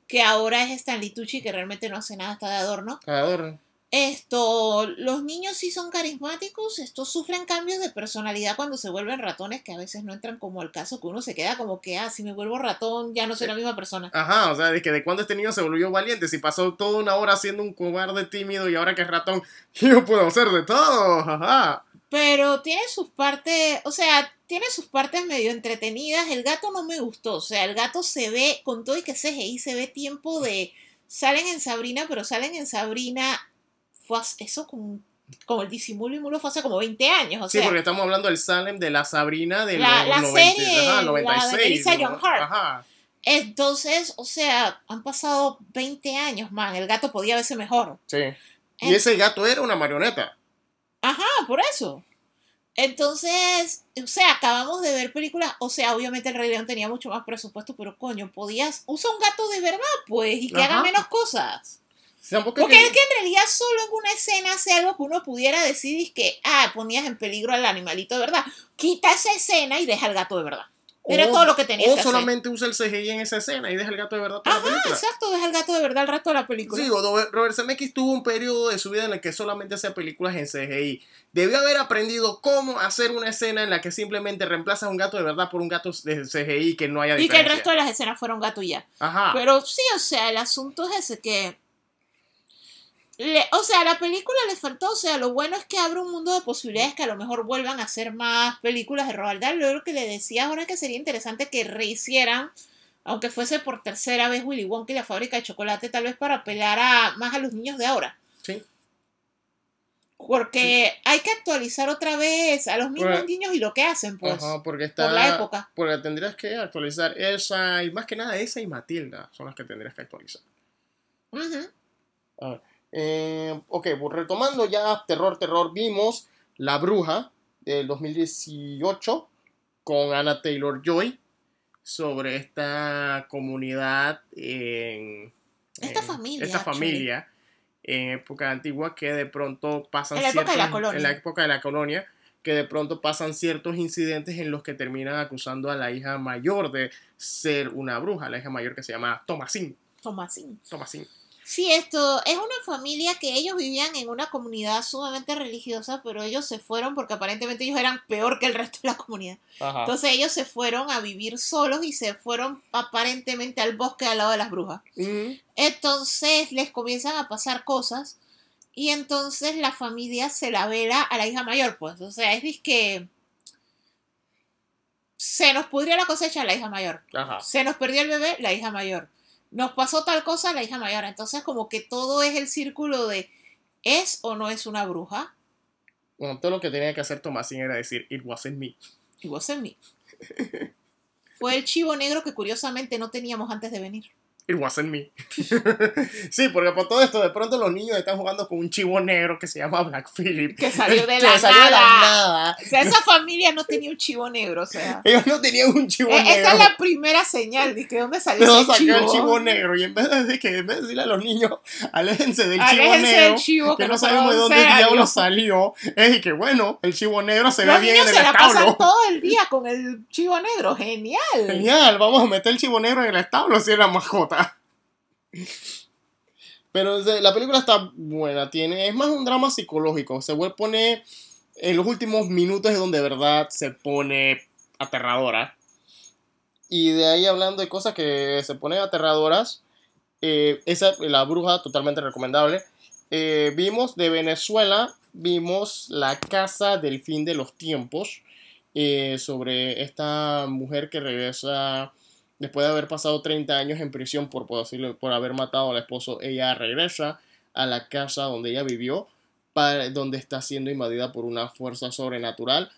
que ahora es Stanley Tucci, que realmente no hace nada, está de adorno. Adorno. Esto, los niños sí son carismáticos, estos sufren cambios de personalidad cuando se vuelven ratones que a veces no entran como al caso, que uno se queda como que, ah, si me vuelvo ratón ya no soy la misma persona. Ajá, o sea, de que de cuándo este niño se volvió valiente, si pasó toda una hora siendo un cobarde tímido y ahora que es ratón, yo puedo hacer de todo, ajá. Pero tiene sus partes, o sea, tiene sus partes medio entretenidas. El gato no me gustó, o sea, el gato se ve, con todo y que CGI, se ve tiempo de, salen en Sabrina, pero salen en Sabrina, fue eso con, con el disimulo y mulo fue hace como 20 años, o Sí, porque estamos hablando del Salem de la Sabrina de La- los la 90, serie, ajá, la de 96. Melissa ¿no? Joan Hart. Ajá. Entonces, o sea, han pasado 20 años, man. El gato podía verse mejor. Sí. Y ese gato era una marioneta. Ajá, por eso. Entonces, o sea, acabamos de ver películas, o sea, obviamente el Rey León tenía mucho más presupuesto, pero coño, podías, usa un gato de verdad, pues, y que haga menos cosas. Porque que- es que en realidad solo en una escena hace algo que uno pudiera decir y que, ah, ponías en peligro al animalito de verdad. Quita esa escena y deja al gato de verdad. Era o- todo lo que tenía O que hacer. solamente usa el CGI en esa escena y deja el gato de verdad toda la Ajá, película. exacto, deja al gato de verdad el resto de la película. Sí, Robert Zemeckis tuvo un periodo de su vida en el que solamente hacía películas en CGI. Debió haber aprendido cómo hacer una escena en la que simplemente reemplazas un gato de verdad por un gato de CGI que no haya y que el diferencia. resto de las escenas fueron gato y ya. Ajá. Pero sí, o sea, el asunto es ese que. Le- o sea, a la película le faltó, o sea, lo bueno es que abre un mundo de posibilidades que a lo mejor vuelvan a hacer más películas de Roald Dahl. Lo que le decía ahora que sería interesante que rehicieran, aunque fuese por tercera vez Willy Wonka y la fábrica de chocolate, tal vez para apelar a más a los niños de ahora. Sí. Porque hay que actualizar otra vez a los mismos niños y lo que hacen, pues. Ajá, porque está. por la época. Porque tendrías que actualizar esa y más que nada esa y Matilda son las que tendrías que actualizar. Ujú. A ver, eh, ok, pues retomando ya terror, terror, vimos La Bruja del 2018 con Anna Taylor Joy sobre esta comunidad en Esta en- familia, esta familia en época antigua que de pronto pasan En la época de la ciertos- colonia. en la época de la colonia que de pronto pasan ciertos incidentes en los que terminan acusando a la hija mayor de ser una bruja, la hija mayor que se llama Thomasine. Tomasín. Thomasine. Sí, esto es una familia que ellos vivían en una comunidad sumamente religiosa, pero ellos se fueron porque aparentemente ellos eran peor que el resto de la comunidad. Ajá. Entonces ellos se fueron a vivir solos y se fueron aparentemente al bosque al lado de las brujas. Mm, Entonces les comienzan a pasar cosas y entonces la familia se la vela a la hija mayor, pues. O sea, es que se nos pudrió la cosecha la hija mayor. Ajá. Se nos perdió el bebé, la hija mayor. Nos pasó tal cosa, la hija mayor. Entonces, como que todo es el círculo de ¿es o no es una bruja? Bueno, todo lo que tenía que hacer Tomasín era decir, it wasn't me. Vos en mí. Fue el chivo negro que curiosamente no teníamos antes de venir. It wasn't me. sí, porque por todo esto, de pronto los niños están jugando con un chivo negro que se llama Black Phillip. Que salió de Que la salió de la nada. nada. O sea, esa familia no tenía un chivo negro, o sea. Ellos no tenían un chivo Eh, negro. Esa es la primera señal de que dónde salió Pero ese chivo. el chivo negro y en vez de que en vez de decirle a los niños, aléjense del chivo Aléjense negro, del chivo que que no no sabemos de dónde dónde diablo salió. es y que bueno, el chivo negro se Los ve bien en se el la pasan establo. todo el día con el chivo negro. Genial. Genial, vamos a meter el chivo negro en el establo si es la mascota. Pero la película está buena, tiene, es más un drama psicológico. Se vuelve pone en los últimos minutos es donde de verdad se pone aterradora. Y de ahí hablando de cosas que se ponen aterradoras, eh, esa, la bruja, totalmente recomendable. Eh, vimos de Venezuela, vimos La Casa del Fin de los Tiempos, eh, sobre esta mujer que regresa después de haber pasado 30 años en prisión por, por haber matado al esposo. Ella regresa a la casa donde ella vivió, para, donde está siendo invadida por una fuerza sobrenatural.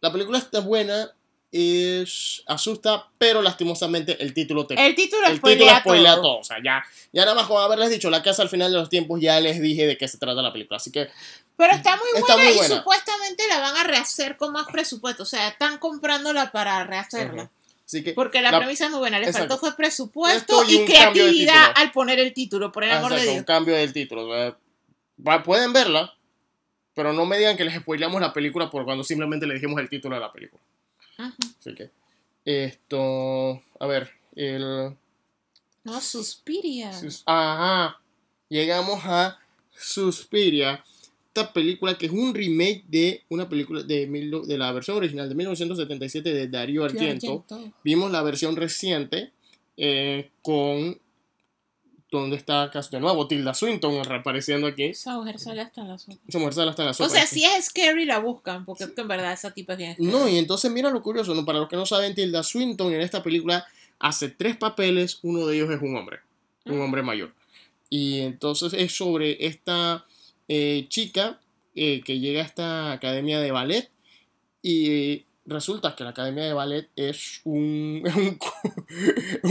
La película está buena, es asusta, pero lastimosamente el título te El título el spoilea título spoilea todo. todo. O sea, ya, ya nada más con haberles dicho la casa al final de los tiempos, ya les dije de qué se trata la película. Así que Pero está muy Está buena y supuestamente la van a rehacer con más presupuesto. O sea, están comprándola para rehacerla. Así que Porque la, La- premisa es muy buena. Le Exacto. faltó fue presupuesto Esto y de creatividad al poner el título, por el amor de Exacto, Dios. un cambio del título. o sea, va- pueden verla, pero no me digan que les spoileamos la película por cuando simplemente le dijimos el título de la película. Así que, esto, a ver, el... No, Suspiria. Sus- Ajá. Llegamos a Suspiria. Esta película que es un remake de una película de, mil- de la versión original de 1977 de Darío Argento. Vimos la versión reciente eh, con donde está casi de nuevo Tilda Swinton reapareciendo aquí. Esa mujer sale hasta en la sopa. Esa mujer sale hasta en la O sopa. sea, si es scary la buscan, porque en verdad esa tipa es bien scary. No, y entonces mira lo curioso, ¿no? para los que no saben, Tilda Swinton en esta película hace tres papeles, uno de ellos es un hombre, un hombre mayor. Y entonces es sobre esta eh, chica eh, que llega a esta academia de ballet y resulta que la academia de ballet es un, un,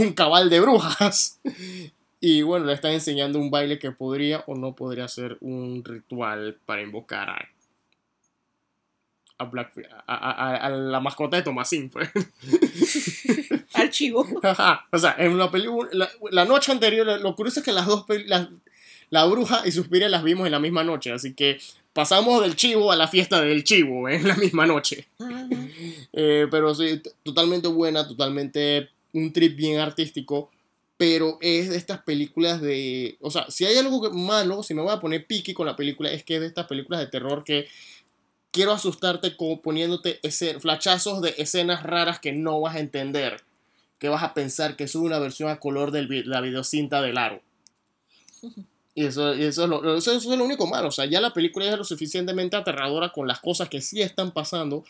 un cabal de brujas. Y bueno, le están enseñando un baile que podría o no podría ser un ritual para invocar a a, Black, a, a, a la mascota de Tomasín. Pues. Al chivo. o sea, en la película, la, la, noche anterior, lo curioso es que las dos, la, la bruja y Suspiria las vimos en la misma noche, así que pasamos del chivo a la fiesta del chivo en la misma noche. Eh, pero sí, totalmente buena, totalmente un trip bien artístico, pero es de estas películas de... O sea, si hay algo malo, si me voy a poner piqui con la película, es que es de estas películas de terror que quiero asustarte como poniéndote ese, flachazos de escenas raras que no vas a entender, que vas a pensar que es una versión a color de la videocinta del aro. Y eso, y eso, es lo, eso, eso, es lo, único malo. O sea, ya la película es lo suficientemente aterradora con las cosas que sí están pasando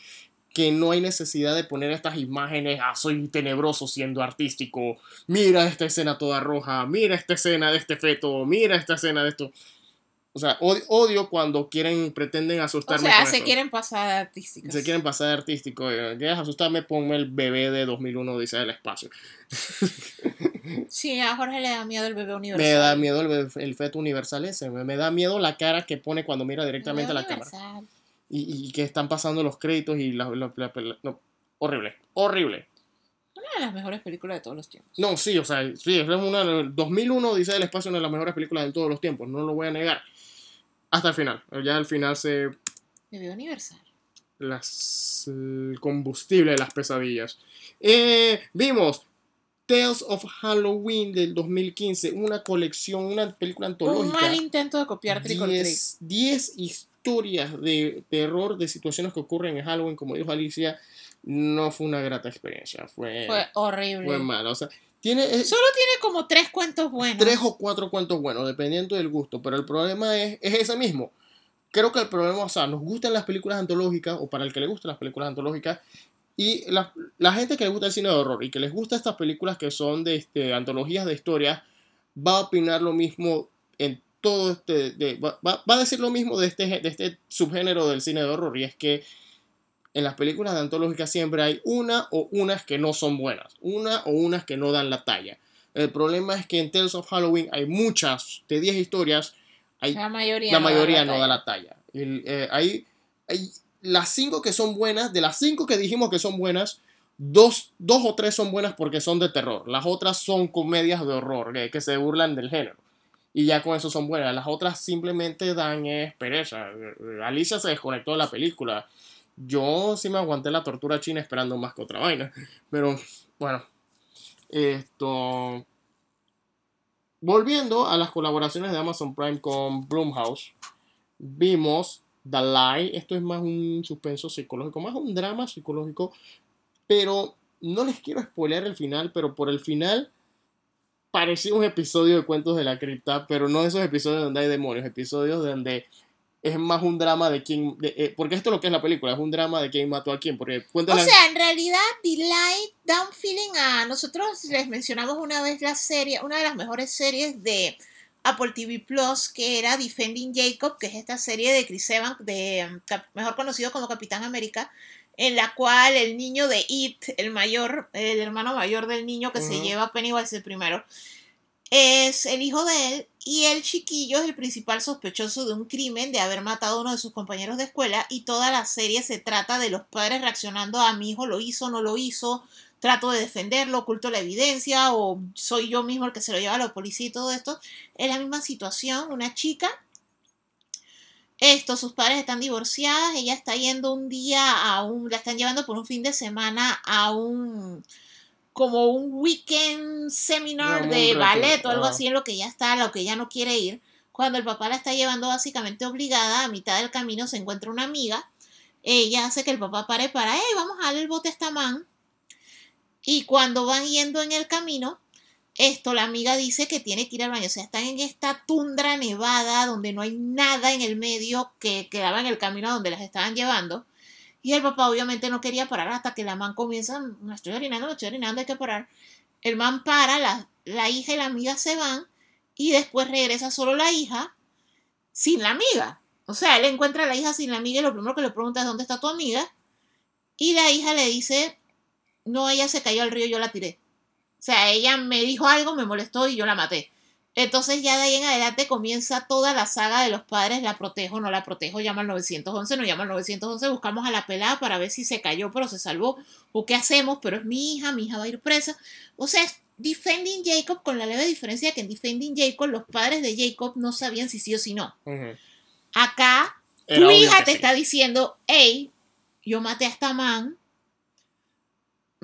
que no hay necesidad de poner estas imágenes, ah, soy tenebroso siendo artístico, mira esta escena toda roja, mira esta escena de este feto, mira esta escena de esto. O sea, odio, odio cuando quieren, pretenden asustarme. O sea, con se eso. quieren pasar de artísticos. Se quieren pasar de artístico. Eh, ¿Quieres asustarme? Ponme el bebé de 2001 Dice del espacio. Sí, a Jorge le da miedo el bebé universal. Me da miedo el, bebé, el feto universal ese. Me, da miedo la cara que pone cuando mira directamente a la universal. cámara. Y, y, que están pasando los créditos y la, la, la, no, horrible, horrible. Una de las mejores películas de todos los tiempos. No, sí, o sea, sí, es una 2001 dice del espacio una de las mejores películas de todos los tiempos, no lo voy a negar. Hasta el final, ya al final se Bebé universal. Las el combustible de las pesadillas. Eh, vimos Tales of Halloween del 2015, una colección, una película antológica. Un mal intento de copiar Trick or Treat. 10 historias de terror, de situaciones que ocurren en Halloween, como dijo Alicia, no fue una grata experiencia. Fue, fue horrible. Fue malo. O sea, tiene, Solo tiene como tres cuentos buenos. Tres o cuatro cuentos buenos, dependiendo del gusto. Pero el problema es, es ese mismo. Creo que el problema, o sea, nos gustan las películas antológicas, o para el que le gustan las películas antológicas, y la, la, gente que le gusta el cine de horror y que les gusta estas películas que son de este, antologías de historias, va a opinar lo mismo en todo este. De, va, va, a decir lo mismo de este, de este subgénero del cine de horror. Y es que en las películas de antológicas siempre hay una o unas que no son buenas. Una o unas que no dan la talla. El problema es que en Tales of Halloween hay muchas, de 10 historias, hay, la mayoría, la mayoría no, da la talla. No da la talla. El, eh, hay, hay las cinco que son buenas, de las cinco que dijimos que son buenas, dos, dos o tres son buenas porque son de terror. Las otras son comedias de horror, que, se burlan del género. Y ya con eso son buenas. Las otras simplemente dan es pereza. Alicia se desconectó de la película. Yo sí me aguanté la tortura china esperando más que otra vaina. Pero bueno. Esto. Volviendo a las colaboraciones de Amazon Prime con Blumhouse. Vimos The Lie, esto es más un suspenso psicológico, más un drama psicológico, pero no les quiero spoilear el final, pero por el final parecía un episodio de Cuentos de la Cripta, pero no esos episodios donde hay demonios, episodios donde es más un drama de quién, de, eh, porque esto es lo que es la película, es un drama de quién mató a quién, porque O sea, en realidad The Lie da un feeling a nosotros les mencionamos una vez la serie, una de las mejores series de Apple TV Plus, que era Defending Jacob, que es esta serie de Chris Evans, de, mejor conocido como Capitán América, en la cual el niño de It, el mayor, el hermano mayor del niño que uh -huh. se lleva a Pennywise el primero, es el hijo de él y el chiquillo es el principal sospechoso de un crimen de haber matado a uno de sus compañeros de escuela y toda la serie se trata de los padres reaccionando a mi hijo lo hizo, no lo hizo, trato de defenderlo, oculto la evidencia o soy yo mismo el que se lo lleva a la policía y todo esto. Es la misma situación, una chica. Esto, sus padres están divorciadas, ella está yendo un día a un, la están llevando por un fin de semana a un, como un weekend seminar no, de ballet o algo así en lo que ella está, a lo que ella no quiere ir. Cuando el papá la está llevando básicamente obligada, a mitad del camino se encuentra una amiga. Ella hace que el papá pare para, hey, vamos a darle el bote a esta man. Y cuando van yendo en el camino, esto, la amiga dice que tiene que ir al baño. O sea, están en esta tundra nevada donde no hay nada en el medio que quedaba en el camino donde las estaban llevando. Y el papá obviamente no quería parar hasta que la man comienza, me estoy orinando, me estoy orinando, hay que parar. El man para, la, la hija y la amiga se van y después regresa solo la hija sin la amiga. O sea, él encuentra a la hija sin la amiga y lo primero que le pregunta es ¿dónde está tu amiga? Y la hija le dice, no, ella se cayó al río y yo la tiré. O sea, ella me dijo algo, me molestó y yo la maté. Entonces ya de ahí en adelante comienza toda la saga de los padres, la protejo, no la protejo, llama al 911, no llama al 911, buscamos a la pelada para ver si se cayó pero se salvó, o qué hacemos, pero es mi hija, mi hija va a ir presa. O sea, es Defending Jacob con la leve diferencia que en Defending Jacob los padres de Jacob no sabían si sí o si no. Acá Era tu hija te sí. está diciendo, hey, yo maté a esta man,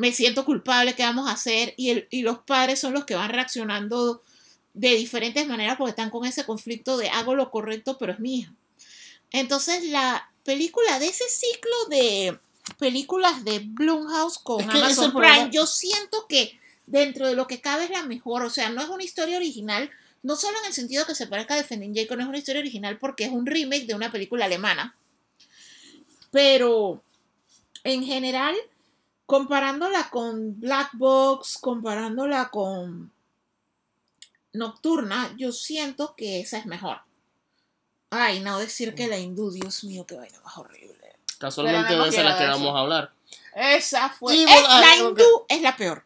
me siento culpable, ¿qué vamos a hacer? Y, el, y los padres son los que van reaccionando de diferentes maneras porque están con ese conflicto de hago lo correcto, pero es mi hija. Entonces la película de ese ciclo de películas de Blumhouse con Es que Amazon problema. Prime, yo siento que dentro de lo que cabe es la mejor, o sea, no es una historia original, no solo en el sentido que se parezca a Defending Jacob, no es una historia original porque es un remake de una película alemana, pero en general, comparándola con Black Box, comparándola con Nocturna, yo siento que esa es mejor. Ay, no decir que la hindú, Dios mío, qué vaina más horrible. Casualmente Pero no de esa es la que vamos a hablar. Esa fue. Evil es- la Eye, hindú es la peor.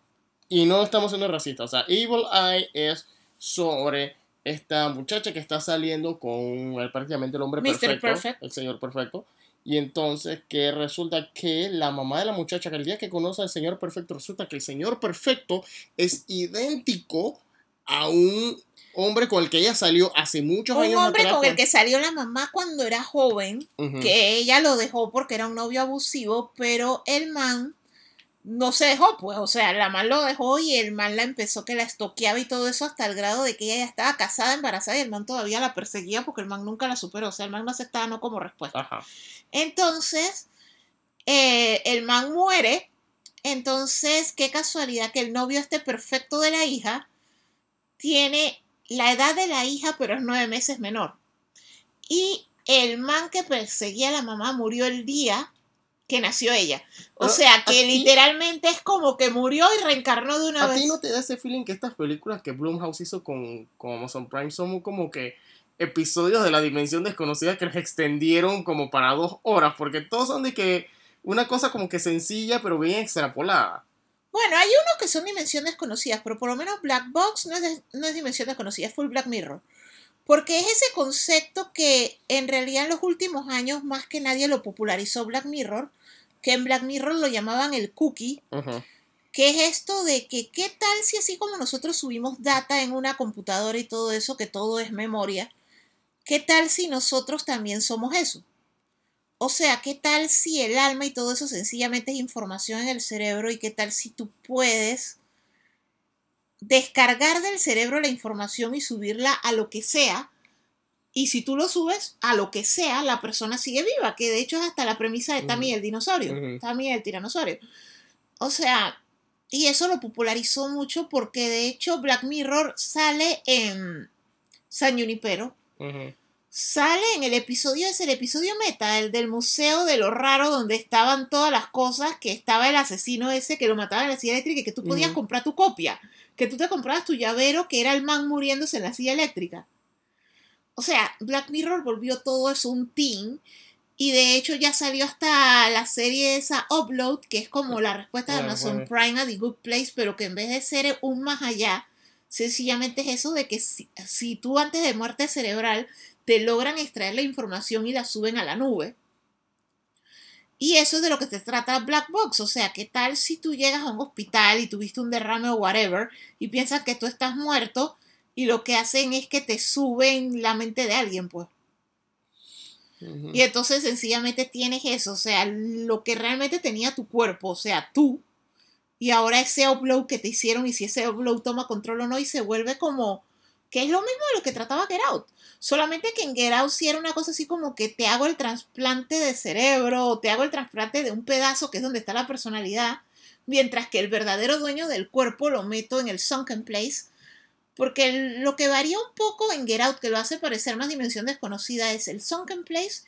Y no estamos siendo racistas. O sea, Evil Eye es sobre esta muchacha que está saliendo con el- prácticamente el hombre perfecto, Perfect. el señor perfecto. Y entonces que resulta que la mamá de la muchacha, que el día que conoce al señor perfecto, resulta que el señor perfecto es idéntico a un hombre con el que ella salió hace muchos Un años hombre atrás. con el que salió la mamá cuando era joven, que ella lo dejó porque era un novio abusivo, pero el man no se dejó, pues, o sea, la man lo dejó y el man la empezó que la estoqueaba y todo eso hasta el grado de que ella ya estaba casada, embarazada y el man todavía la perseguía porque el man nunca la superó, o sea, el man no aceptaba no como respuesta. Ajá. Entonces, eh, el man muere. Entonces, qué casualidad que el novio este perfecto de la hija tiene la edad de la hija, pero es nueve meses menor. Y el man que perseguía a la mamá murió el día que nació ella. O Pero, sea, ¿a que literalmente es como que murió y reencarnó de una ¿A vez. ti no te da ese feeling que estas películas que Blumhouse hizo con, con Amazon Prime son como que episodios de la dimensión desconocida que los extendieron como para dos horas? Porque todos son de que una cosa como que sencilla pero bien extrapolada. Bueno, hay unos que son dimensiones desconocidas, pero por lo menos Black Box no es, no es dimensión desconocida, es full Black Mirror. Porque es ese concepto que en realidad en los últimos años más que nadie lo popularizó Black Mirror, que en Black Mirror lo llamaban el cookie, que es esto de que qué tal si así como nosotros subimos data en una computadora y todo eso, que todo es memoria, qué tal si nosotros también somos eso. O sea, ¿qué tal si el alma y todo eso sencillamente es información en el cerebro y qué tal si tú puedes descargar del cerebro la información y subirla a lo que sea? Y si tú lo subes a lo que sea, la persona sigue viva, que de hecho es hasta la premisa de Tammy el dinosaurio, Ujú. Tammy el tiranosaurio. O sea, y eso lo popularizó mucho porque de hecho Black Mirror sale en San Junipero, Sale en el episodio, es el episodio meta, el del Museo de lo Raro, donde estaban todas las cosas, que estaba el asesino ese que lo mataba en la silla eléctrica y que tú podías comprar tu copia, que tú te comprabas tu llavero, que era el man muriéndose en la silla eléctrica. O sea, Black Mirror volvió todo eso un teen. Y de hecho ya salió hasta la serie esa Upload, que es como la respuesta de Ah, Amazon. Prime a The Good Place, pero que en vez de ser un más allá, sencillamente es eso de que si, si tú antes de muerte cerebral te logran extraer la información y la suben a la nube. Y eso es de lo que se trata Black Box. O sea, ¿qué tal si tú llegas a un hospital y tuviste un derrame o whatever y piensas que tú estás muerto y lo que hacen es que te suben la mente de alguien, pues? Y entonces sencillamente tienes eso, o sea, lo que realmente tenía tu cuerpo, o sea, tú. Y ahora ese upload que te hicieron y si ese upload toma control o no y se vuelve como que es lo mismo de lo que trataba Get Out. Solamente que en Get Out sí era una cosa así como que te hago el trasplante de cerebro o te hago el trasplante de un pedazo que es donde está la personalidad, mientras que el verdadero dueño del cuerpo lo meto en el sunken place. Porque lo que varía un poco en Get Out, que lo hace parecer más dimensión desconocida, es el sunken place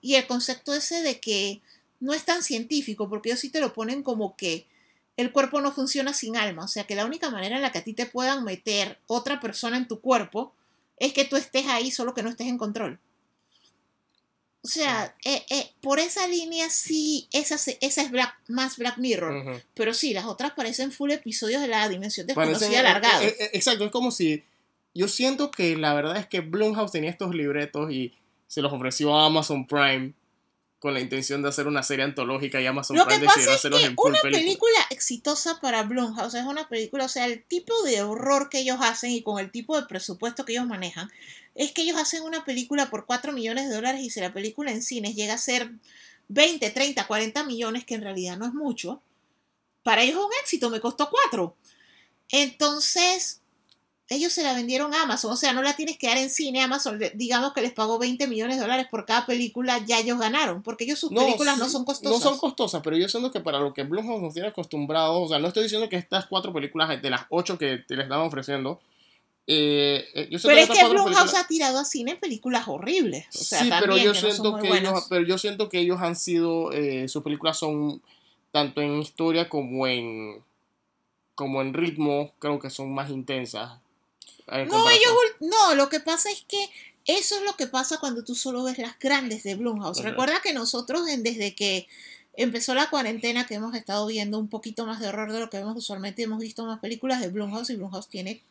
y el concepto ese de que no es tan científico, porque ellos sí te lo ponen como que el cuerpo no funciona sin alma, o sea que la única manera en la que a ti te puedan meter otra persona en tu cuerpo es que tú estés ahí, solo que no estés en control. O sea, eh, eh, por esa línea sí, esa, es Black, más Black Mirror, pero sí, las otras parecen full episodios de la dimensión Parecen- desconocida alargados. eh, eh, exacto, es como si yo siento que la verdad es que Blumhouse tenía estos libretos y se los ofreció a Amazon Prime con la intención de hacer una serie antológica y Amazon Lo Prime que pasa es que en una película. película exitosa para Blumhouse es una película, o sea, el tipo de horror que ellos hacen y con el tipo de presupuesto que ellos manejan, es que ellos hacen una película por 4 millones de dólares y si la película en cines llega a ser 20, 30, 40 millones, que en realidad no es mucho, para ellos es un éxito, me costó 4. Entonces, ellos se la vendieron a Amazon, o sea, no la tienes que dar en cine, Amazon, digamos que les pagó 20 millones de dólares por cada película, ya ellos ganaron, porque ellos sus películas no sí, son costosas. No son costosas, pero yo siento que para lo que Blumhouse nos tiene acostumbrados, o sea, no estoy diciendo que estas cuatro películas de las ocho que te les estaban ofreciendo, eh, eh, yo siento Pero es que Blumhouse películas- ha tirado a cine películas horribles. O sea, sí, pero también yo que no son siento muy que ellos, pero yo siento que ellos han sido, eh, sus películas son tanto en historia como en como en ritmo, creo que son más intensas. No, ellos, no, lo que pasa es que eso es lo que pasa cuando tú solo ves las grandes de Blumhouse. Recuerda que nosotros en- desde que empezó la cuarentena que hemos estado viendo un poquito más de horror de lo que vemos usualmente, hemos visto más películas de Blumhouse y Blumhouse tiene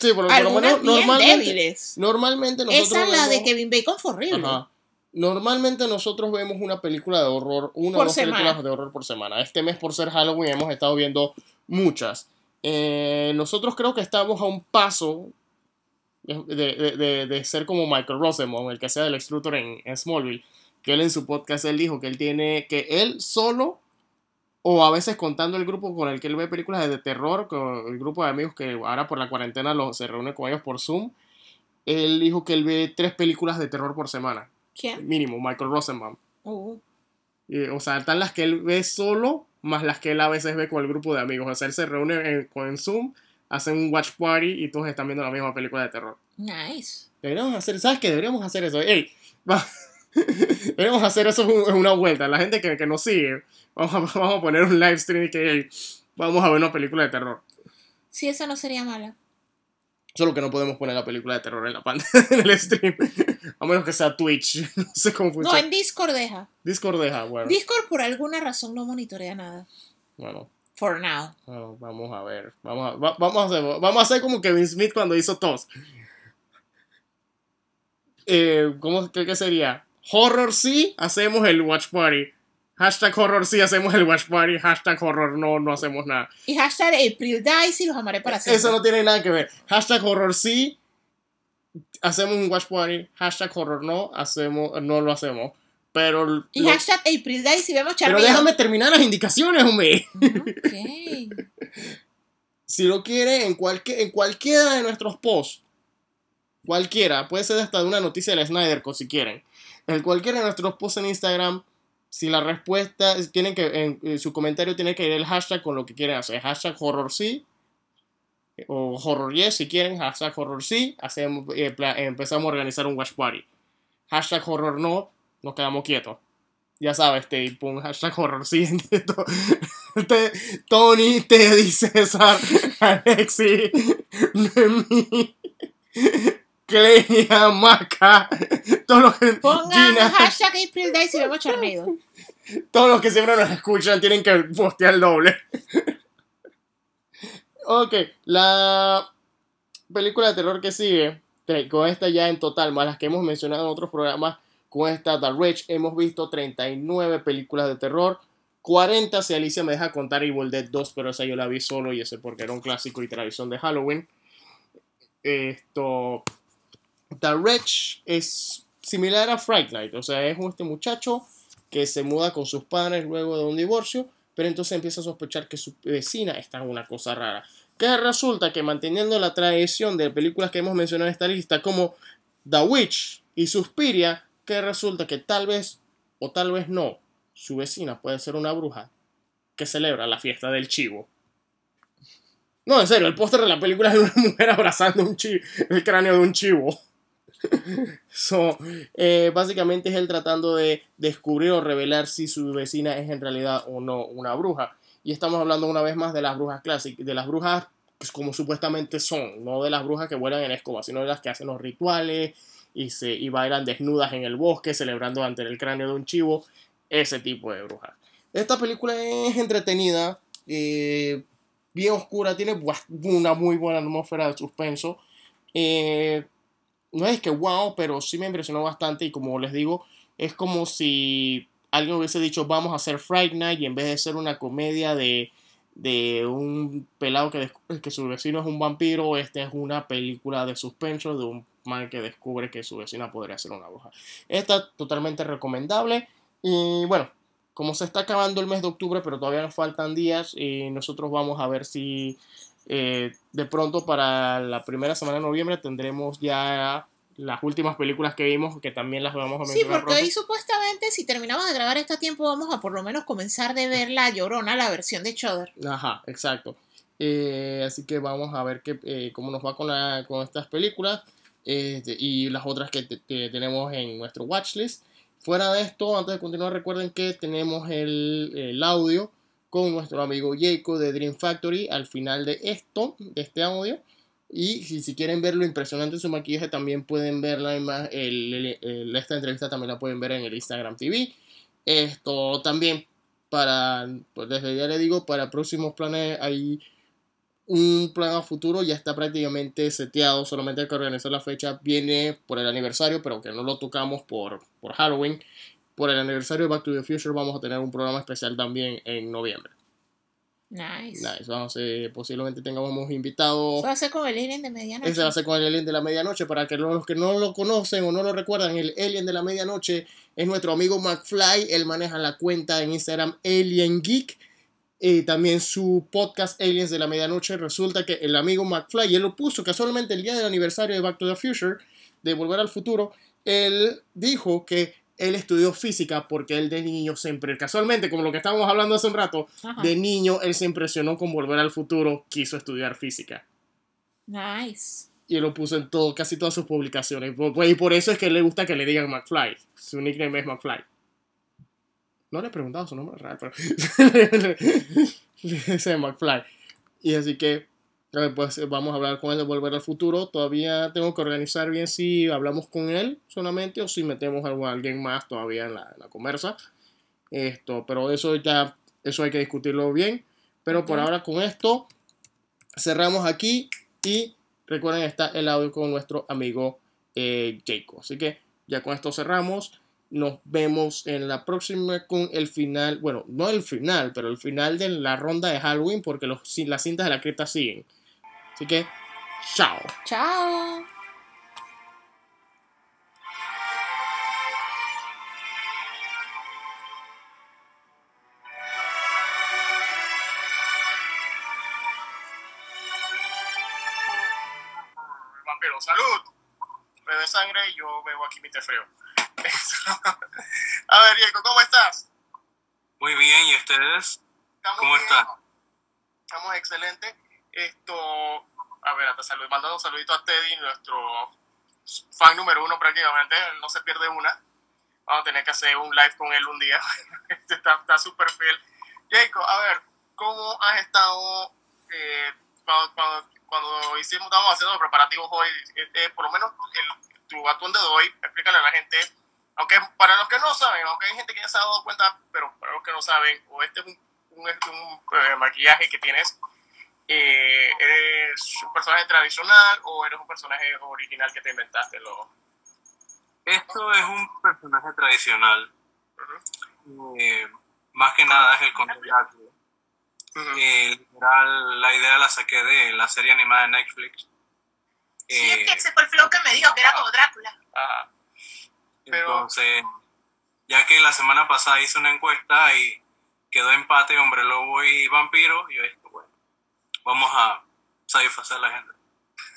Sí, por, por lo menos normalmente, débiles. normalmente nosotros Esa la de Kevin Bacon fue horrible. Ajá. Normalmente nosotros vemos una película de horror, una Por o dos semana. películas de horror por semana. Este mes por ser Halloween hemos estado viendo muchas. Eh, nosotros creo que estamos a un paso de, de- de- de ser como Michael Rosenbaum, el que sea del Lex Luthor en, en Smallville, que él en su podcast él dijo que él tiene, que él solo o a veces contando el grupo con el que él ve películas de terror, con el grupo de amigos que ahora por la cuarentena los, se reúne con ellos por Zoom, él dijo que él ve tres películas de terror por semana ¿Quién? mínimo, Michael Rosenbaum. Oh. O sea, están las que él ve solo, más las que él a veces ve con el grupo de amigos. O sea, él se reúne en, con Zoom, hacen un watch party y todos están viendo la misma película de terror. Nice. Deberíamos hacer, ¿sabes qué? Deberíamos hacer eso. Ey, deberíamos hacer eso en una vuelta. La gente que, que nos sigue, vamos a, vamos a poner un live stream y que ey, vamos a ver una película de terror. Sí, esa no sería mala. Solo que no podemos poner la película de terror en la pantalla, en el stream. A menos que sea Twitch. No sé cómo No, funciona. en Discord deja. Discord deja, bueno. Discord por alguna razón no monitorea nada. Bueno, For now. Bueno, vamos a ver. Vamos a, va- vamos, a hacer, vamos a hacer como Kevin Smith cuando hizo TOS. Eh, ¿Cómo qué, qué sería? Horror sí, hacemos el watch party. Hashtag horror sí, hacemos el watch party. Hashtag horror no, no hacemos nada. Y hashtag April Dice y los amaré para siempre. Eso no tiene nada que ver. Hashtag horror sí, hacemos un watch party. Hashtag horror no, hacemos, no lo hacemos. Pero, Y lo- hashtag April Dice y vemos pero Charmillo. déjame terminar las indicaciones, hombre. Ok. Si lo quiere en, cualquier, en cualquiera de nuestros posts, cualquiera, puede ser hasta de una noticia del Snyder, Cut, si quieren. En cualquiera de nuestros posts en Instagram, si la respuesta, es- tienen que, en, en su comentario tiene que ir el hashtag con lo que quieren hacer. Hashtag horror sí, o horror yes, si quieren, hashtag horror sí, hacemos, eh, empezamos a organizar un watch party. Hashtag horror no, nos quedamos quietos. Ya sabes, te pon hashtag horror sí. Te- Tony, Teddy, César, Alexi, Nemi, Clenia, Maca, todos los que, Pongan Gina, hashtag April Dice y vemos Charmillo. todos los que siempre nos escuchan tienen que postear el doble. Ok, la película de terror que sigue, con esta ya en total, más las que hemos mencionado en otros programas, con esta The Rich, hemos visto 39 películas de terror. 40 si Alicia me deja contar Evil Dead 2, pero esa yo la vi solo y ese porque era un clásico y tradición de Halloween. Esto. The Wretch es similar a Fright Night, o sea, es este muchacho que se muda con sus padres luego de un divorcio, pero entonces empieza a sospechar que su vecina está en una cosa rara. Que resulta que manteniendo la tradición de películas que hemos mencionado en esta lista, como The Witch y Suspiria, que resulta que tal vez o tal vez no, su vecina puede ser una bruja que celebra la fiesta del chivo. No, en serio, el póster de la película es una mujer abrazando un el cráneo de un chivo. So, eh, básicamente es él tratando de descubrir o revelar si su vecina es en realidad o no una bruja. Y estamos hablando una vez más de las brujas clásicas, de las brujas pues, como supuestamente son, no de las brujas que vuelan en escoba, sino de las que hacen los rituales y, se, y bailan desnudas en el bosque celebrando ante el cráneo de un chivo, ese tipo de brujas. Esta película es entretenida, eh, bien oscura, tiene una muy buena atmósfera de suspenso. Eh, no es que wow, pero sí me impresionó bastante y como les digo, es como si alguien hubiese dicho vamos a hacer Fright Night y en vez de ser una comedia de, de un pelado que, que su vecino es un vampiro, esta es una película de suspenso de un man que descubre que su vecina podría ser una bruja. Esta totalmente recomendable y bueno, como se está acabando el mes de octubre, pero todavía nos faltan días, y nosotros vamos a ver si eh, de pronto para la primera semana de noviembre tendremos ya las últimas películas que vimos, que también las vamos a mencionar. Sí, porque hoy supuestamente, si terminamos de grabar este tiempo, vamos a por lo menos comenzar de ver La Llorona, la versión de Chodder. Ajá, exacto. Eh, así que vamos a ver qué, eh, cómo nos va con, la, con estas películas este, y las otras que, tenemos en nuestro watchlist. Fuera de esto, antes de continuar, recuerden que tenemos el, el audio con nuestro amigo Jacob de Dream Factory al final de esto, de este audio. Y si, quieren ver lo impresionante de su maquillaje, también pueden verla más. esta entrevista también la pueden ver en el Instagram TV. Esto también, para, pues desde ya le digo, para próximos planes hay un plan a futuro, ya está prácticamente seteado, solamente hay que organizar la fecha. Viene por el aniversario, pero que no lo tocamos por, por Halloween. Por el aniversario de Back to the Future vamos a tener un programa especial también en noviembre. Nice. Nice. Vamos a, posiblemente tengamos invitados. Se va a hacer con el Alien de medianoche. Ese va a ser con el Alien de la medianoche. Para que los que no lo conocen o no lo recuerdan, el Alien de la medianoche es nuestro amigo McFly. Él maneja la cuenta en Instagram Alien Geek. Y también su podcast Aliens de la medianoche. Resulta que el amigo McFly, él lo puso casualmente el día del aniversario de Back to the Future, de Volver al Futuro. Él dijo que él estudió física porque él de niño siempre, casualmente, como lo que estábamos hablando hace un rato, de niño él se impresionó con Volver al Futuro, quiso estudiar física. Nice. Y él lo puso en todo, casi todas sus publicaciones. Y por eso es que le gusta que le digan McFly. Su nickname es McFly. No le he preguntado su nombre real, pero dice McFly. Y así que pues vamos a hablar con él de Volver al Futuro. Todavía tengo que organizar bien si hablamos con él solamente o si metemos a alguien más todavía en la, conversa. Esto, pero eso ya, eso hay que discutirlo bien. Pero por ahora con esto cerramos aquí y recuerden está el audio con nuestro amigo eh, Jacob. Así que ya con esto cerramos. Nos vemos en la próxima con el final, bueno, no el final, pero el final de la ronda de Halloween porque los, las cintas de la creta siguen. Así que, chao. Chao. Vampiro, salud. Bebe sangre y yo bebo aquí mi té frío. A ver, Diego, ¿cómo estás? Muy bien, ¿y ustedes? ¿Cómo están? Estamos excelentes. Esto, a ver, hasta salud, mandando un saludito a Teddy, nuestro fan número uno prácticamente, no se pierde una. Vamos a tener que hacer un live con él un día. Está súper fiel. Jacob, a ver, ¿cómo has estado eh, cuando, cuando, hicimos, estábamos haciendo los preparativos hoy? Este, por lo menos el, tu atuendo de hoy, explícale a la gente, aunque para los que no saben, aunque hay gente que ya se ha dado cuenta, pero para los que no saben, o este es un, un, eh, maquillaje que tienes eh, ¿eres un personaje tradicional o eres un personaje original que te inventaste? Lo... Esto es un personaje tradicional. Eh, más que nada es el conde Drácula. Eh, la idea la saqué de la serie animada de Netflix. Sí, es que ese fue el flow que me dijo, que era como Drácula. Entonces, ya que la semana pasada hice una encuesta y quedó empate hombre lobo y vampiro, yo dije, vamos a satisfacer a la gente.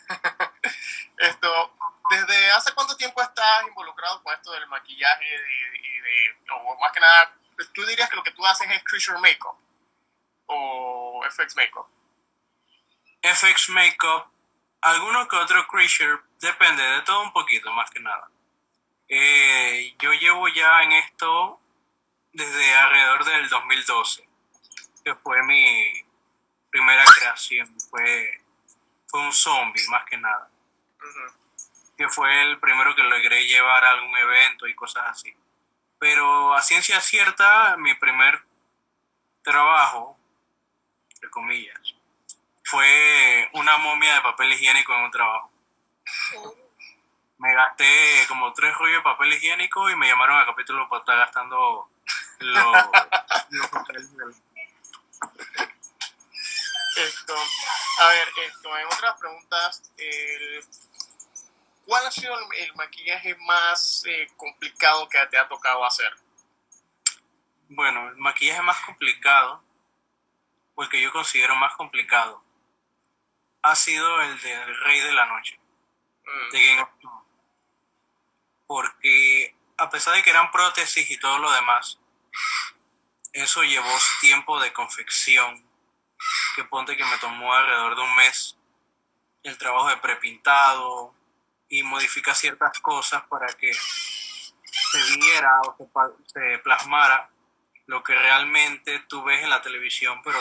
esto, ¿desde hace cuánto tiempo estás involucrado con esto del maquillaje y de, o más que nada, tú dirías que lo que tú haces es creature makeup o FX makeup? FX makeup, alguno que otro creature, depende de todo un poquito, más que nada. Eh, yo llevo ya en esto desde alrededor del 2012, que fue mi, primera creación fue, fue un zombie, más que nada. Que fue el primero que logré llevar a algún evento y cosas así. Pero a ciencia cierta, mi primer trabajo, entre comillas, fue una momia de papel higiénico en un trabajo. Me gasté como tres rollos de papel higiénico y me llamaron a capítulo para estar gastando los, los papeles Esto, a ver, esto, en otras preguntas, el- ¿cuál ha sido el, el maquillaje más eh, complicado que te ha tocado hacer? Bueno, el maquillaje más complicado, o el que yo considero más complicado, ha sido el del Rey de la Noche, Mm, de Game of Thrones. Porque a pesar de que eran prótesis y todo lo demás, eso llevó su tiempo de confección, que ponte que me tomó alrededor de un mes el trabajo de prepintado y modificar ciertas cosas para que se viera o se, se plasmara lo que realmente tú ves en la televisión, pero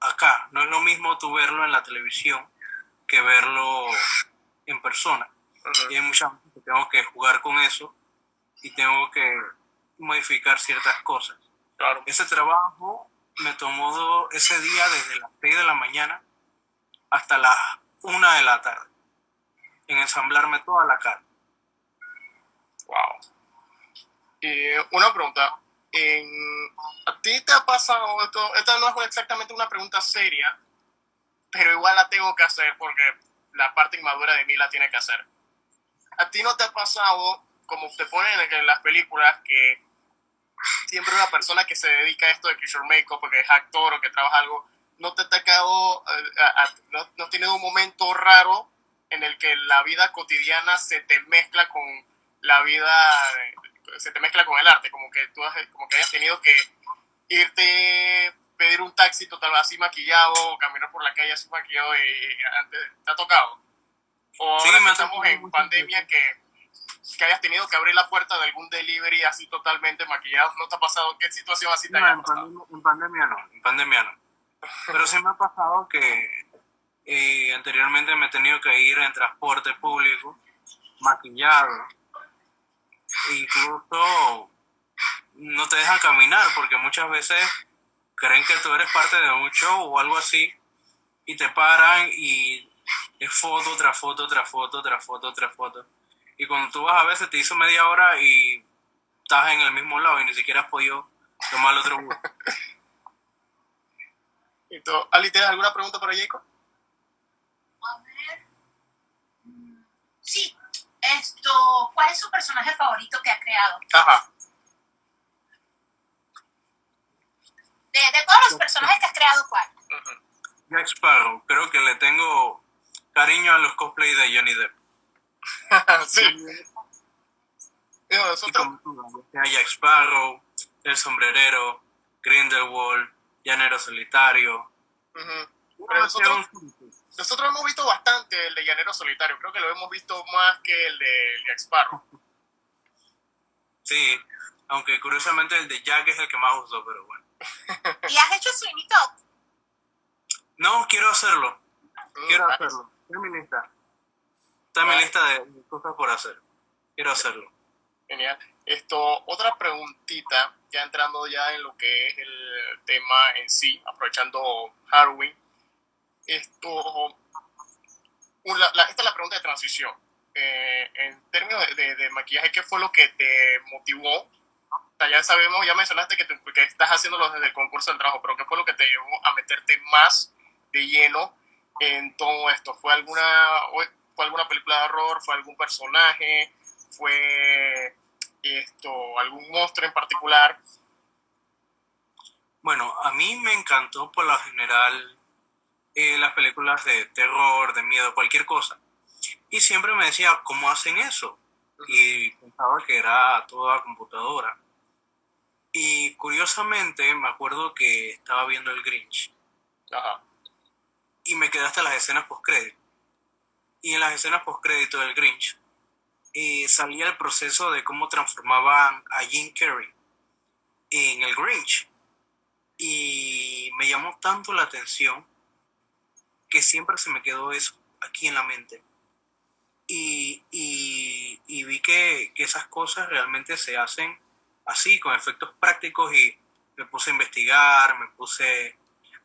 acá no es lo mismo tú verlo en la televisión que verlo en persona. Y hay muchas que tengo que jugar con eso y tengo que modificar ciertas cosas. Claro. Ese trabajo me tomó ese día desde las 6 de la mañana hasta las 1 de la tarde en ensamblarme toda la cara. Wow. Eh, una pregunta. En- ¿A ti te ha pasado esto? Esta no es exactamente una pregunta seria, pero igual la tengo que hacer porque la parte inmadura de mí la tiene que hacer. ¿A ti no te ha pasado, como te ponen en en las películas, que siempre una persona que se dedica a esto de Kishore Makeup, porque es actor o que trabaja algo, no te ha tocado, eh, no, no has tenido un momento raro en el que la vida cotidiana se te mezcla con la vida, se te mezcla con el arte, como que tú has- como que hayas tenido que irte, pedir un taxi total así maquillado, caminar por la calle así maquillado, y, y antes, ¿te ha tocado? O Sí, ahora me que estamos en pandemia que, que hayas tenido que abrir la puerta de algún delivery así totalmente maquillado, ¿no te ha pasado? ¿Qué situación así te No, haya en pandemia no, en pandemia no. Pero sí me ha pasado que eh, anteriormente me he tenido que ir en transporte público, maquillado. E incluso no te dejan caminar porque muchas veces creen que tú eres parte de un show o algo así y te paran y es foto tras foto tras foto tras foto tras foto. Y cuando tú vas a veces te hizo media hora y estás en el mismo lado y ni siquiera has podido tomar el otro bus. Tú, Ali, ¿tienes alguna pregunta para Jacob? A ver. Mm, Sí, esto, ¿cuál es su personaje favorito que ha creado? Ajá. De, de todos los personajes que has creado, ¿cuál? Jack Sparrow, creo que le tengo cariño a los cosplays de Johnny Depp. sí. Digo, nosotros, Jack Sparrow, El Sombrerero, Grindelwald, Llanero Solitario. Pero nosotros, nosotros hemos visto bastante el de Llanero Solitario. Creo que lo hemos visto más que el de Jack Sparrow. Sí, aunque curiosamente el de Jack es el que más uso, pero bueno. ¿Y has hecho Sweeney Todd? No, quiero hacerlo, Mm, quiero hacerlo. Está en mi lista. Está en mi lista de cosas por hacer. Quiero hacerlo. Genial. Esto, otra preguntita, ya entrando ya en lo que es el tema en sí, aprovechando Halloween. Esto, una- la- esta es la pregunta de transición. Eh, en términos de, de- de maquillaje, ¿qué fue lo que te motivó? O sea, ya sabemos, ya mencionaste que, te- que estás haciéndolo desde el concurso del trabajo, pero ¿qué fue lo que te llevó a meterte más de lleno en todo esto? ¿Fue alguna, fue alguna película de horror? ¿Fue algún personaje? ¿Fue esto, algún monstruo en particular? Bueno, a mí me encantó por lo general eh, las películas de terror, de miedo, cualquier cosa. Y siempre me decía, ¿cómo hacen eso? Y pensaba que era toda computadora. Y curiosamente me acuerdo que estaba viendo el Grinch Ajá. y me quedé hasta las escenas postcrédito. Y en las escenas postcrédito del Grinch eh, salía el proceso de cómo transformaban a Jim Carrey en el Grinch. Y me llamó tanto la atención que siempre se me quedó eso aquí en la mente. Y, y- y vi que, que esas cosas realmente se hacen así, con efectos prácticos, y me puse a investigar, me puse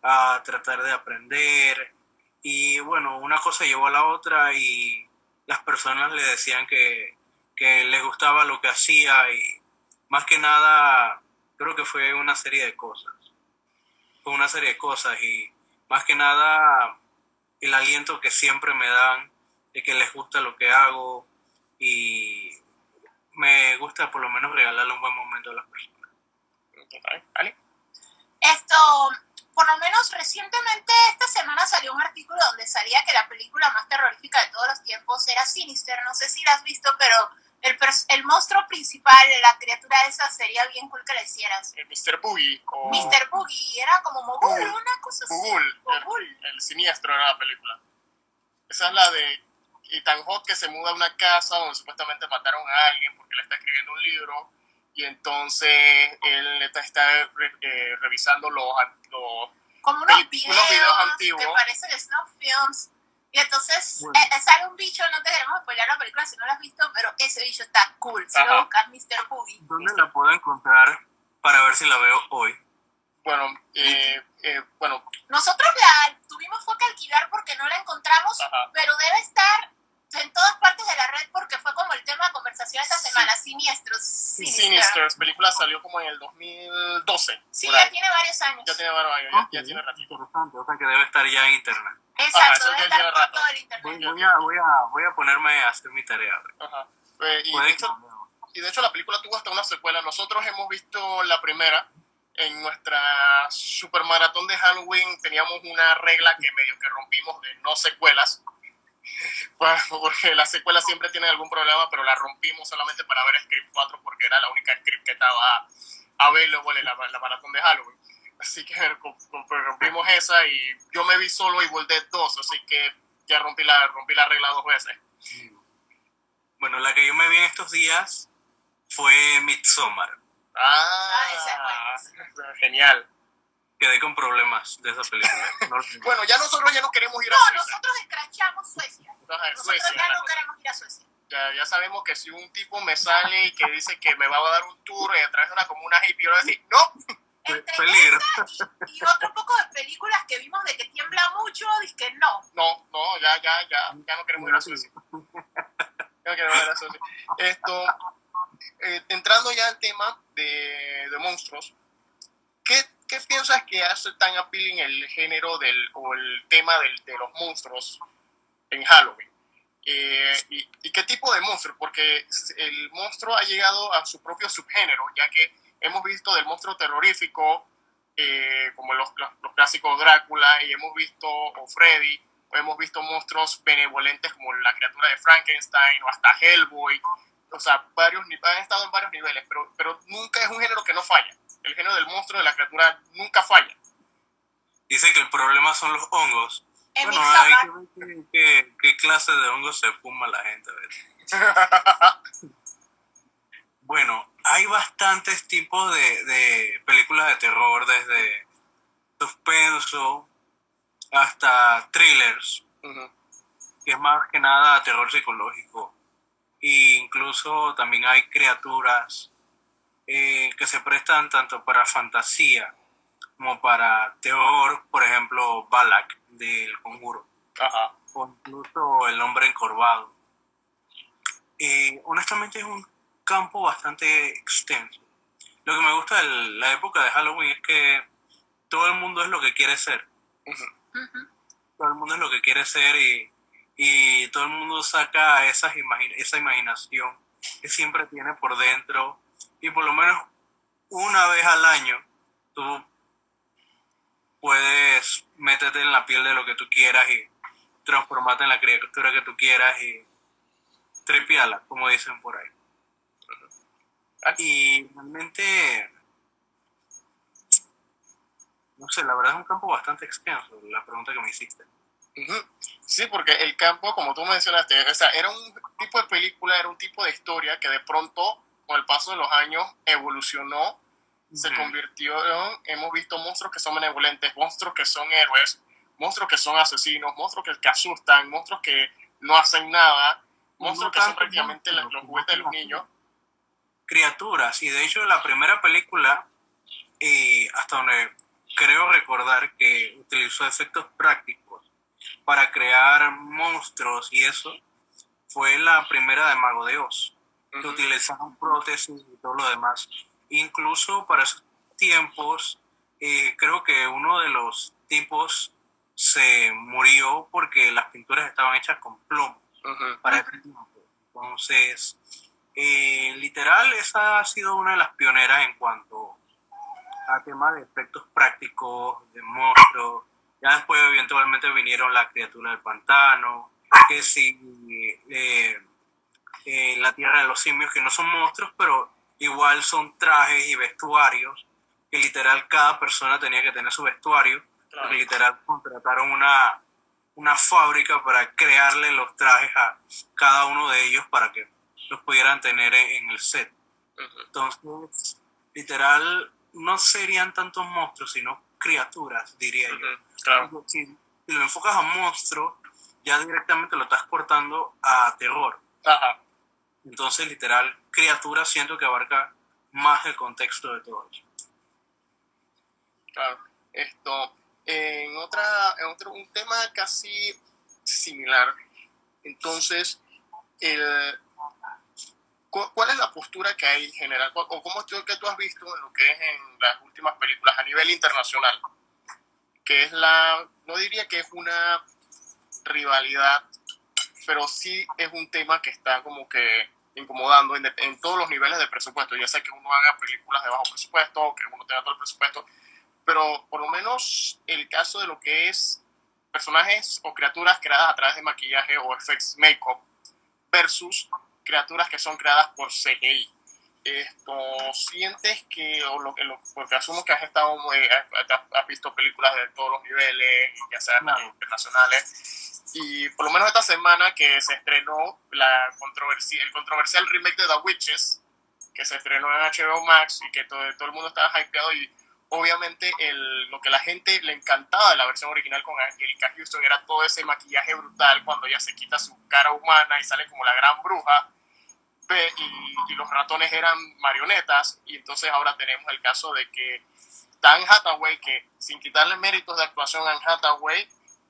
a tratar de aprender. Y bueno, una cosa llevó a la otra y las personas le decían que, que les gustaba lo que hacía y más que nada creo que fue una serie de cosas. Fue una serie de cosas y más que nada el aliento que siempre me dan de que les gusta lo que hago y me gusta por lo menos regalarle un buen momento a las personas. ¿Ali? Esto, por lo menos recientemente esta semana salió un artículo donde salía que la película más terrorífica de todos los tiempos era Sinister. No sé si la has visto, pero el, el monstruo principal, la criatura esa, sería bien cool que la hicieras. El Mr. Boogie o Mr. Boogie, era como Mogul, una cosa así. Mogul. el, el siniestro era la película. Esa es la de Ethan Hawke que se muda a una casa donde supuestamente mataron a alguien porque le está escribiendo un libro y entonces él está, está re- eh, revisando los, los Como unos videos, unos videos antiguos. que parecen snuff films. Y entonces Bueno. eh, eh, sale un bicho, no te queremos spoiler la película si no la has visto, pero ese bicho está cool. Si Ajá. lo buscas, Mr. Boogie. ¿Dónde la puedo encontrar para ver si la veo hoy? bueno, eh, eh, bueno, Nosotros la tuvimos fue que alquilar porque no la encontramos, Ajá. pero debe estar en todas partes de la red porque fue como el tema de conversación esta semana. Siniestros. Sinister. Sinister, película salió como en el 2012. Sí, ya tiene varios años. Ya tiene varios años, ya, ya tiene ratito. Interesante, o sea que debe estar ya en internet. Exacto, Ajá, eso debe ya estar tiene por rato. todo el Voy, internet. voy a, voy, a, voy a ponerme a hacer mi tarea. Ajá. Eh, y, de hecho, y de hecho la película tuvo hasta una secuela. Nosotros hemos visto la primera en nuestra super maratón de Halloween. Teníamos una regla que medio que rompimos de no secuelas. Pues, porque las secuelas siempre tienen algún problema, pero la rompimos solamente para ver Script 4 porque era la única script que estaba available en la, la maratón de Halloween. Así que pues, rompimos esa y yo me vi solo Evil Dead 2, así que ya rompí la, rompí la regla dos veces. Bueno, la que yo me vi en estos días fue Midsommar. Ah, Ah, esa genial. Quedé con problemas de esa película. No- Bueno, ya nosotros ya no queremos ir a No, Suiza. nosotros escrachamos Suecia. Ajá, Nosotros Suecia, ya no queremos ir a Suecia. ya, ya sabemos que si un tipo me sale y que dice que me va a dar un tour y a través de una comuna hippie, yo le voy a decir, no, Entre Peligro. esa y, y otro poco de películas que vimos de que tiembla mucho, dice que no. no, no, ya, ya, ya, ya no queremos ir a Suecia. Ya no queremos ir a Suecia. Esto, eh, entrando ya al tema de, de monstruos, ¿qué, ¿qué piensas que hace tan appealing el género del, o el tema del, de los monstruos en Halloween? Eh, y, y qué tipo de monstruo? Porque el monstruo ha llegado a su propio subgénero, ya que hemos visto del monstruo terrorífico, eh, como los, los, los clásicos Drácula, y hemos visto o Freddy, o hemos visto monstruos benevolentes como la criatura de Frankenstein, o hasta Hellboy, o sea, varios, han estado en varios niveles, pero, pero nunca es un género que no falla. El género del monstruo, de la criatura, nunca falla. Dice que el problema son los hongos. En Bueno, hay que ver qué, clase de hongos se fuma la gente. Bueno, hay bastantes tipos de, de películas de terror, desde suspenso hasta thrillers, Ujú. que es más que nada terror psicológico. E incluso también hay criaturas eh, que se prestan tanto para fantasía como para terror, por ejemplo, Balak del Conjuro Ajá. o incluso el hombre encorvado. Eh, honestamente es un campo bastante extenso. Lo que me gusta de la época de Halloween es que todo el mundo es lo que quiere ser. Ujú. Ujú. Todo el mundo es lo que quiere ser y, y todo el mundo saca esas imagi- esa imaginación que siempre tiene por dentro y por lo menos una vez al año tú puedes meterte en la piel de lo que tú quieras y transformarte en la criatura que tú quieras y tripiala, como dicen por ahí. Y realmente, no sé, la verdad es un campo bastante extenso, la pregunta que me hiciste. Sí, porque el campo, como tú mencionaste, o sea, era un tipo de película, era un tipo de historia que de pronto, con el paso de los años, evolucionó, se convirtió en, hemos visto monstruos que son benevolentes, monstruos que son héroes, monstruos que son asesinos, monstruos que, que asustan, monstruos que no hacen nada, monstruos No que son prácticamente los, monstruos, los juguetes de los niños. criaturas. Y de hecho, la primera película, eh, hasta donde creo recordar que utilizó efectos prácticos para crear monstruos y eso, fue la primera de Mago de Oz, que utilizaron prótesis y todo lo demás. Incluso para esos tiempos, eh, creo que uno de los tipos se murió porque las pinturas estaban hechas con plomo para ese tiempo. Entonces, eh, literal, esa ha sido una de las pioneras en cuanto a temas de efectos prácticos, de monstruos. Ya después, eventualmente, vinieron la criatura del pantano, que sí, eh, de los simios, que no son monstruos, pero igual son trajes y vestuarios, que literal cada persona tenía que tener su vestuario, literal contrataron una, una fábrica para crearle los trajes a cada uno de ellos para que los pudieran tener en, el set. Entonces, literal, no serían tantos monstruos, sino criaturas, diría yo. Si, lo enfocas a monstruo, ya directamente lo estás cortando a terror. Entonces, literal, criatura siento que abarca más el contexto de todo eso. Claro. Esto, en otra, en otro, un tema casi similar. Entonces, el, ¿cuál es la postura que hay en general? ¿O cómo es que tú has visto en lo que es en las últimas películas a nivel internacional? Que es la, no diría que es una rivalidad, pero sí es un tema que está como que incomodando en, en, todos los niveles de presupuesto. Ya sé que uno haga películas de bajo presupuesto, que uno tenga todo el presupuesto, pero por lo menos el caso de lo que es personajes o criaturas creadas a través de maquillaje o effects makeup versus criaturas que son creadas por CGI. Esto, sientes que, o lo, lo, porque asumo que has estado has, visto películas de todos los niveles, ya sean internacionales, y por lo menos esta semana que se estrenó la controversia, el controversial remake de The Witches, que se estrenó en HBO Max y que todo, todo el mundo estaba hypeado y obviamente el, lo que la gente le encantaba de la versión original con Angelica Houston era todo ese maquillaje brutal cuando ella se quita su cara humana y sale como la gran bruja y, los ratones eran marionetas y entonces ahora tenemos el caso de que Dan Hathaway que sin quitarle méritos de actuación a Hathaway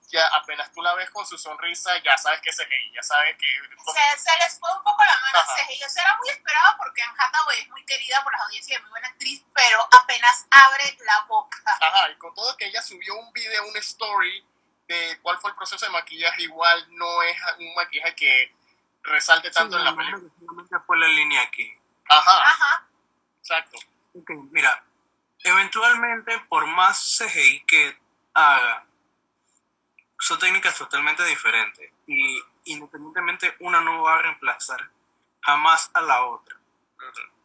ya apenas tú la ves con su sonrisa, ya sabes que es CGI, ya sabes que... Se, se les fue un poco la mano a CGI, o sea, era muy esperado porque Anne Hathaway es muy querida por las audiencias y es muy buena actriz, pero apenas abre la boca. Ajá, y con todo que ella subió un video, un story de cuál fue el proceso de maquillaje, igual no es un maquillaje que resalte tanto en la película. Solamente fue la línea aquí. Ajá. Ajá. Exacto. Okay, mira, eventualmente por más CGI que haga, son técnicas totalmente diferentes y independientemente una no va a reemplazar jamás a la otra.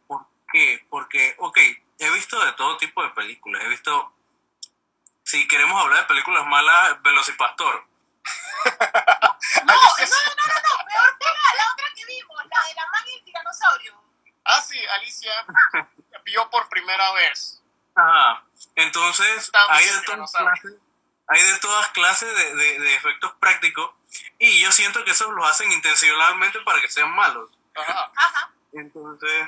¿Por qué? Porque, ok, he visto de todo tipo de películas, he visto, si queremos hablar de películas malas, Velocipastor. no, no, no, no, la, otra que vimos, la de la man y el tiranosaurio. Ah, sí, Alicia vio por primera vez. Ajá, entonces hay de todas clases hay de todas clases de, de, efectos prácticos y yo siento que eso lo hacen intencionalmente para que sean malos. Ajá. Entonces,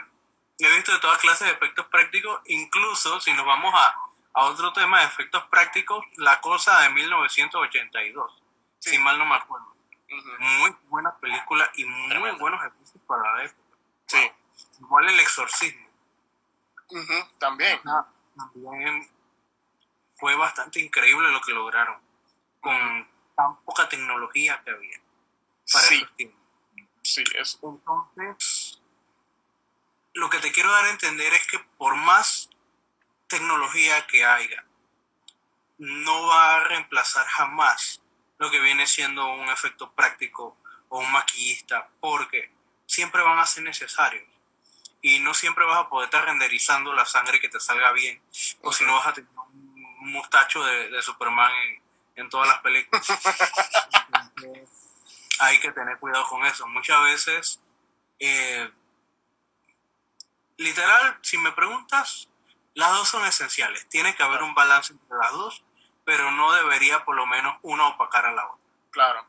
he visto de todas clases de efectos prácticos, incluso si nos vamos a, a otro tema de efectos prácticos, La Cosa de 1982, si mal no me acuerdo. Muy buena película y muy buenos efectos para la época. Sí. Igual El Exorcismo. También. también fue bastante increíble lo que lograron con tan poca tecnología que había para sí. Sí, eso. Entonces, lo que te quiero dar a entender es que por más tecnología que haya, no va a reemplazar jamás lo que viene siendo un efecto práctico o un maquillista, porque siempre van a ser necesarios. Y no siempre vas a poder estar renderizando la sangre que te salga bien, o si no vas a tener mustacho de, Superman en, todas las películas. hay que tener cuidado con eso. Muchas veces, eh, literal, si me preguntas, las dos son esenciales. Tiene que haber un balance entre las dos, pero no debería por lo menos una opacar a la otra. Claro.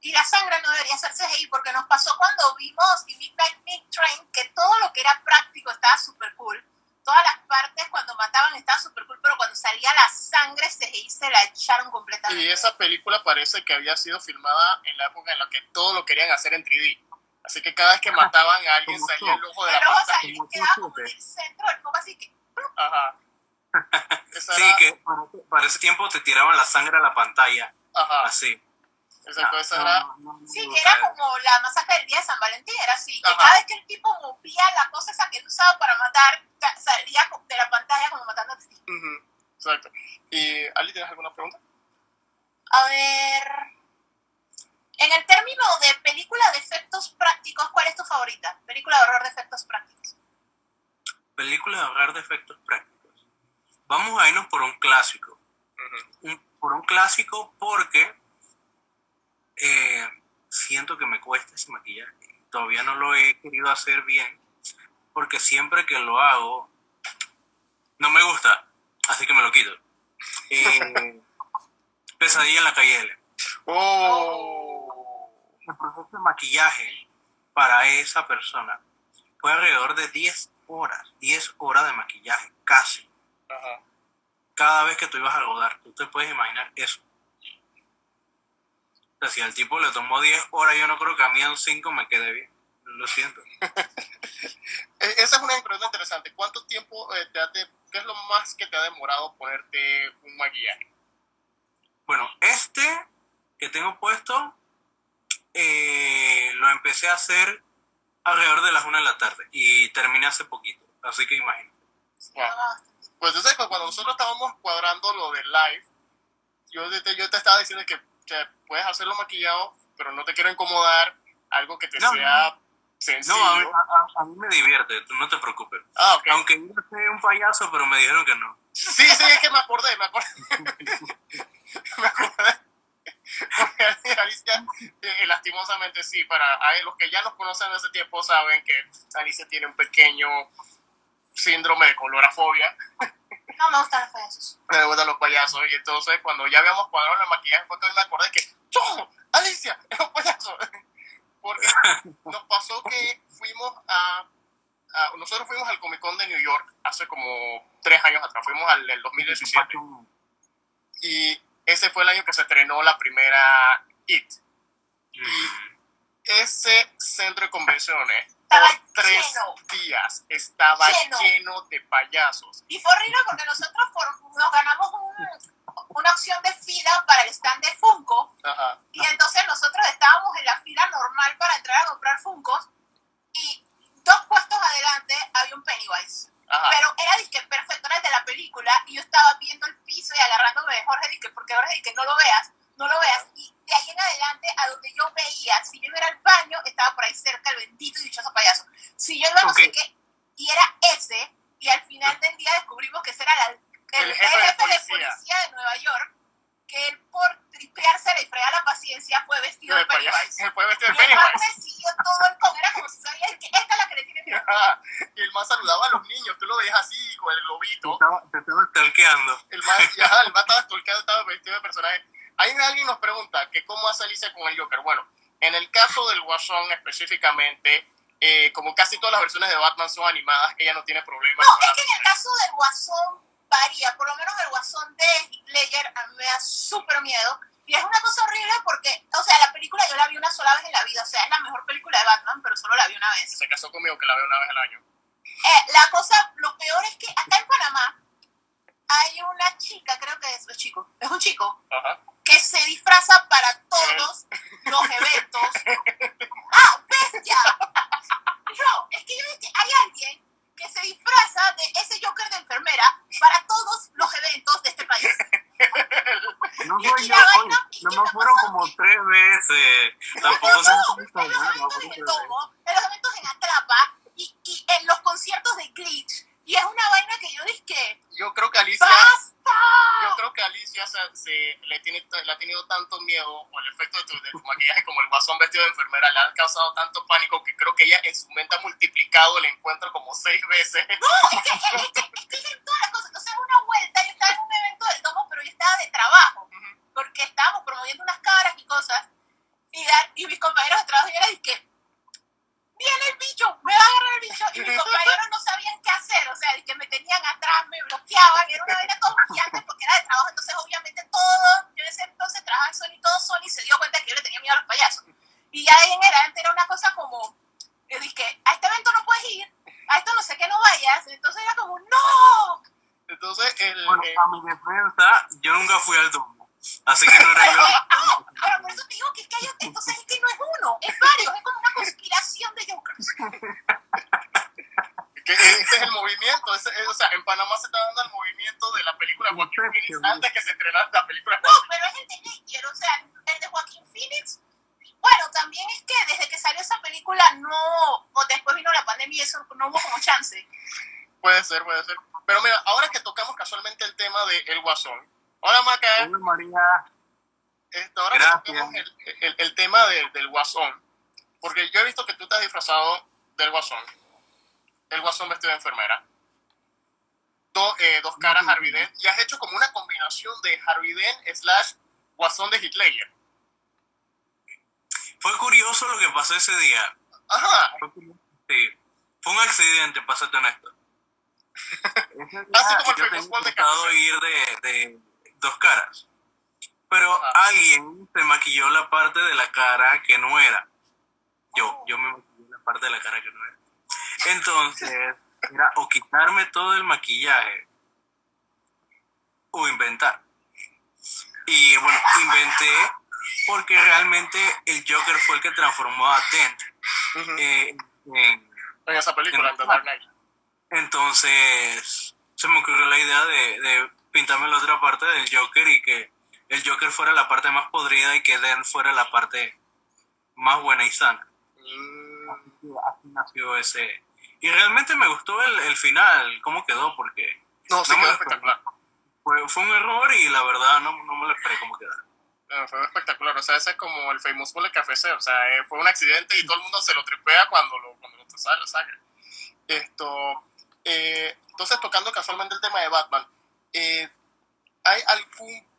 Y la sangre no debería hacerse ahí porque nos pasó cuando vimos The Midnight Train que todo lo que era práctico estaba súper cool todas las partes cuando mataban estaba súper cool, pero cuando salía la sangre se, se la echaron completamente. Y esa película parece que había sido filmada en la época en la que todo lo querían hacer en 3D. Así que cada vez que mataban a alguien salía el ojo de la El ojo pantalla. salía, quedaba como en el centro del así que Ajá. Esa Sí, era- que para, ese tiempo te tiraban la sangre a la pantalla, Ajá. así. Exacto, esa No, era. no, no, no, Sí, que era como la masacre del día de San Valentín, era así, que Ajá. cada vez que el tipo movía la cosa esa que él usaba para matar, salía de la pantalla como matando a ti. Exacto. ¿Y Ali, tienes alguna pregunta? A ver, en el término de película de efectos prácticos, ¿cuál es tu favorita? Película de horror de efectos prácticos. Película de hogar de efectos prácticos. Vamos a irnos por un clásico. Un- por un clásico porque eh, siento que me cuesta ese maquillaje. Todavía no lo he querido hacer bien porque siempre que lo hago no me gusta, así que me lo quito. Eh, pesadilla en la calle L. Oh. El proceso de maquillaje para esa persona fue alrededor de 10 horas, 10 horas de maquillaje, casi. Ajá. Cada vez que tú ibas a rodar. Tú te puedes imaginar eso. O sea, si al tipo le tomó 10 horas, yo no creo que a mí en 5 me quede bien. Lo siento. E- Esa es una pregunta interesante. ¿Cuánto tiempo eh, te ha de- qué es lo más que te ha demorado ponerte un maquillaje? Bueno, este que tengo puesto, eh, lo empecé a hacer alrededor de las 1 de la tarde y terminé hace poquito. Así que imagínate. Wow. Pues que cuando nosotros estábamos cuadrando lo del live, yo te, yo te estaba diciendo que, que puedes hacerlo maquillado, pero no te quiero incomodar, algo que te No, sea No, sencillo. a mí, a- a- a mí me divierte, no te preocupes. Ah. Aunque yo soy un payaso, pero me dijeron que no. Sí, sí, es que me acordé, me acordé. me acordé. Porque Alicia, eh, lastimosamente sí, para los que ya nos conocen de ese tiempo saben que Alicia tiene un pequeño síndrome de colorafobia, No me gustan los payasos. me gustan los payasos, y entonces cuando ya habíamos cuadrado el maquillaje fue que me acordé que ¡Yo! ¡Alicia! ¡Es un payaso! Porque nos pasó que fuimos a, a- Nosotros fuimos al Comic Con de New York hace como tres años atrás, fuimos al del 2017. Y ese fue el año que se estrenó la primera IT. Mm. Ese centro de convenciones, Estaba por tres lleno. días, estaba Lleno. lleno. de payasos. Y fue horrible porque nosotros por- nos ganamos un- una opción de fila para el stand de Funko. Ajá. Y entonces nosotros estábamos en la fila normal para entrar a comprar Funkos. Y dos puestos adelante había un Pennywise. Ajá. Pero era disque perfecto, era el de la película. Y yo estaba viendo el piso y agarrándome de Jorge, disque, porque Jorge disque, no lo veas, no lo veas. Y de ahí en adelante, a donde yo veía, si yo iba al baño, estaba por ahí cerca el bendito y dichoso payaso. Si yo iba a no sé Ok. qué, y era ese, y al final del día descubrimos que ese era la- el, El el jefe jefe, de de, policía. policía. de Nueva York, que él por tripearse y fregar la paciencia fue vestido de De payaso. Pennywise. Se fue vestido Y de el Pennywise. me siguió todo el con, era como si sabía que esta es la que le tiene miedo. Y el más saludaba a los niños, tú lo veías así, con el Te lobito. estaba, te estaba stalkeando. El más, y ajá, el más estaba estolcado, estaba vestido de personaje. Ahí alguien nos pregunta que cómo hace Alicia con el Joker. Bueno, en el caso del Guasón específicamente, eh, como casi todas las versiones de Batman son animadas, ella no tiene problemas. No, es que en el caso del Guasón varía, por lo menos el Guasón de Heath Ledger a mí me da súper miedo. Y es una cosa horrible porque, o sea, la película yo la vi una sola vez en la vida, o sea, es la mejor película de Batman, pero solo la vi una vez. Se casó conmigo que la veo una vez al año. Eh, la cosa, lo peor es que acá en Panamá hay una chica, creo que es un chico, es un chico, Ajá. Que se disfraza para todos los eventos. ¡Ah, bestia! No, es que yo dije, hay alguien que se disfraza de ese Joker de enfermera para todos los eventos de este país. No soy yo, oye, vaina- no me fueron como que- tres veces. No, Tampoco no, se no, en los eventos en el domo, en los eventos en Atrapa y, y en los conciertos de Glitch. Y es una vaina que yo dije Yo creo que Alicia, ¡Basta! yo creo que Alicia se, se- le, tiene, le ha tenido tanto miedo o el efecto de tu, de tu maquillaje como el guasón vestido de enfermera le ha causado tanto pánico que creo que ella en su mente ha multiplicado el encuentro como seis veces. No, es que, es que, es que, es que todas las cosas. Entonces, una vuelta, yo estaba en un evento del domo, pero yo estaba de trabajo, porque estábamos promoviendo unas caras y cosas. Y, dar- y mis compañeros de trabajo, yo les dije, viene el bicho, me va a agarrar el bicho. Y mis compañeros no sabían qué hacer, o sea, que me tenían atrás, me bloqueaban, era una vaina todo porque era de trabajo, entonces obviamente todo, yo en ese entonces trabajaba solo y todo solo y se dio cuenta que yo le tenía miedo a los payasos. Y ya ahí en adelante era una cosa como, yo dije, a este evento no puedes ir, a esto no sé qué no vayas, entonces era como, ¡no! Entonces, el, bueno, eh, a mi defensa, yo nunca fui al domo, así que no era yo. Pero por eso te digo que es que hay, entonces es que no es uno, es varios, es como una conspiración de Jokers. ese es el movimiento, ese- es- o sea, en Panamá se está dando el movimiento de la película Joaquin Phoenix antes que se estrenara la película No, pero es el de Ledger, o sea, el de Joaquín Phoenix. Bueno, también es que desde que salió esa película no, o después vino la pandemia y eso no hubo como chance. Puede ser, puede ser. Pero mira, ahora que tocamos casualmente el tema de El Guasón, ahora Maca, Hola, María. Esto, ahora Gracias. el, el- el tema de- del Guasón, porque yo he visto que tú te has disfrazado del Guasón, el Guasón vestido de enfermera, Do- eh, dos caras Harvey Dent, y has hecho como una combinación de Harvey Dent slash Guasón de Hitler. Fue curioso lo que pasó ese día. Ajá. Sí. Fue un accidente, para serte honesto. Ese día Así como el yo Ball de ir de, de dos caras. Pero Ajá. alguien se maquilló la parte de la cara que no era. Yo, yo me maquillé la parte de la cara que no era. Entonces, era o quitarme todo el maquillaje o inventar. Y bueno, inventé porque realmente el Joker fue el que transformó a Dent eh, en, en esa película, en The Dark Knight. entonces se me ocurrió la idea de, de pintarme la otra parte del Joker y que el Joker fuera la parte más podrida y que Dent fuera la parte más buena y sana. Mm, Así nació ese. Y realmente me gustó el, el final, cómo quedó, porque No, sí No quedó espectacular. fue, fue un error y la verdad no, no me lo esperé cómo quedara. Eh, Fue espectacular, o sea, ese es como el famous de café, o sea, eh, fue un accidente y todo el mundo se lo tripea cuando lo, cuando lo sale, saca. Esto, eh, entonces, tocando casualmente el tema de Batman, eh, ¿hay algún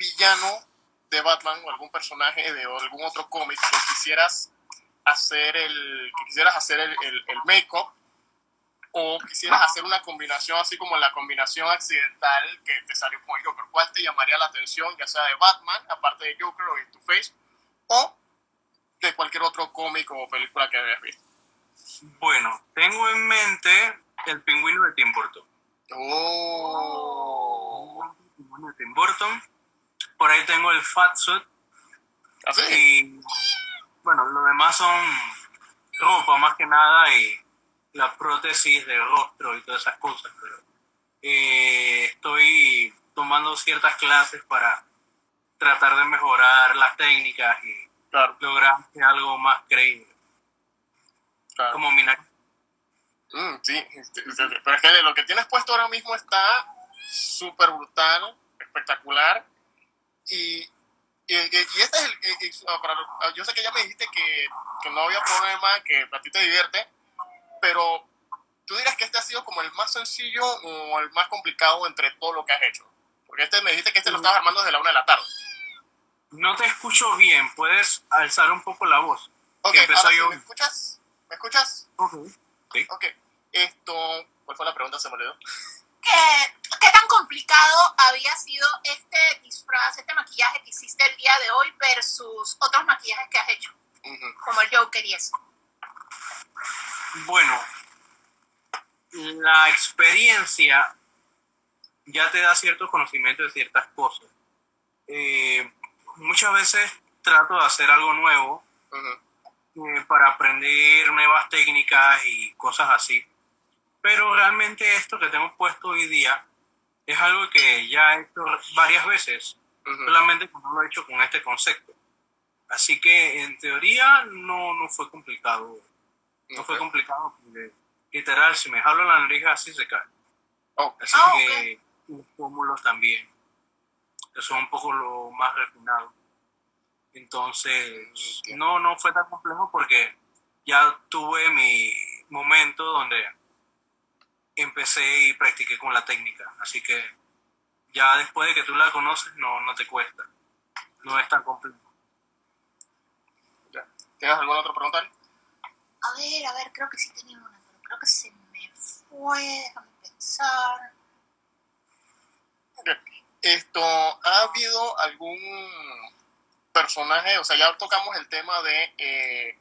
villano de Batman o algún personaje de algún otro cómic que quisieras hacer el, que quisieras hacer el, el, el make-up o quisieras hacer una combinación así como la combinación accidental que te salió con el Joker? ¿Cuál te llamaría la atención, ya sea de Batman, aparte de Joker o de Two-Face, o de cualquier otro cómic o película que hayas visto? Bueno, tengo en mente el pingüino de Tim Burton. Oh. El pingüino de Tim Burton. Por ahí tengo el Fat Suit. ¿Así? Y bueno, lo demás son ropa más que nada y la prótesis de rostro y todas esas cosas. Pero eh, estoy tomando ciertas clases para tratar de mejorar las técnicas y Claro, lograr algo más creíble. claro. Como mi. Mm, sí, sí, sí, sí. pero es que lo que tienes puesto ahora mismo está súper brutal, espectacular. Y, y, y- este es el. y- y- para- ah, yo sé que ya me dijiste que, que no había problema, que a ti te divierte, pero tú dirás que este ha sido como el más sencillo o el más complicado entre todo lo que has hecho. Porque este me dijiste que este lo estabas armando desde la una de la tarde. No te escucho bien, puedes alzar un poco la voz. Ok, ahora sí, yo. ¿me escuchas? ¿Me escuchas? Ok. Sí. Ok, esto. ¿Cuál fue la pregunta? Se me olvidó. ¿Qué, ¿Qué tan complicado había sido este disfraz, este maquillaje que hiciste el día de hoy versus otros maquillajes que has hecho, Ujú. como el Joker y eso? Bueno, la experiencia ya te da cierto conocimiento de ciertas cosas. Eh, muchas veces trato de hacer algo nuevo Ujú. eh, para aprender nuevas técnicas y cosas así. Pero realmente esto que tengo puesto hoy día es algo que ya he hecho varias veces, solamente que no lo he hecho con este concepto. Así que en teoría no, no fue complicado. No fue complicado porque literal, si me jalo la nariz así se cae. Oh, Así Ah, que los pómulos también, que son un poco lo más refinados. Entonces, no, no fue tan complejo porque ya tuve mi momento donde empecé y practiqué con la técnica. Así que ya después de que tú la conoces, no, no te cuesta. No es tan complejo. ¿Tienes alguna otra pregunta? A ver, a ver, creo que sí tenía una, pero creo que se me fue, déjame pensar. Esto, ¿ha habido algún personaje, o sea, ya tocamos el tema de, eh,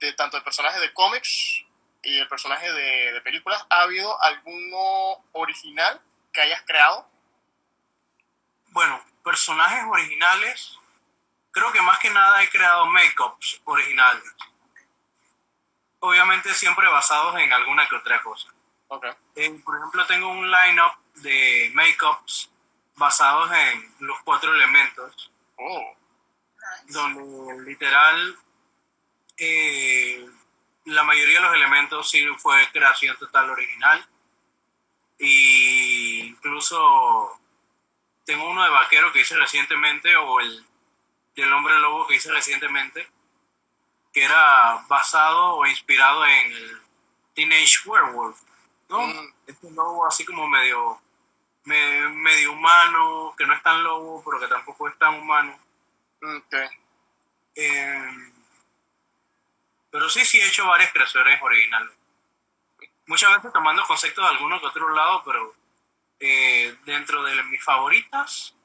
de tanto el personaje de cómics y el personaje de, de películas, ¿ha habido alguno original que hayas creado? Bueno, personajes originales, creo que más que nada he creado make-ups originales. Obviamente siempre basados en alguna que otra cosa. Ok. Eh, por ejemplo, tengo un line-up de make-ups basados en los cuatro elementos, Oh, donde literal eh, la mayoría de los elementos sí fue creación total original. Y incluso tengo uno de vaquero que hice recientemente, o el del hombre lobo que hice recientemente, que era basado o inspirado en el Teenage Werewolf. ¿no? Mm. Este lobo así como medio, me- medio humano, que no es tan lobo, pero que tampoco es tan humano. ok. Eh, pero sí, sí he hecho varias creaciones originales. Muchas veces tomando conceptos de alguno que otro lado, pero eh, dentro de mis favoritas,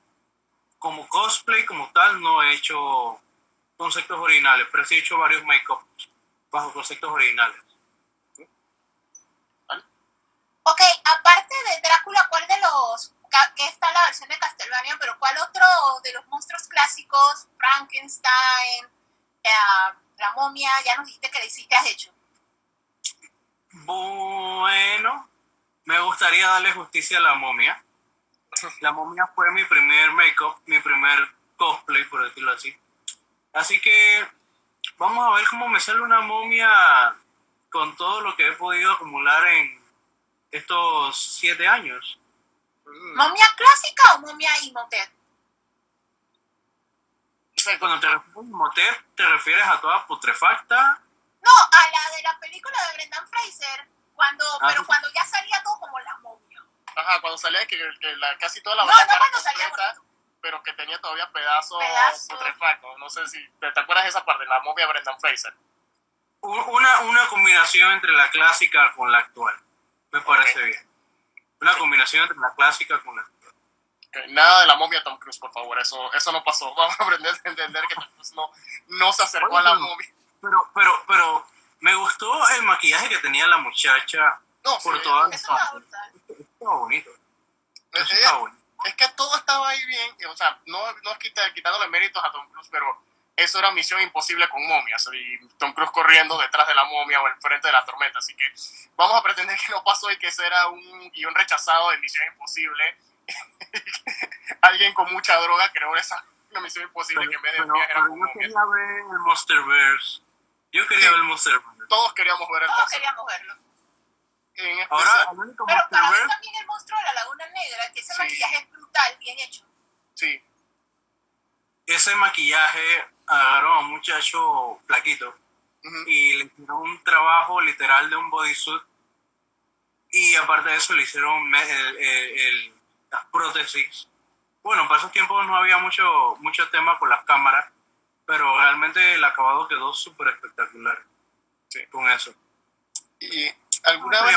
como cosplay como tal, no he hecho conceptos originales, pero sí he hecho varios make-ups bajo conceptos originales. Ok, aparte de Drácula, ¿cuál de los, que está la versión de Castlevania, pero cuál otro de los monstruos clásicos, Frankenstein, eh, la momia, ya nos dijiste que le hiciste, has hecho? Bueno, me gustaría darle justicia a la momia. La momia fue mi primer make-up, mi primer cosplay, por decirlo así. Así que vamos a ver cómo me sale una momia con todo lo que he podido acumular en estos siete años. ¿Momia clásica o momia Imhotep? Cuando te refieres a Imhotep, te refieres a toda putrefacta. No, a la de la película de Brendan Fraser, cuando, Ah, pero sí. cuando ya salía todo como la momia. Ajá, cuando salía que, que la, casi toda la No, la no cara cuando salía completa, bonito. pero que tenía todavía pedazos Pedazos. putrefactos. No sé si te, te acuerdas de esa parte, la momia de Brendan Fraser. Una, una combinación entre la clásica con la actual. Me parece bien. Una combinación entre la clásica con la actual. Nada de la momia Tom Cruise, por favor, eso, eso no pasó. Vamos a aprender a entender que Tom Cruise no, no se acercó a la momia. Pero, pero, pero me gustó el maquillaje que tenía la muchacha No, por sí, todas Eso las. Estaba bonito. Eh, Eso eh, estaba bonito. es que todo estaba ahí bien, o sea, no, no es quitándole méritos a Tom Cruise, pero eso era misión imposible con momias, y Tom Cruise corriendo detrás de la momia o enfrente de la tormenta, así que vamos a pretender que no pasó y que ese era un guion rechazado de Misión Imposible. Alguien con mucha droga creó esa una misión imposible que en vez de Pero- viaje era pero yo quería ver el Monsterverse. Yo quería Sí. ver el Monsterverse. Todos queríamos ver el Todos queríamos verlo. En Ahora, Pero para ver Monsterverse, también el monstruo de la Laguna Negra, que ese Sí. maquillaje es brutal, bien hecho. sí, ese maquillaje agarró a un muchacho flaquito y le hicieron un trabajo literal de un bodysuit y aparte de eso le hicieron me- el- el- el- las prótesis. Bueno, para esos tiempos no había mucho, mucho tema con las cámaras, pero realmente el acabado quedó súper espectacular Sí. con eso. y alguna vez.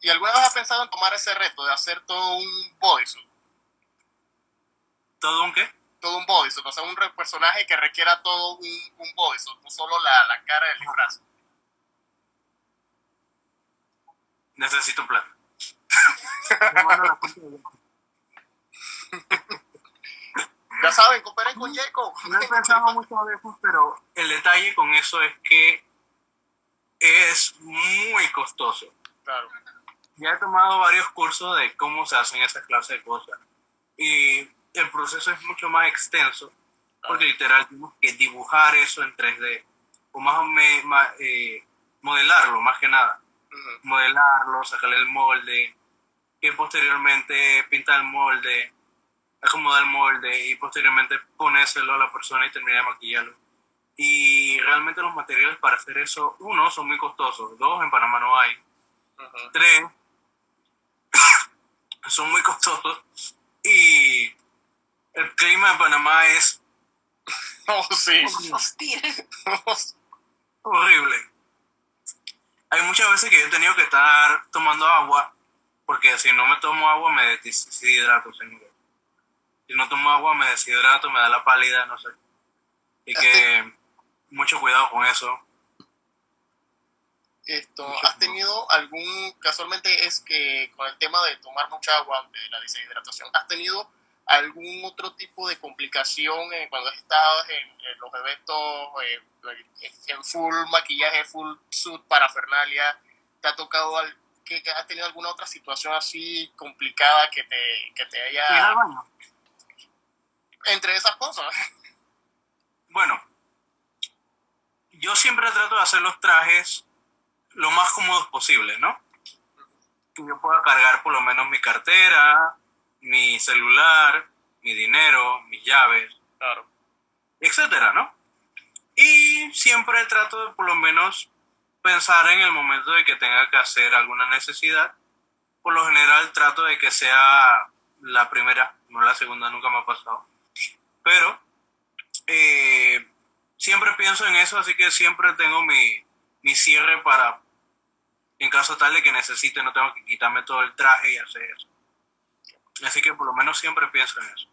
¿Y alguna vez has pensado en tomar ese reto de hacer todo un bodysuit? ¿Todo un qué? Todo un bodysuit, o sea, un personaje que requiera todo un, un bodysuit, no solo la, la cara del disfraz. Necesito. Te mando la Ya saben, cooperen con Jacob. No he pensado mucho de eso, pero el detalle con eso es que es muy costoso. Claro. Ya he tomado varios cursos de cómo se hacen esas clases de cosas. Y el proceso es mucho más extenso, porque literal tenemos que dibujar eso en 3D, o más o menos modelarlo, más que nada. Modelarlo, sacarle el molde, que posteriormente pintar el molde, acomodar el molde y posteriormente ponérselo a la persona y terminar de maquillarlo. Y realmente los materiales para hacer eso, uno, son muy costosos, dos, en Panamá no hay, tres, son muy costosos y el clima de Panamá es Oh, sí. Hostil. horrible. Hay muchas veces que yo he tenido que estar tomando agua, porque si no me tomo agua me deshidrato, señor. Si no tomo agua me deshidrato, me da la pálida, no sé. Y que mucho cuidado con eso. Esto, ¿Has tenido algún, casualmente es que con el tema de tomar mucha agua, de la deshidratación, ¿has tenido algún otro tipo de complicación cuando has estado en, los eventos eh, en full maquillaje, full suit, parafernalia? ¿Te ha tocado que, has tenido alguna otra situación así complicada que te, que te haya... Entre esas cosas. Bueno, yo siempre trato de hacer los trajes lo más cómodos posible, ¿no? Que yo pueda cargar por lo menos mi cartera, mi celular, mi dinero, mis llaves, claro. etcétera, ¿no? Y siempre trato de por lo menos pensar en el momento de que tenga que hacer alguna necesidad. Por lo general trato de que sea la primera, no la segunda, nunca me ha pasado. Pero eh, siempre pienso en eso, así que siempre tengo mi, mi cierre para, en caso tal de que necesite, no tengo que quitarme todo el traje y hacer eso. Así que por lo menos siempre pienso en eso.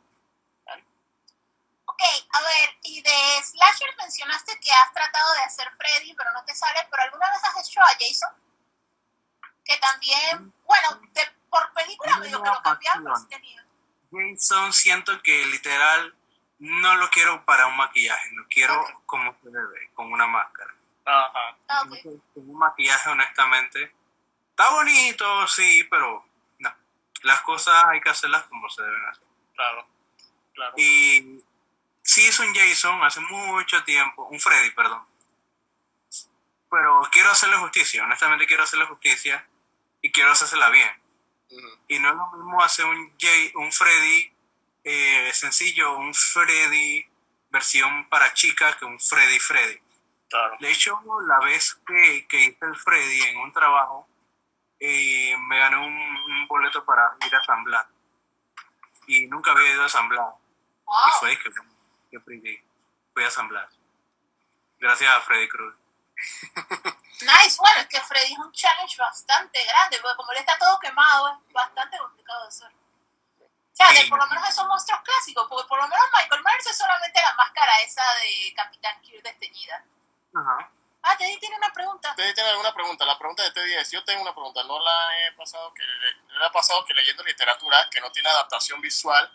Ok, a ver, y de Slasher mencionaste que has tratado de hacer Freddy, pero no te sale, pero ¿alguna vez has hecho a Jason? Que también, bueno, por película medio que lo cambiaron, pero sí tenido. Jason siento que literal no lo quiero para un maquillaje, lo quiero como se debe, con una máscara. Ajá. Ah, un maquillaje, honestamente, está bonito, sí, pero no. Las cosas hay que hacerlas como se deben hacer. Claro, claro. Y sí hizo un Jason hace mucho tiempo, un Freddy, perdón. Pero quiero hacerle justicia, honestamente quiero hacerle justicia y quiero hacérsela bien. Y no es lo mismo hacer un, Jay, un Freddy eh, sencillo, un Freddy versión para chicas que un Freddy Freddy. Claro. De hecho, la vez que, que hice el Freddy en un trabajo, eh, me gané un, boleto para ir a San Blas. Y nunca había ido a San Blas. Y fue que, que fui a San Blas. Gracias a Freddy Cruz. nice, bueno, es que Freddy es un challenge bastante grande, porque como él está todo quemado, es bastante complicado de hacer. O sea, de por lo menos esos monstruos clásicos, porque por lo menos Michael Myers es solamente la máscara esa de Capitán Kirk desteñida. Ajá. Ah, Teddy tiene una pregunta. Teddy tiene alguna pregunta. La pregunta de Teddy es, yo tengo una pregunta. No la he pasado que, le ha pasado que leyendo literatura que no tiene adaptación visual,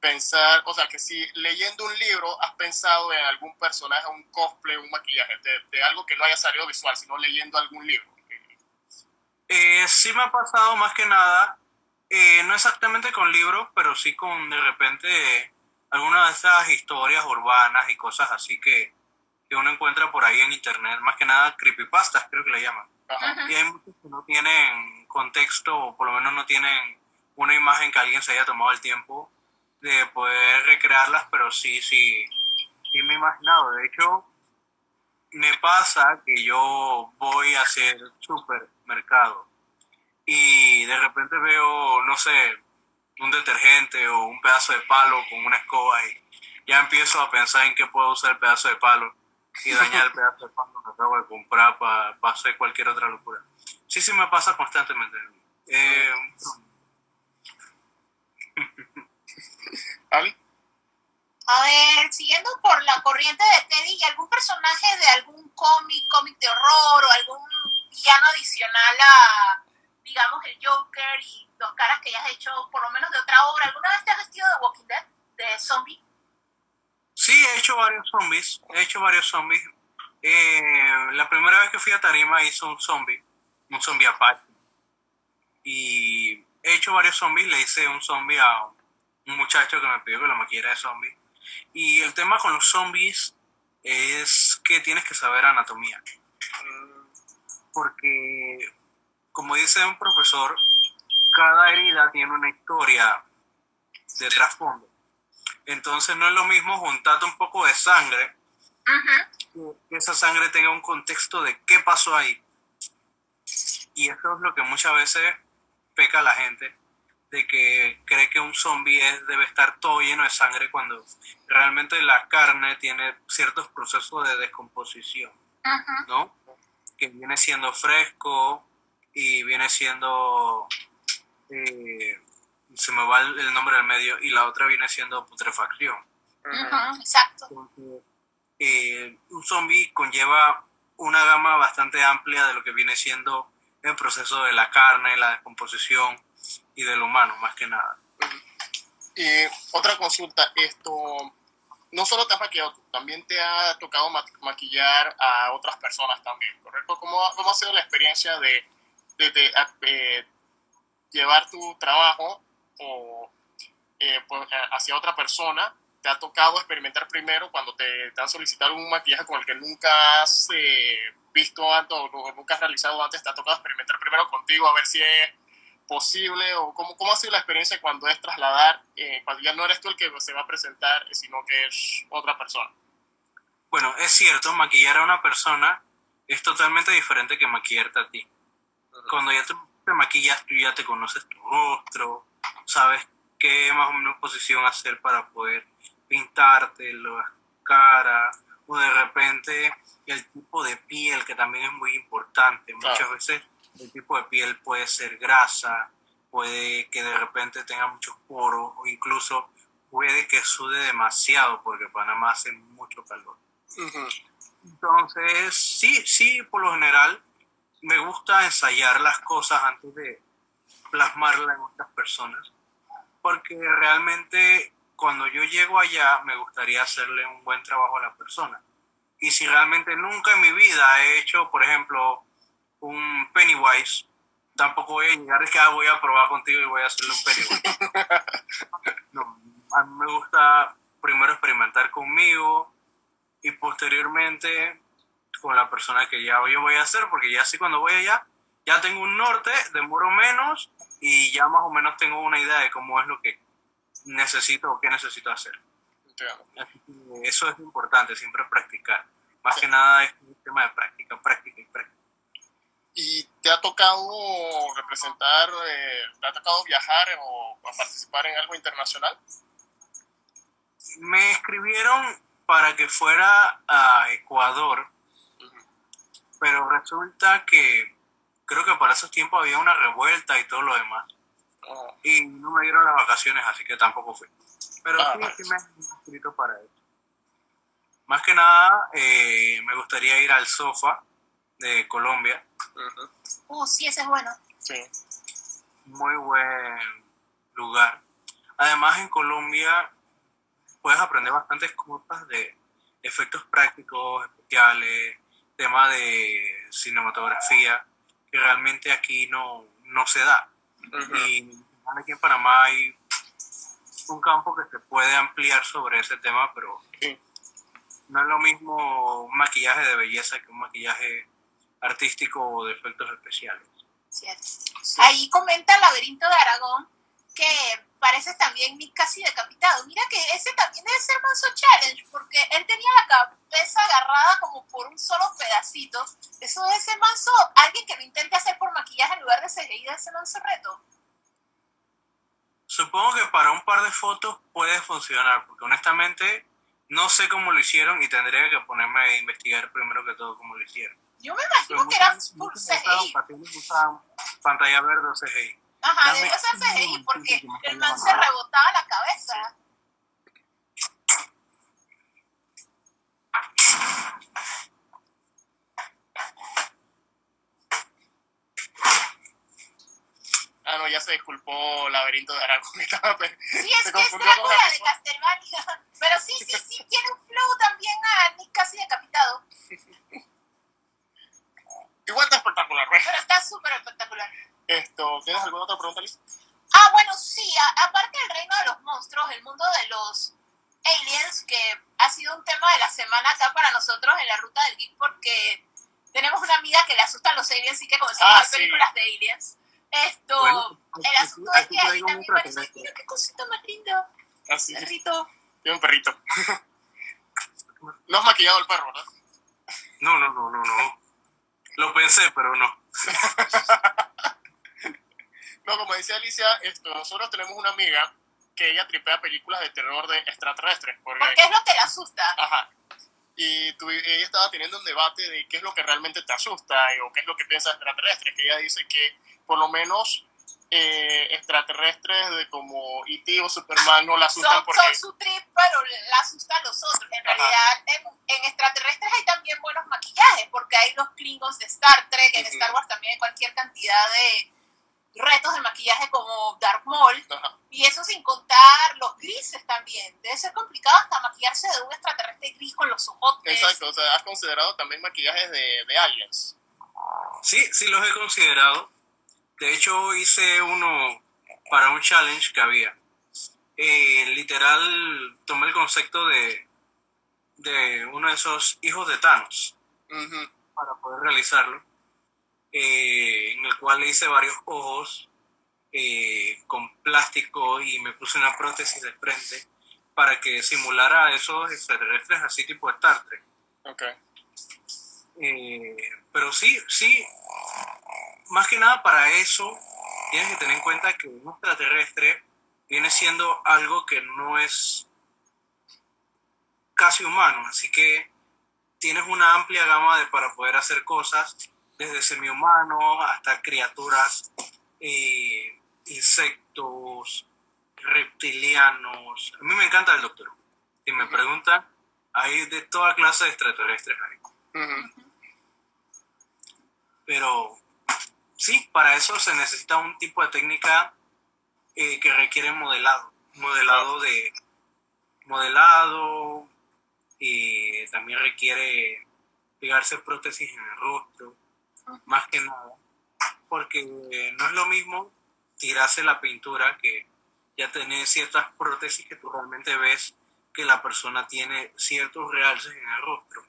pensar, o sea, que si leyendo un libro has pensado en algún personaje, un cosplay, un maquillaje, de, algo que no haya salido visual, sino leyendo algún libro. Eh, sí me ha pasado más que nada eh, no exactamente con libros, pero sí con de repente algunas de esas historias urbanas y cosas así que, que, uno encuentra por ahí en internet, más que nada creepypastas creo que le llaman. Y hay muchos que no tienen contexto o por lo menos no tienen una imagen que alguien se haya tomado el tiempo de poder recrearlas, pero sí, sí, sí me he imaginado. De hecho, me pasa que yo voy a hacer supermercado y de repente veo, no sé, un detergente o un pedazo de palo con una escoba y ya empiezo a pensar en qué puedo usar el pedazo de palo y dañar el pedazo de palo que acabo de comprar para hacer cualquier otra locura. Sí, sí me pasa constantemente. Eh, ¿Ali? A ver, siguiendo por la corriente de Teddy, ¿algún personaje de algún cómic, cómic de horror o algún villano adicional a, digamos, el Joker y los caras que hayas hecho, por lo menos de otra obra. ¿Alguna vez te has vestido de Walking Dead, de zombie? Sí, he hecho varios zombies, he hecho varios zombies. Eh, la primera vez que fui a Tarima hice un zombie, un zombie apache. Y he hecho varios zombies, le hice un zombie a un muchacho que me pidió que lo maquillara de zombie. Y el tema con los zombies es que tienes que saber anatomía. Porque como dice un profesor, cada herida tiene una historia de trasfondo. Entonces no es lo mismo juntarte un poco de sangre, que esa sangre tenga un contexto de qué pasó ahí. Y eso es lo que muchas veces peca a la gente, de que cree que un zombie debe estar todo lleno de sangre cuando realmente la carne tiene ciertos procesos de descomposición, ¿no? Que viene siendo fresco, y viene siendo, eh, se me va el, nombre del medio, y la otra viene siendo putrefacción. exacto. Eh, un zombie conlleva una gama bastante amplia de lo que viene siendo el proceso de la carne, la descomposición y del humano, más que nada. Y otra consulta, esto, no solo te has maquillado, también te ha tocado maquillar a otras personas también, ¿correcto? ¿Cómo, cómo ha sido la experiencia de, de, eh, llevar tu trabajo o, eh, pues, hacia otra persona? ¿Te ha tocado experimentar primero cuando te, te han solicitado un maquillaje con el que nunca has eh, visto antes o nunca has realizado antes? ¿Te ha tocado experimentar primero contigo a ver si es posible o cómo, cómo ha sido la experiencia cuando es trasladar, eh, cuando ya no eres tú el que se va a presentar, sino que es otra persona? Bueno, es cierto, maquillar a una persona es totalmente diferente que maquillarte a ti. Cuando ya te, maquillas, tú ya te conoces tu rostro, sabes qué más o menos posición hacer para poder pintarte la cara, o de repente el tipo de piel, que también es muy importante. Muchas veces el tipo de piel puede ser grasa, puede que de repente tenga muchos poros o incluso puede que sude demasiado porque Panamá hace mucho calor. Entonces, sí, sí, por lo general me gusta ensayar las cosas antes de plasmarlas en otras personas porque realmente cuando yo llego allá me gustaría hacerle un buen trabajo a la persona. Y si realmente nunca en mi vida he hecho, por ejemplo, un Pennywise, tampoco voy a llegar y que ah, voy a probar contigo y voy a hacerle un Pennywise. no, a mí me gusta primero experimentar conmigo y posteriormente con la persona que ya yo voy a hacer, porque ya así cuando voy allá, ya tengo un norte, demoro menos y ya más o menos tengo una idea de cómo es lo que necesito o qué necesito hacer. Eso es importante, siempre practicar. Más que nada es un tema de práctica, práctica y práctica. ¿Y te ha tocado representar, eh, te ha tocado viajar o participar en algo internacional? Me escribieron para que fuera a Ecuador, pero resulta que creo que para esos tiempos había una revuelta y todo lo demás. Ah. Y no me dieron las vacaciones, así que tampoco fui. Pero ah, sí, me han escrito para eso. Más que nada, eh, me gustaría ir al Sofa de Colombia. Uh, sí, ese es bueno. Sí. Muy buen lugar. Además, en Colombia puedes aprender bastantes cosas de efectos prácticos, especiales, tema de cinematografía, que realmente aquí no, no se da. Y aquí en Panamá hay un campo que se puede ampliar sobre ese tema, pero no es lo mismo un maquillaje de belleza que un maquillaje artístico o de efectos especiales. Ahí comenta el laberinto de Aragón que parece también casi decapitado. Mira que ese también debe ser Manso Challenge, porque él tenía la cabeza agarrada como por un solo pedacito. Eso debe ser Manso, alguien que lo intente hacer por maquillaje en lugar de CGI de ese Manso reto. Supongo que para un par de fotos puede funcionar, porque honestamente no sé cómo lo hicieron y tendría que ponerme a investigar primero que todo cómo lo hicieron. Yo me imagino que era full CGI. Pantalla verde o CGI. Ajá, debe ser CGI porque el man se rebotaba la cabeza. Ah, no, ya se disculpó Laberinto de Aragón. Sí, es que es Drácula de Castlevania. Pero sí, sí, sí, tiene un flow también a Nick casi decapitado. Igual está espectacular, ¿ves? Pero está súper espectacular. Esto, ¿Tienes alguna otra pregunta, Liz? Ah, bueno, sí. aparte del reino de los monstruos, el mundo de los aliens, que ha sido un tema de la semana acá para nosotros en la ruta del geek, porque tenemos una amiga que le asustan los aliens y que comenzamos a ver películas de aliens. Esto, el asunto es que ahí también parece, mira qué cosita más linda. Así. Ah, perrito. Tiene un perrito. no has maquillado el perro, ¿verdad? No, no, no, no, no. Lo pensé, pero no. no, como decía Alicia, esto, nosotros tenemos una amiga que ella tripea películas de terror de extraterrestres. Porque, qué es lo que le asusta. Ajá. Y ella estaba teniendo un debate de qué es lo que realmente te asusta o qué es lo que piensa extraterrestre, que ella dice que por lo menos eh, extraterrestres de como E.T. o Superman no la asustan Son, porque... son su trip, pero la asustan los otros. En realidad, en, en extraterrestres hay también buenos maquillajes, porque hay los Klingons de Star Trek, en. Star Wars también hay cualquier cantidad de retos de maquillaje como Dark Maul, Ajá. y eso sin contar los grises también. Debe ser complicado hasta maquillarse de un extraterrestre gris con los ojotes. Exacto, o sea, has considerado también maquillajes de, de aliens. Sí, sí los he considerado. De hecho, hice uno para un challenge que había. Eh, literal, tomé el concepto de, de uno de esos hijos de Thanos para poder realizarlo. eh, en el cual le hice varios ojos eh, con plástico y me puse una prótesis de frente para que simulara esos extraterrestres así tipo Star Trek. Eh, pero sí, sí, más que nada para eso tienes que tener en cuenta que un extraterrestre viene siendo algo que no es casi humano, así que tienes una amplia gama de para poder hacer cosas, desde semi-humanos hasta criaturas, eh, insectos, reptilianos. A mí me encanta el Doctor. Si me preguntan, hay de toda clase de extraterrestres ahí. Pero sí, para eso se necesita un tipo de técnica eh, que requiere modelado. Modelado de. Modelado. Y también requiere pegarse prótesis en el rostro. Más que nada. Porque no es lo mismo tirarse la pintura que ya tener ciertas prótesis que tú realmente ves que la persona tiene ciertos realces en el rostro.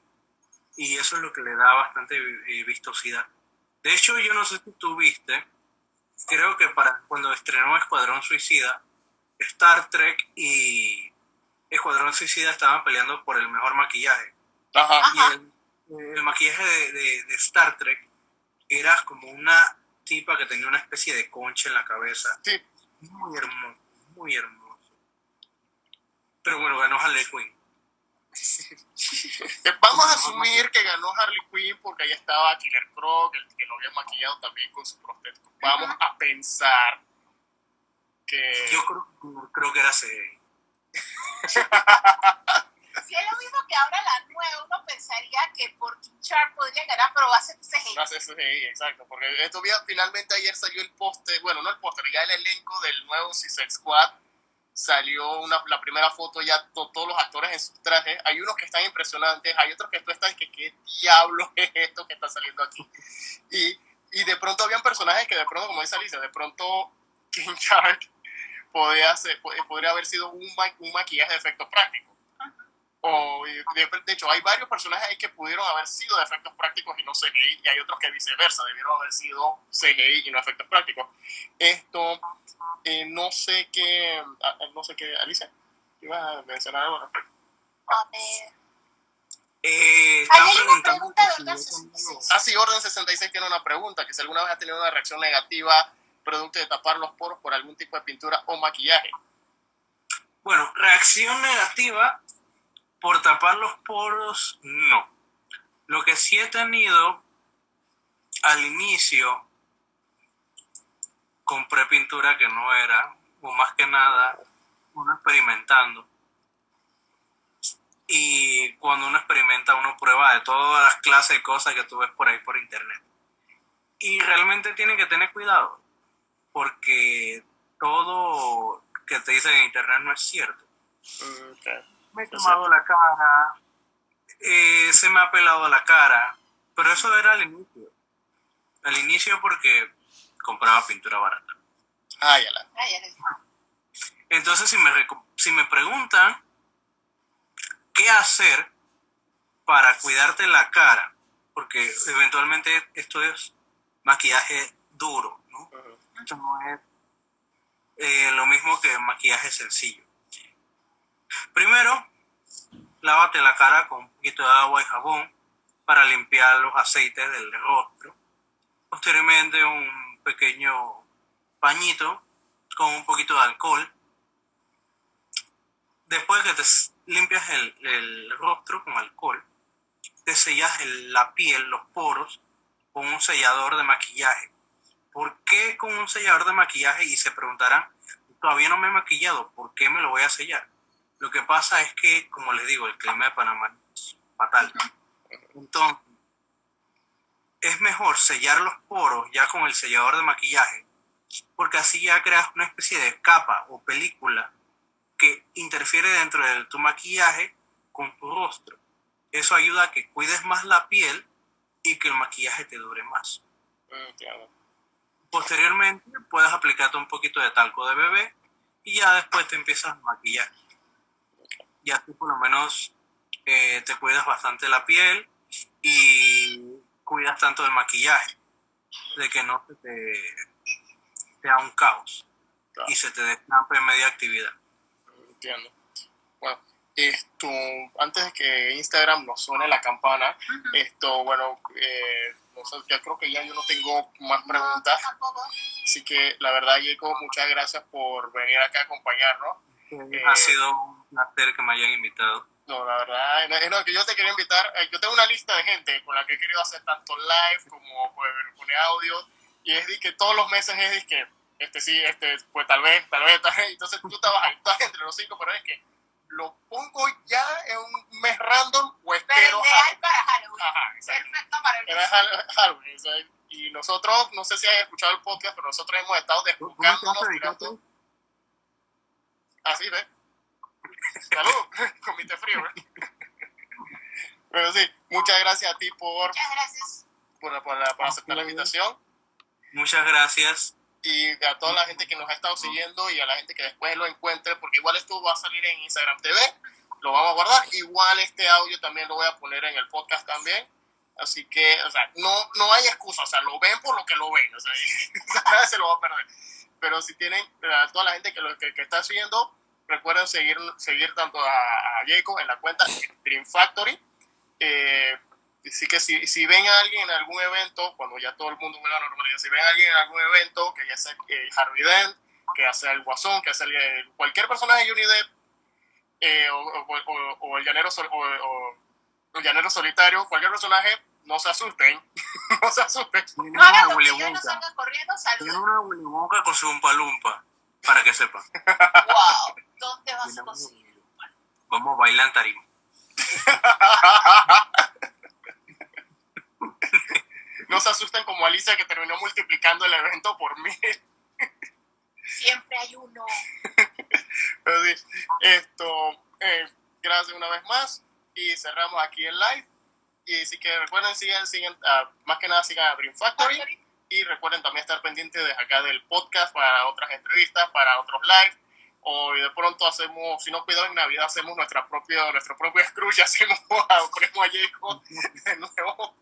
Y eso es lo que le da bastante eh, vistosidad. De hecho, yo no sé si tú viste, creo que para cuando estrenó Escuadrón Suicida, Star Trek y Escuadrón Suicida estaban peleando por el mejor maquillaje. Ajá. Y el, el maquillaje de, de- de Star Trek era como una tipa que tenía una especie de concha en la cabeza. Sí. Muy hermoso, muy hermoso. Pero bueno, ganó Harley Quinn. Vamos a asumir que ganó Harley Quinn porque ahí estaba Killer Croc, el que lo había maquillado también con su prostético. Vamos a pensar que... Yo creo, creo que era CGI. Si es lo mismo que ahora la nueva, uno pensaría que por King Shark podría ganar, pero va a ser CGI. No sé si sí, exacto, porque esto finalmente ayer salió el póster, bueno, no el póster, ya el elenco del nuevo Suicide Squad. Salió una, la primera foto ya to- todos los actores en sus trajes. Hay unos que están impresionantes, hay otros que tú estás que qué diablo es esto que está saliendo aquí. Y, y de pronto habían personajes que de pronto, como dice Alicia, de pronto King Shark podría, ser, po- podría haber sido un, un maquillaje de efectos prácticos. O, y de, de hecho, hay varios personajes ahí que pudieron haber sido de efectos prácticos y no CGI, y hay otros que viceversa, debieron haber sido CGI y no efectos prácticos. Esto, eh, no sé qué, ah, no sé qué, Alicia, iba a mencionar algo. A ver. Eh, Ahí están hay una pregunta de Orden yo 66. tengo- Ah, sí, Orden 66 tiene una pregunta, que si alguna vez ha tenido una reacción negativa producto de tapar los poros por algún tipo de pintura o maquillaje. Bueno, reacción negativa por tapar los poros, no. Lo que sí he tenido al inicio, compré pintura que no era, o más que nada, uno experimentando. Y cuando uno experimenta, uno prueba de todas las clases de cosas que tú ves por ahí por internet. Y realmente tienen que tener cuidado, porque todo que te dicen en internet no es cierto me he quemado la cara, eh, se me ha pelado la cara, pero eso era al inicio. Al inicio porque compraba pintura barata. Ah, ya la. Ah. Entonces, si me, si me preguntan qué hacer para cuidarte la cara, porque eventualmente esto es maquillaje duro, ¿no? Esto no es eh, lo mismo que maquillaje sencillo. Primero, lávate la cara con un poquito de agua y jabón para limpiar los aceites del rostro. Posteriormente, un pequeño pañito con un poquito de alcohol. Después que te limpias el, el rostro con alcohol, te sellas el- la piel, los poros, con un sellador de maquillaje. ¿por qué con un sellador de maquillaje? Y se preguntarán, todavía no me he maquillado, ¿por qué me lo voy a sellar? Lo que pasa es que, como les digo, el clima de Panamá es fatal. Entonces, es mejor sellar los poros ya con el sellador de maquillaje, porque así ya creas una especie de capa o película que interfiere dentro de tu maquillaje con tu rostro. Eso ayuda a que cuides más la piel y que el maquillaje te dure más. Posteriormente puedes aplicarte un poquito de talco de bebé y ya después te empiezas a maquillar. Y así por lo menos eh, te cuidas bastante la piel y cuidas tanto del maquillaje, de que no se te sea un caos y se te descampe en media actividad. Entiendo. Bueno, esto, antes de que Instagram nos suene la campana, esto, bueno, eh, ya creo que ya yo no tengo más preguntas. Así que la verdad, Jacob, muchas gracias por venir acá a acompañarnos. ha sido un placer que me hayan invitado. No, la verdad, es lo que yo te quería invitar. Eh, yo tengo una lista de gente con la que he querido hacer tanto live como pues, poner audio. Y es de que todos los meses es de que, este sí, este, pues tal vez, tal vez, tal vez. Entonces tú estabas ahí, estás entre los cinco, pero es que lo pongo ya en un mes random o espero. Pero ideal para Halloween. Ajá, Perfecto para el Era Halloween. Y nosotros, no sé si has escuchado el podcast, pero nosotros hemos estado desbocándonos. Así, ¿ves? Salud, comité frío. Pero sí, muchas gracias a ti por, muchas gracias. por, por, por aceptar la invitación. Muchas gracias. Y a toda la gente que nos ha estado siguiendo y a la gente que después lo encuentre, porque igual esto va a salir en Instagram TV, lo vamos a guardar. Igual este audio también lo voy a poner en el podcast también. Así que, o sea, no, no hay excusa, o sea, lo ven por lo que lo ven, o sea, nadie se lo va a perder. Pero si tienen, a toda la gente que, lo, que, que está siguiendo, Recuerden seguir, seguir tanto a, a Jacob en la cuenta Dream Factory. Eh, así que si, si, ven a alguien en algún evento, cuando ya todo el mundo vuelva a la normalidad, si ven a alguien en algún evento, que ya sea eh, Harvey Dent, que sea el Guasón, que sea el, cualquier personaje de Unidep, eh, o, o, o, el llanero o, el llanero solitario, cualquier personaje, no se asusten, no se asusten. No hagan lo que yo, no salgan corriendo, Tiene una Willy Wonka con su lumpa para que sepan. wow. ¿Dónde vas a conseguir Vamos a bailar en tarima. no se asusten como Alicia que terminó multiplicando el evento por mí. Siempre hay uno. Pero sí, esto, eh, gracias una vez más y cerramos aquí el live. Y así que recuerden, sigan, sigan uh, más que nada sigan a Dream Factory. Factory. Y recuerden también estar pendientes de acá del podcast para otras entrevistas, para otros live o de pronto hacemos, si no cuidado en Navidad, hacemos nuestra propia, nuestro propio Scrooge, hacemos a, a Jacob de nuevo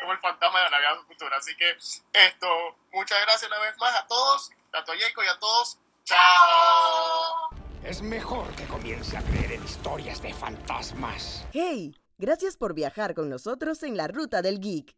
como el fantasma de la Navidad futura. Así que esto, muchas gracias una vez más a todos, tanto a Jacob y a todos. ¡Chao! Es mejor que comience a creer en historias de fantasmas. ¡Hey! Gracias por viajar con nosotros en la ruta del geek.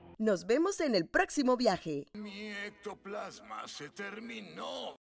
Nos vemos en el próximo viaje. Mi ectoplasma se terminó.